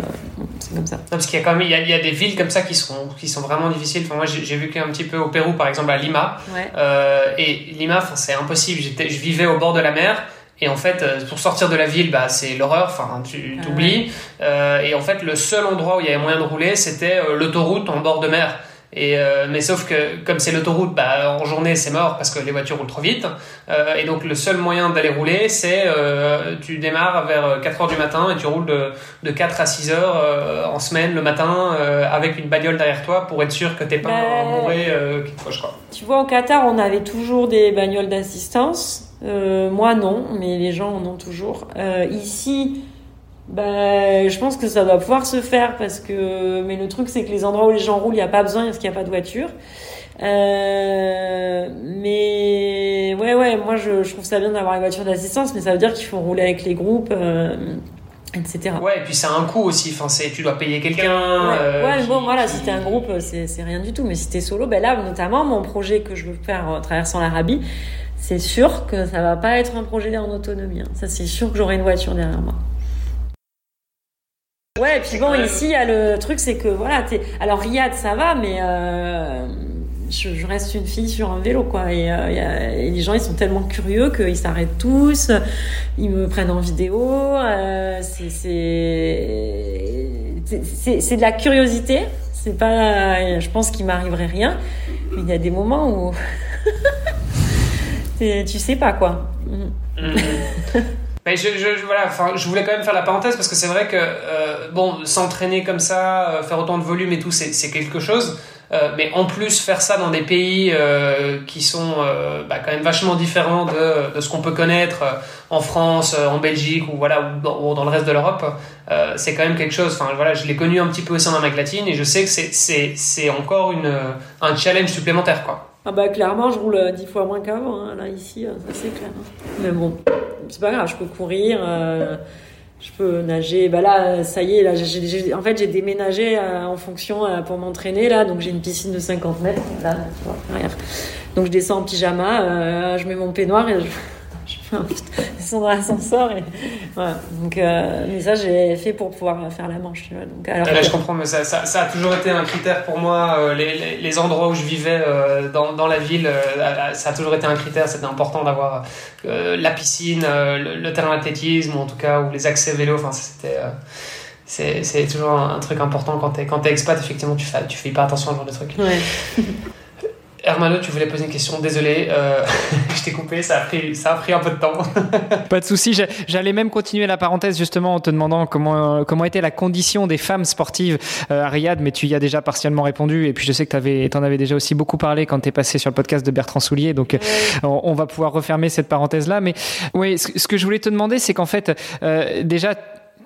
c'est comme ça. Non, parce qu'il y a quand même il y a, il y a, des villes comme ça qui sont qui sont vraiment difficiles. Enfin, moi j'ai vécu un petit peu au Pérou par exemple à Lima. Ouais. Euh, et Lima, enfin, c'est impossible. Je vivais au bord de la mer. Et en fait, pour sortir de la ville, bah, c'est l'horreur. Enfin, tu t'oublies. Ah ouais. euh, et en fait, le seul endroit où il y avait moyen de rouler, c'était euh, l'autoroute en bord de mer. Et euh, mais sauf que comme c'est l'autoroute, bah, en journée c'est mort parce que les voitures roulent trop vite. Euh, et donc le seul moyen d'aller rouler, c'est euh, tu démarres vers 4 heures du matin et tu roules de, de 4 à 6 heures euh, en semaine le matin euh, avec une bagnole derrière toi pour être sûr que t'es pas bah, bourré euh, je crois. Tu vois au Qatar on avait toujours des bagnoles d'assistance. moi non, mais les gens en ont toujours. ici ben, je pense que ça doit pouvoir se faire parce que, mais le truc c'est que les endroits où les gens roulent, il n'y a pas besoin parce qu'il n'y a pas de voiture. Euh, mais ouais, ouais, moi je, je trouve ça bien d'avoir une voiture d'assistance, mais ça veut dire qu'il faut rouler avec les groupes. Euh, etc. Ouais, et puis c'est un coût aussi. Enfin, c'est tu dois payer quelqu'un. Ouais, euh, ouais qui, bon, voilà, qui... si t'es un groupe, c'est rien du tout. Mais si t'es solo, ben là, notamment, mon projet que je veux faire en traversant l'Arabie, c'est sûr que ça va pas être un projet en autonomie. Hein. Ça, c'est sûr que j'aurai une voiture derrière moi. Ouais, et puis bon, ici, il y a le truc, c'est que voilà, t'es. Alors, Riyad, ça va, mais euh, je, je, reste une fille sur un vélo, quoi. Et, euh, y a, et les gens, ils sont tellement curieux qu'ils s'arrêtent tous, ils me prennent en vidéo. Euh, c'est de la curiosité. C'est pas. Je pense qu'il m'arriverait rien. Mais il y a des moments où. tu sais pas, quoi. Mmh. Ben, je, voilà, je voulais quand même faire la parenthèse parce que c'est vrai que euh, bon, s'entraîner comme ça, euh, faire autant de volume et tout, c'est quelque chose. Euh, mais en plus faire ça dans des pays qui sont bah, quand même vachement différents de, de ce qu'on peut connaître en France, en Belgique ou voilà ou dans, le reste de l'Europe, c'est quand même quelque chose. Voilà, je l'ai connu un petit peu aussi en Amérique latine et je sais que c'est encore une un challenge supplémentaire quoi. Ah bah clairement, je roule dix fois moins qu'avant hein, là ici, ça c'est clair. Hein. Mais bon, c'est pas grave, je peux courir je peux nager. Bah là, ça y est, là, j'ai, en fait, j'ai déménagé euh, en fonction euh, pour m'entraîner là, donc j'ai une piscine de 50 mètres. Là, tu vois, Donc je descends en pyjama, euh, je mets mon peignoir et je, descends dans l'ascenseur et voilà. Donc, euh, mais ça, j'ai fait pour pouvoir faire la manche. Tu vois. Donc, alors là, je comprends, mais ça, ça, ça, a toujours été un critère pour moi. Euh, les, les, les, endroits où je vivais euh, dans, dans la ville, ça a toujours été un critère. C'était important d'avoir la piscine, le, le, terrain d'athlétisme, ou en tout cas, ou les accès vélo. Enfin, c'était c'est, c'est toujours un, truc important quand t'es quand es expat effectivement tu fais tu fais pas attention à ce genre de trucs ouais. Hermano, tu voulais poser une question, désolé, euh, je t'ai coupé, ça a, pris, ça a pris un peu de temps. Pas de souci, j'allais même continuer la parenthèse justement en te demandant comment, comment était la condition des femmes sportives euh, à Riyad, mais tu y as déjà partiellement répondu, et puis je sais que tu en avais déjà aussi beaucoup parlé quand tu es passé sur le podcast de Bertrand Soulier, donc ouais. on, on, va pouvoir refermer cette parenthèse-là. Mais oui, ce, ce, que je voulais te demander, c'est qu'en fait, euh, déjà,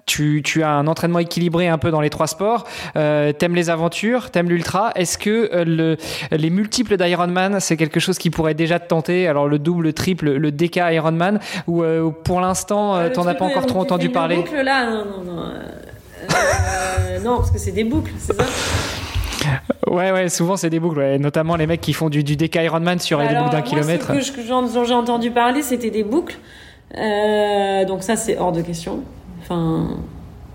tu, tu, as un entraînement équilibré un peu dans les trois sports, euh, t'aimes les aventures, t'aimes l'ultra. Est-ce que euh, le, les multiples d'Ironman, c'est quelque chose qui pourrait déjà te tenter? Alors le double, le triple, le DK Ironman, ou euh, pour l'instant, euh, t'en as pas encore trop entendu parler? boucle, là, non, non, non. Non, parce que c'est des boucles, c'est ça? Ouais, ouais, souvent c'est des boucles, ouais. notamment les mecs qui font du, du DK Ironman sur Alors, des boucles d'un kilomètre. Ce que, que j'ai entendu parler, c'était des boucles. donc ça, c'est hors de question.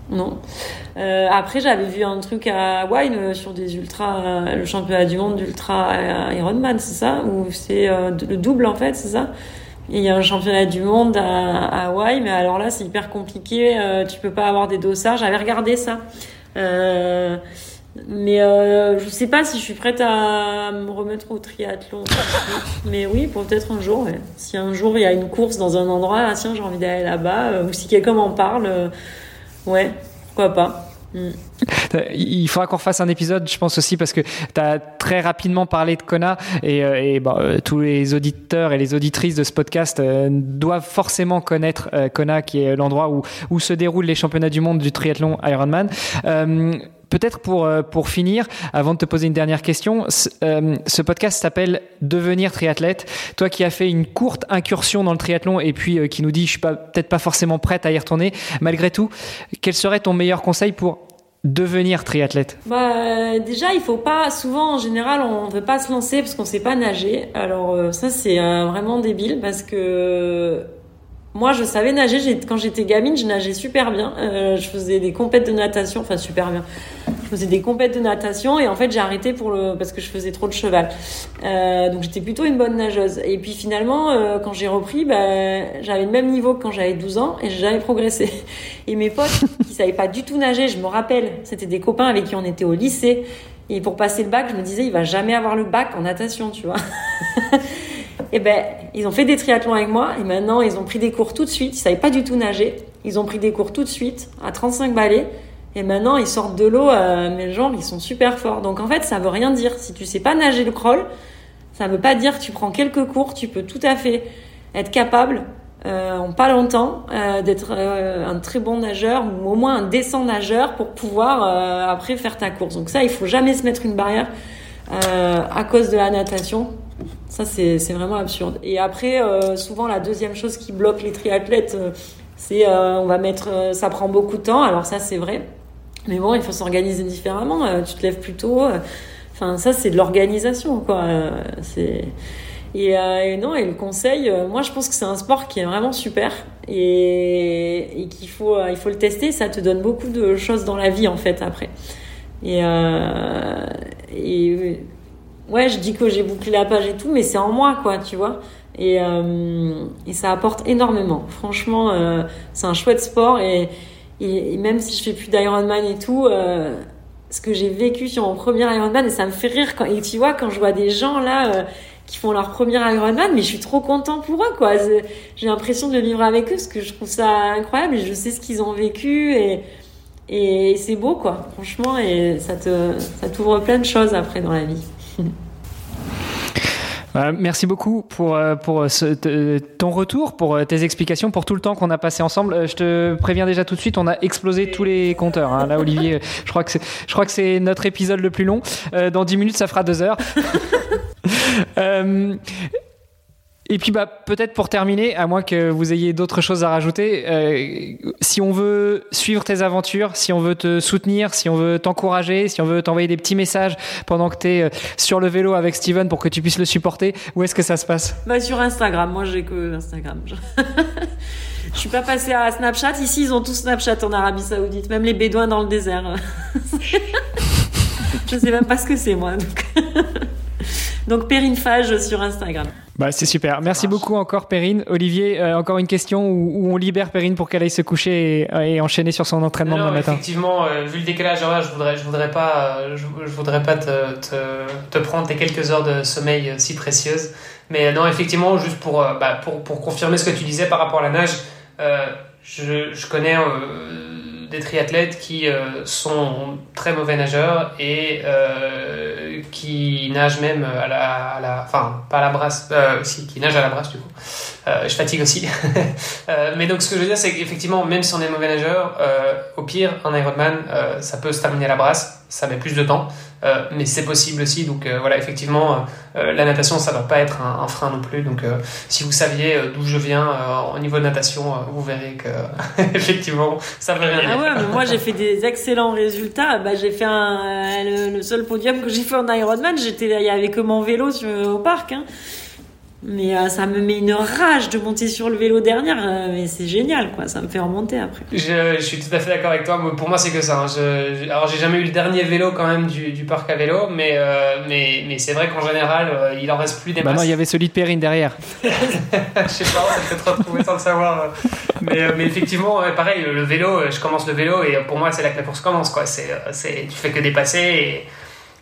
Non. Euh, après, j'avais vu un truc à euh, sur des ultras, euh, le championnat du monde d'ultra Ironman, c'est ça? Ou c'est euh, le double en fait, c'est ça? Il y a un championnat du monde à, Hawaï, mais alors là, c'est hyper compliqué. Euh, tu peux pas avoir des dossards. J'avais regardé ça. Euh, mais euh, je sais pas si je suis prête à me remettre au triathlon. mais oui, peut-être un jour. Si un jour il y a une course dans un endroit, ah, tiens, j'ai envie d'aller là-bas, euh, ou si quelqu'un m'en parle, euh, ouais, pourquoi pas. Mm. Il faudra qu'on fasse un épisode, je pense aussi, parce que tu as très rapidement parlé de Kona et, euh, euh, tous les auditeurs et les auditrices de ce podcast doivent forcément connaître Kona, qui est l'endroit où, où se déroulent les championnats du monde du triathlon Ironman. Euh, Peut-être pour, pour finir, avant de te poser une dernière question, euh, ce podcast s'appelle Devenir triathlète. Toi qui as fait une courte incursion dans le triathlon et puis euh, qui nous dit je suis peut-être pas forcément prête à y retourner, malgré tout, quel serait ton meilleur conseil pour devenir triathlète? Bah, Déjà, il faut pas. Souvent, en général, on veut pas se lancer parce qu'on sait pas nager. Alors, euh, ça, c'est euh, vraiment débile parce que moi, je savais nager. Quand j'étais gamine, je nageais super bien. Euh, je faisais des compètes de natation, enfin super bien. Je faisais des compètes de natation et en fait, j'ai arrêté parce que je faisais trop de cheval. Euh, donc, j'étais plutôt une bonne nageuse. Et puis finalement, euh, quand j'ai repris, bah, j'avais le même niveau que quand j'avais 12 ans et j'ai jamais progressé. Et mes potes qui savaient pas du tout nager, je me rappelle, c'était des copains avec qui on était au lycée. Et pour passer le bac, je me disais, il va jamais avoir le bac en natation, tu vois. et ben ils ont fait des triathlons avec moi et maintenant ils ont pris des cours tout de suite. Ils savaient pas du tout nager. Ils ont pris des cours tout de suite à 35 balais et maintenant ils sortent de l'eau. Euh, mais genre ils sont super forts. Donc en fait ça veut rien dire. Si tu sais pas nager le crawl, ça veut pas dire que tu prends quelques cours. Tu peux tout à fait être capable euh, en pas longtemps euh, d'être euh, un très bon nageur ou au moins un décent nageur pour pouvoir après faire ta course. Donc ça il faut jamais se mettre une barrière à cause de la natation. Ça, c'est vraiment absurde. Et après, euh, souvent, la deuxième chose qui bloque les triathlètes, euh, c'est euh, on va mettre, ça prend beaucoup de temps. Alors ça, c'est vrai. Mais bon, il faut s'organiser différemment. Tu te lèves plus tôt. Enfin, ça, c'est de l'organisation, quoi. c'est et, non, et le conseil, moi, je pense que c'est un sport qui est vraiment super et, et qu'il faut, faut le tester. Ça te donne beaucoup de choses dans la vie, en fait, après. Et ouais, je dis que j'ai bouclé la page et tout, mais c'est en moi, quoi, tu vois. Et, euh, et ça apporte énormément. Franchement, euh, c'est un chouette sport et, et, même si je fais plus d'Ironman et tout, euh, ce que j'ai vécu sur mon premier Ironman, et ça me fait rire quand, et tu vois, quand je vois des gens là, qui font leur premier Ironman, mais je suis trop content pour eux, quoi. J'ai l'impression de vivre avec eux parce que je trouve ça incroyable et je sais ce qu'ils ont vécu et, et c'est beau, quoi. Franchement, et ça te, ça t'ouvre plein de choses après dans la vie. Euh, merci beaucoup pour, euh, ce, ton retour, pour euh, tes explications, pour tout le temps qu'on a passé ensemble. Je te préviens déjà tout de suite, on a explosé tous les compteurs. Hein. Là, Olivier, je crois que c'est notre épisode le plus long. dans 10 minutes, ça fera 2 heures. Et puis bah, peut-être pour terminer, à moins que vous ayez d'autres choses à rajouter, euh, si on veut suivre tes aventures, si on veut te soutenir, si on veut t'encourager, si on veut t'envoyer des petits messages pendant que tu es euh, sur le vélo avec Steven pour que tu puisses le supporter, où est-ce que ça se passe? Bah, Sur Instagram, moi j'ai que Instagram. Je suis pas passée à Snapchat. Ici, ils ont tous Snapchat en Arabie Saoudite, même les Bédouins dans le désert. Je sais même pas ce que c'est, moi. Donc, donc Fage sur Instagram. Bah, c'est super. Merci beaucoup encore, Perrine. Olivier, euh, encore une question où, on libère Perrine pour qu'elle aille se coucher et, enchaîner sur son entraînement demain matin. Effectivement, euh, vu le décalage horaire, je voudrais, je voudrais pas, euh, je, voudrais pas te, te, te, prendre tes quelques heures de sommeil si précieuses. Mais non, effectivement, juste pour, bah, pour, pour, confirmer ce que tu disais par rapport à la nage, je, je, connais des triathlètes qui sont très mauvais nageurs et qui nagent même à la, à la, enfin pas à la brasse, euh, si, qui nagent à la brasse du coup. Euh, je fatigue aussi. euh, mais donc ce que je veux dire, c'est qu'effectivement, même si on est mauvais nageur, euh, au pire, un Ironman, ça peut se terminer à la brasse, ça met plus de temps, mais c'est possible aussi. Donc voilà, effectivement, la natation, ça ne doit pas être un, un frein non plus. Donc si vous saviez d'où je viens au niveau de natation, vous verrez que effectivement, ça veut rien dire. Ah ouais, mais moi j'ai fait des excellents résultats. Bah, j'ai fait un, le, seul podium que j'ai fait en Ironman, j'étais, il y avait que mon vélo sur, au parc. Hein. Mais euh, ça me met une rage de monter sur le vélo dernière, euh, mais c'est génial, quoi. Ça me fait remonter après. Je, je suis tout à fait d'accord avec toi. Pour moi, c'est que ça. Hein. Je, alors, j'ai jamais eu le dernier vélo quand même du, du parc à vélo, mais, euh, mais, mais c'est vrai qu'en général, il en reste plus des bah non, il y avait celui de Perrine derrière. je sais pas, on va peut-être retrouver sans le savoir. Mais, mais effectivement, pareil, le vélo, je commence le vélo et pour moi, c'est là que la course commence, quoi. C'est, tu fais que dépasser et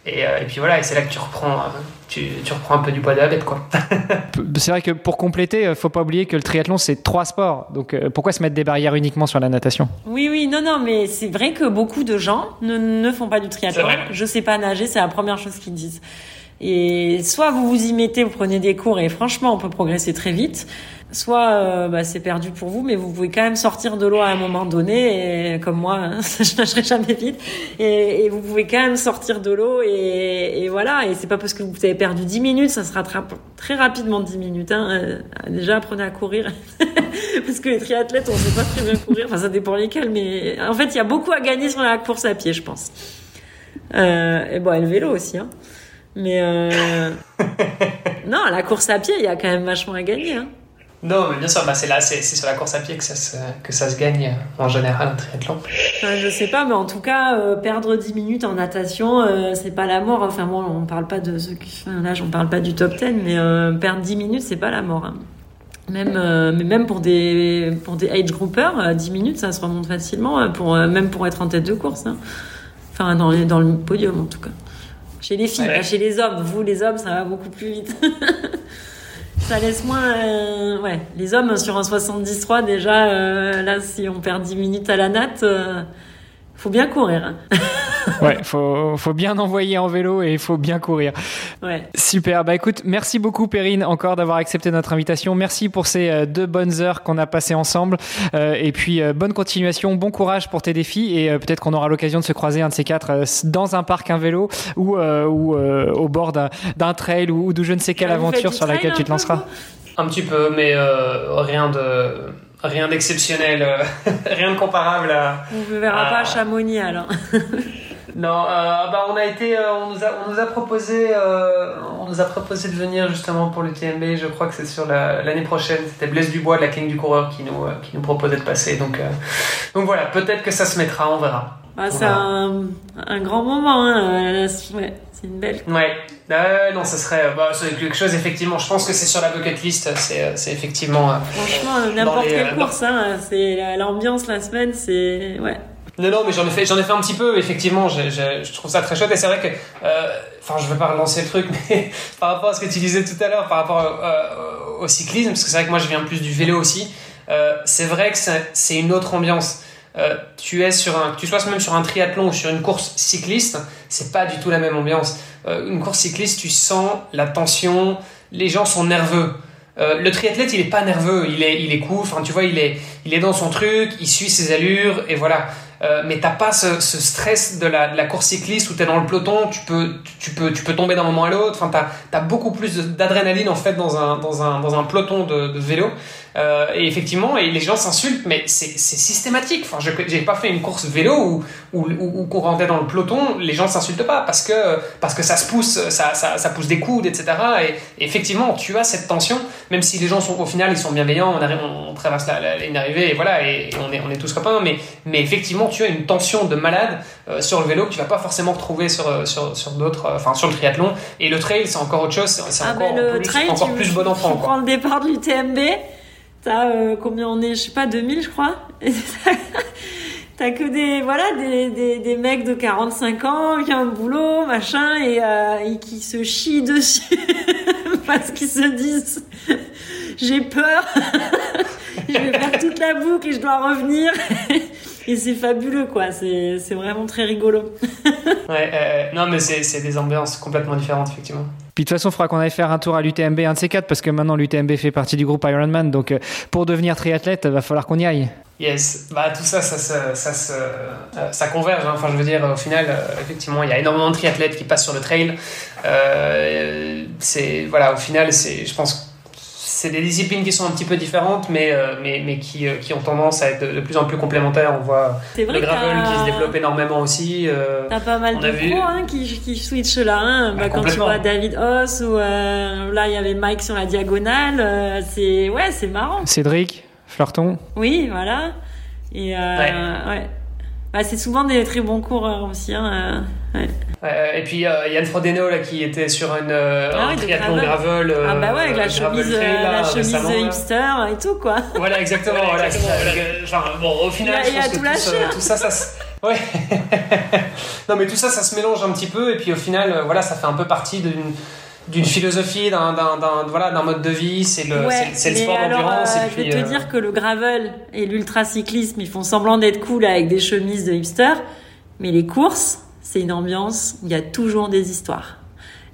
et, euh, et, puis voilà, et c'est là que tu reprends, euh, tu, tu, reprends un peu du poids de la bête, quoi. c'est vrai que pour compléter, euh, faut pas oublier que le triathlon c'est trois sports. Donc pourquoi se mettre des barrières uniquement sur la natation? Oui, oui, non, non, mais c'est vrai que beaucoup de gens ne, ne font pas du triathlon. Je sais pas nager, c'est la première chose qu'ils disent. Et soit vous vous y mettez, vous prenez des cours et franchement on peut progresser très vite soit euh, bah, c'est perdu pour vous, mais vous pouvez quand même sortir de l'eau à un moment donné, et, comme moi, hein, je nagerai jamais vite, et, et, vous pouvez quand même sortir de l'eau, et, et, voilà, et c'est pas parce que vous avez perdu 10 minutes, ça se rattrape très rapidement 10 minutes. Hein. Euh, déjà, apprenez à courir, parce que les triathlètes, on sait pas très bien courir, enfin ça dépend lesquels, mais en fait, il y a beaucoup à gagner sur la course à pied, je pense. Euh, et bon, et le vélo aussi, hein. Mais euh... non, la course à pied, il y a quand même vachement à gagner. Hein. Non, mais bien sûr, bah c'est là, c'est sur la course à pied que ça se, que ça se gagne euh, en général en triathlon. Enfin, je sais pas, mais en tout cas, euh, perdre 10 minutes en natation, euh, c'est pas la mort. Enfin, bon, on parle pas de ceux qui. Enfin, là, on parle pas du top 10, mais perdre 10 minutes, c'est pas la mort. Hein. Même, mais même pour des, pour des age groupers, 10 minutes, ça se remonte facilement, pour, même pour être en tête de course. Hein. Enfin, dans, dans le podium, en tout cas. Chez les filles, pas chez les hommes. Vous, les hommes, ça va beaucoup plus vite. ça laisse moins. Euh, ouais, les hommes sur un 73 déjà, euh, là, si on perd 10 minutes à la natte, euh, faut bien courir. Hein. ouais, faut, faut bien envoyer en vélo et il faut bien courir. Ouais. Super. Bah écoute, merci beaucoup Perrine encore d'avoir accepté notre invitation. Merci pour ces euh, deux bonnes heures qu'on a passées ensemble. Euh, et puis euh, bonne continuation, bon courage pour tes défis et peut-être qu'on aura l'occasion de se croiser un de ces quatre dans un parc, un vélo ou, ou au bord d'un trail ou, de je ne sais quelle aventure sur laquelle tu te lanceras. Un petit peu, mais rien de rien d'exceptionnel, rien de comparable à. On ne verra pas à Chamonix alors. Non, euh, bah on a été, euh, on nous a, on nous a proposé, euh, on nous a proposé de venir justement pour le TMB. Je crois que c'est sur l'année prochaine. C'était Blaise Dubois de la clinique du coureur qui nous, qui nous proposait de passer. Donc, donc voilà, peut-être que ça se mettra, on verra. Ah, c'est un, un, grand moment, hein. ouais, c'est une belle. Ouais, non, ça serait bah, quelque chose effectivement. Je pense que c'est sur la bucket list. C'est effectivement. Franchement, n'importe quelle course, hein, c'est l'ambiance la semaine, c'est ouais Non, non, mais j'en ai fait, j'en ai fait un petit peu. Effectivement, je, je, je trouve ça très chouette. Et c'est vrai que, euh, enfin, je veux pas relancer le truc, mais par rapport à ce que tu disais tout à l'heure, par rapport euh, au cyclisme, parce que c'est vrai que moi, je viens plus du vélo aussi. Euh, c'est vrai que c'est une autre ambiance. Euh, tu es sur un, tu sois même sur un triathlon ou sur une course cycliste, c'est pas du tout la même ambiance. Euh, une course cycliste, tu sens la tension, les gens sont nerveux. Euh, le triathlète, il est pas nerveux, il est, il est cool. Enfin, tu vois, il est, il est dans son truc, il suit ses allures et voilà. Euh, mais t'as pas ce, stress de la, course cycliste où t'es dans le peloton, tu peux, tu peux, tu peux tomber d'un moment à l'autre. Enfin, t'as as beaucoup plus d'adrénaline en fait dans un, dans un, dans un peloton de, vélo. Euh, et effectivement, et les gens s'insultent, mais c'est systématique. Enfin, j'ai pas fait une course vélo où, où, où, qu'on rentrait dans le peloton, les gens s'insultent pas parce que, parce que ça se pousse, ça, ça, ça pousse des coudes, etc. Et, effectivement, tu as cette tension, même si les gens sont au final, ils sont bienveillants, on, arrive, on, traverse la, la, ligne d'arrivée, et voilà, et, on, est, on est tous copains, mais, mais effectivement, tu as une tension de malade euh, sur le vélo que tu vas pas forcément retrouver sur, sur, sur d'autres, euh, enfin, sur le triathlon. Et le trail, c'est encore autre chose, c'est ah encore, le plus, trail, encore plus bon enfant. Tu prends le départ de l'UTMB, T'as euh, combien on est Je sais pas, 2000 je crois. T'as que des voilà des, des, des, mecs de 45 ans qui ont un boulot machin et, euh, et qui se chient dessus parce qu'ils se disent j'ai peur je vais faire toute la boucle et je dois revenir et c'est fabuleux quoi c'est c'est vraiment très rigolo ouais euh, non mais c'est c'est des ambiances complètement différentes effectivement puis de toute façon, il faudra qu'on aille faire un tour à l'UTMB, un de ces quatre, parce que maintenant l'UTMB fait partie du groupe Ironman. Donc euh, pour devenir triathlète, il va falloir qu'on y aille. Yes, bah tout ça, ça, ça, ça, ça, euh, ça converge. Hein. Enfin, je veux dire, au final, euh, effectivement, il y a énormément de triathlètes qui passent sur le trail. Euh, c'est voilà, au final, c'est, je pense c'est des disciplines qui sont un petit peu différentes, mais, euh, mais, mais qui, euh, qui, ont tendance à être de, plus en plus complémentaires. On voit le gravel qui se développe énormément aussi. Euh, T'as pas mal de pros hein, qui, qui switchent là. Hein. Bah, quand tu vois David Hoss ou là il y avait Mike sur la diagonale, c'est ouais, c'est marrant. Cédric, Fleurton. Oui, voilà. Et ouais. ouais. Bah, c'est souvent des très bons coureurs aussi. Hein, ouais. Euh, et puis euh, Yann Frodeno là, qui était sur une, euh, ah un triathlon gravel. Euh, ah bah ouais, avec la chemise, trail, là, la chemise hipster et tout quoi. Voilà, exactement. voilà, exactement voilà. Genre, bon, au final, il a, je pense que tout, hein. tout, ça, ça se... Ouais. non, mais tout ça, ça se mélange un petit peu. Et puis au final, voilà, ça fait un peu partie d'une d'une philosophie, d'un voilà, mode de vie, c'est le, ouais, c'est le sport d'endurance. Euh, je vais te dire que le gravel et l'ultracyclisme, ils font semblant d'être cool avec des chemises de hipster, mais les courses, c'est une ambiance, il y a toujours des histoires.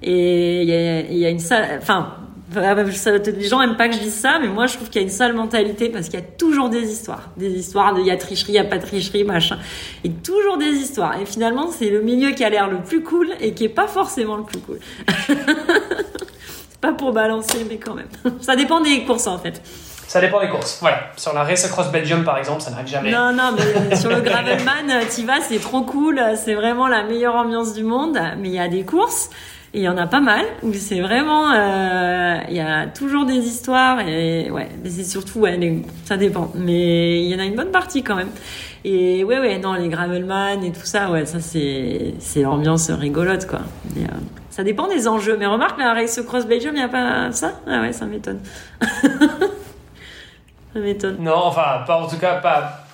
Et il y a, il y a une salle, enfin, les gens aiment pas que je dise ça, mais moi je trouve qu'il y a une sale mentalité parce qu'il y a toujours des histoires. Des histoires de il y a tricherie, il y a pas de tricherie, machin. Et toujours des histoires. Et finalement, c'est le milieu qui a l'air le plus cool et qui est pas forcément le plus cool. c'est pas pour balancer, mais quand même. Ça dépend des courses en fait. Ça dépend des courses. Voilà. Sur la Race Across Belgium, par exemple, ça n'arrive jamais. Non, non, mais sur le Gravelman, tu vas, c'est trop cool. C'est vraiment la meilleure ambiance du monde. Mais il y a des courses. Et il y en a pas mal où c'est vraiment, euh, il y a toujours des histoires et ouais, mais c'est surtout ouais, ça dépend. Mais il y en a une bonne partie quand même. Et ouais, ouais, non, les Gravelman et tout ça, ouais, ça c'est c'est l'ambiance rigolote quoi. Euh, ça dépend des enjeux. Mais remarque la Race Cross Belgium, il n'y a pas ça? Ah ouais, ça m'étonne. Ça m'étonne. Non, enfin, pas en tout cas, pas,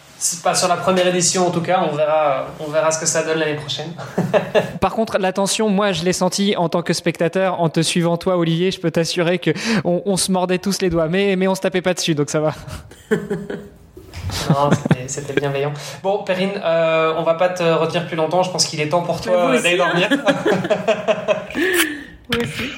pas sur la première édition en tout cas. On verra, on verra ce que ça donne l'année prochaine. Par contre, l'attention, moi, je l'ai senti en tant que spectateur, en te suivant toi, Olivier. Je peux t'assurer que on, se mordait tous les doigts, mais mais on se tapait pas dessus, donc ça va. non, c'était bienveillant. Bon, Perrine, euh, on va pas te retenir plus longtemps. Je pense qu'il est temps pour toi d'aller dormir. Moi aussi.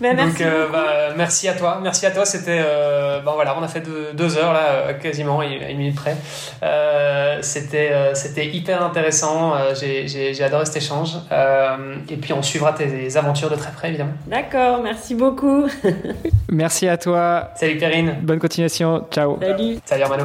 Bah, merci, euh, bah, merci à toi. Merci à toi. C'était, euh, bon voilà, on a fait deux, deux heures là, euh, quasiment, à une minute près. Euh, c'était, euh, c'était hyper intéressant. J'ai, j'ai, j'ai adoré cet échange. et puis on suivra tes aventures de très près, évidemment. D'accord. Merci beaucoup. merci à toi. Salut Perrine. Bonne continuation. Ciao. Salut. Salut Armano.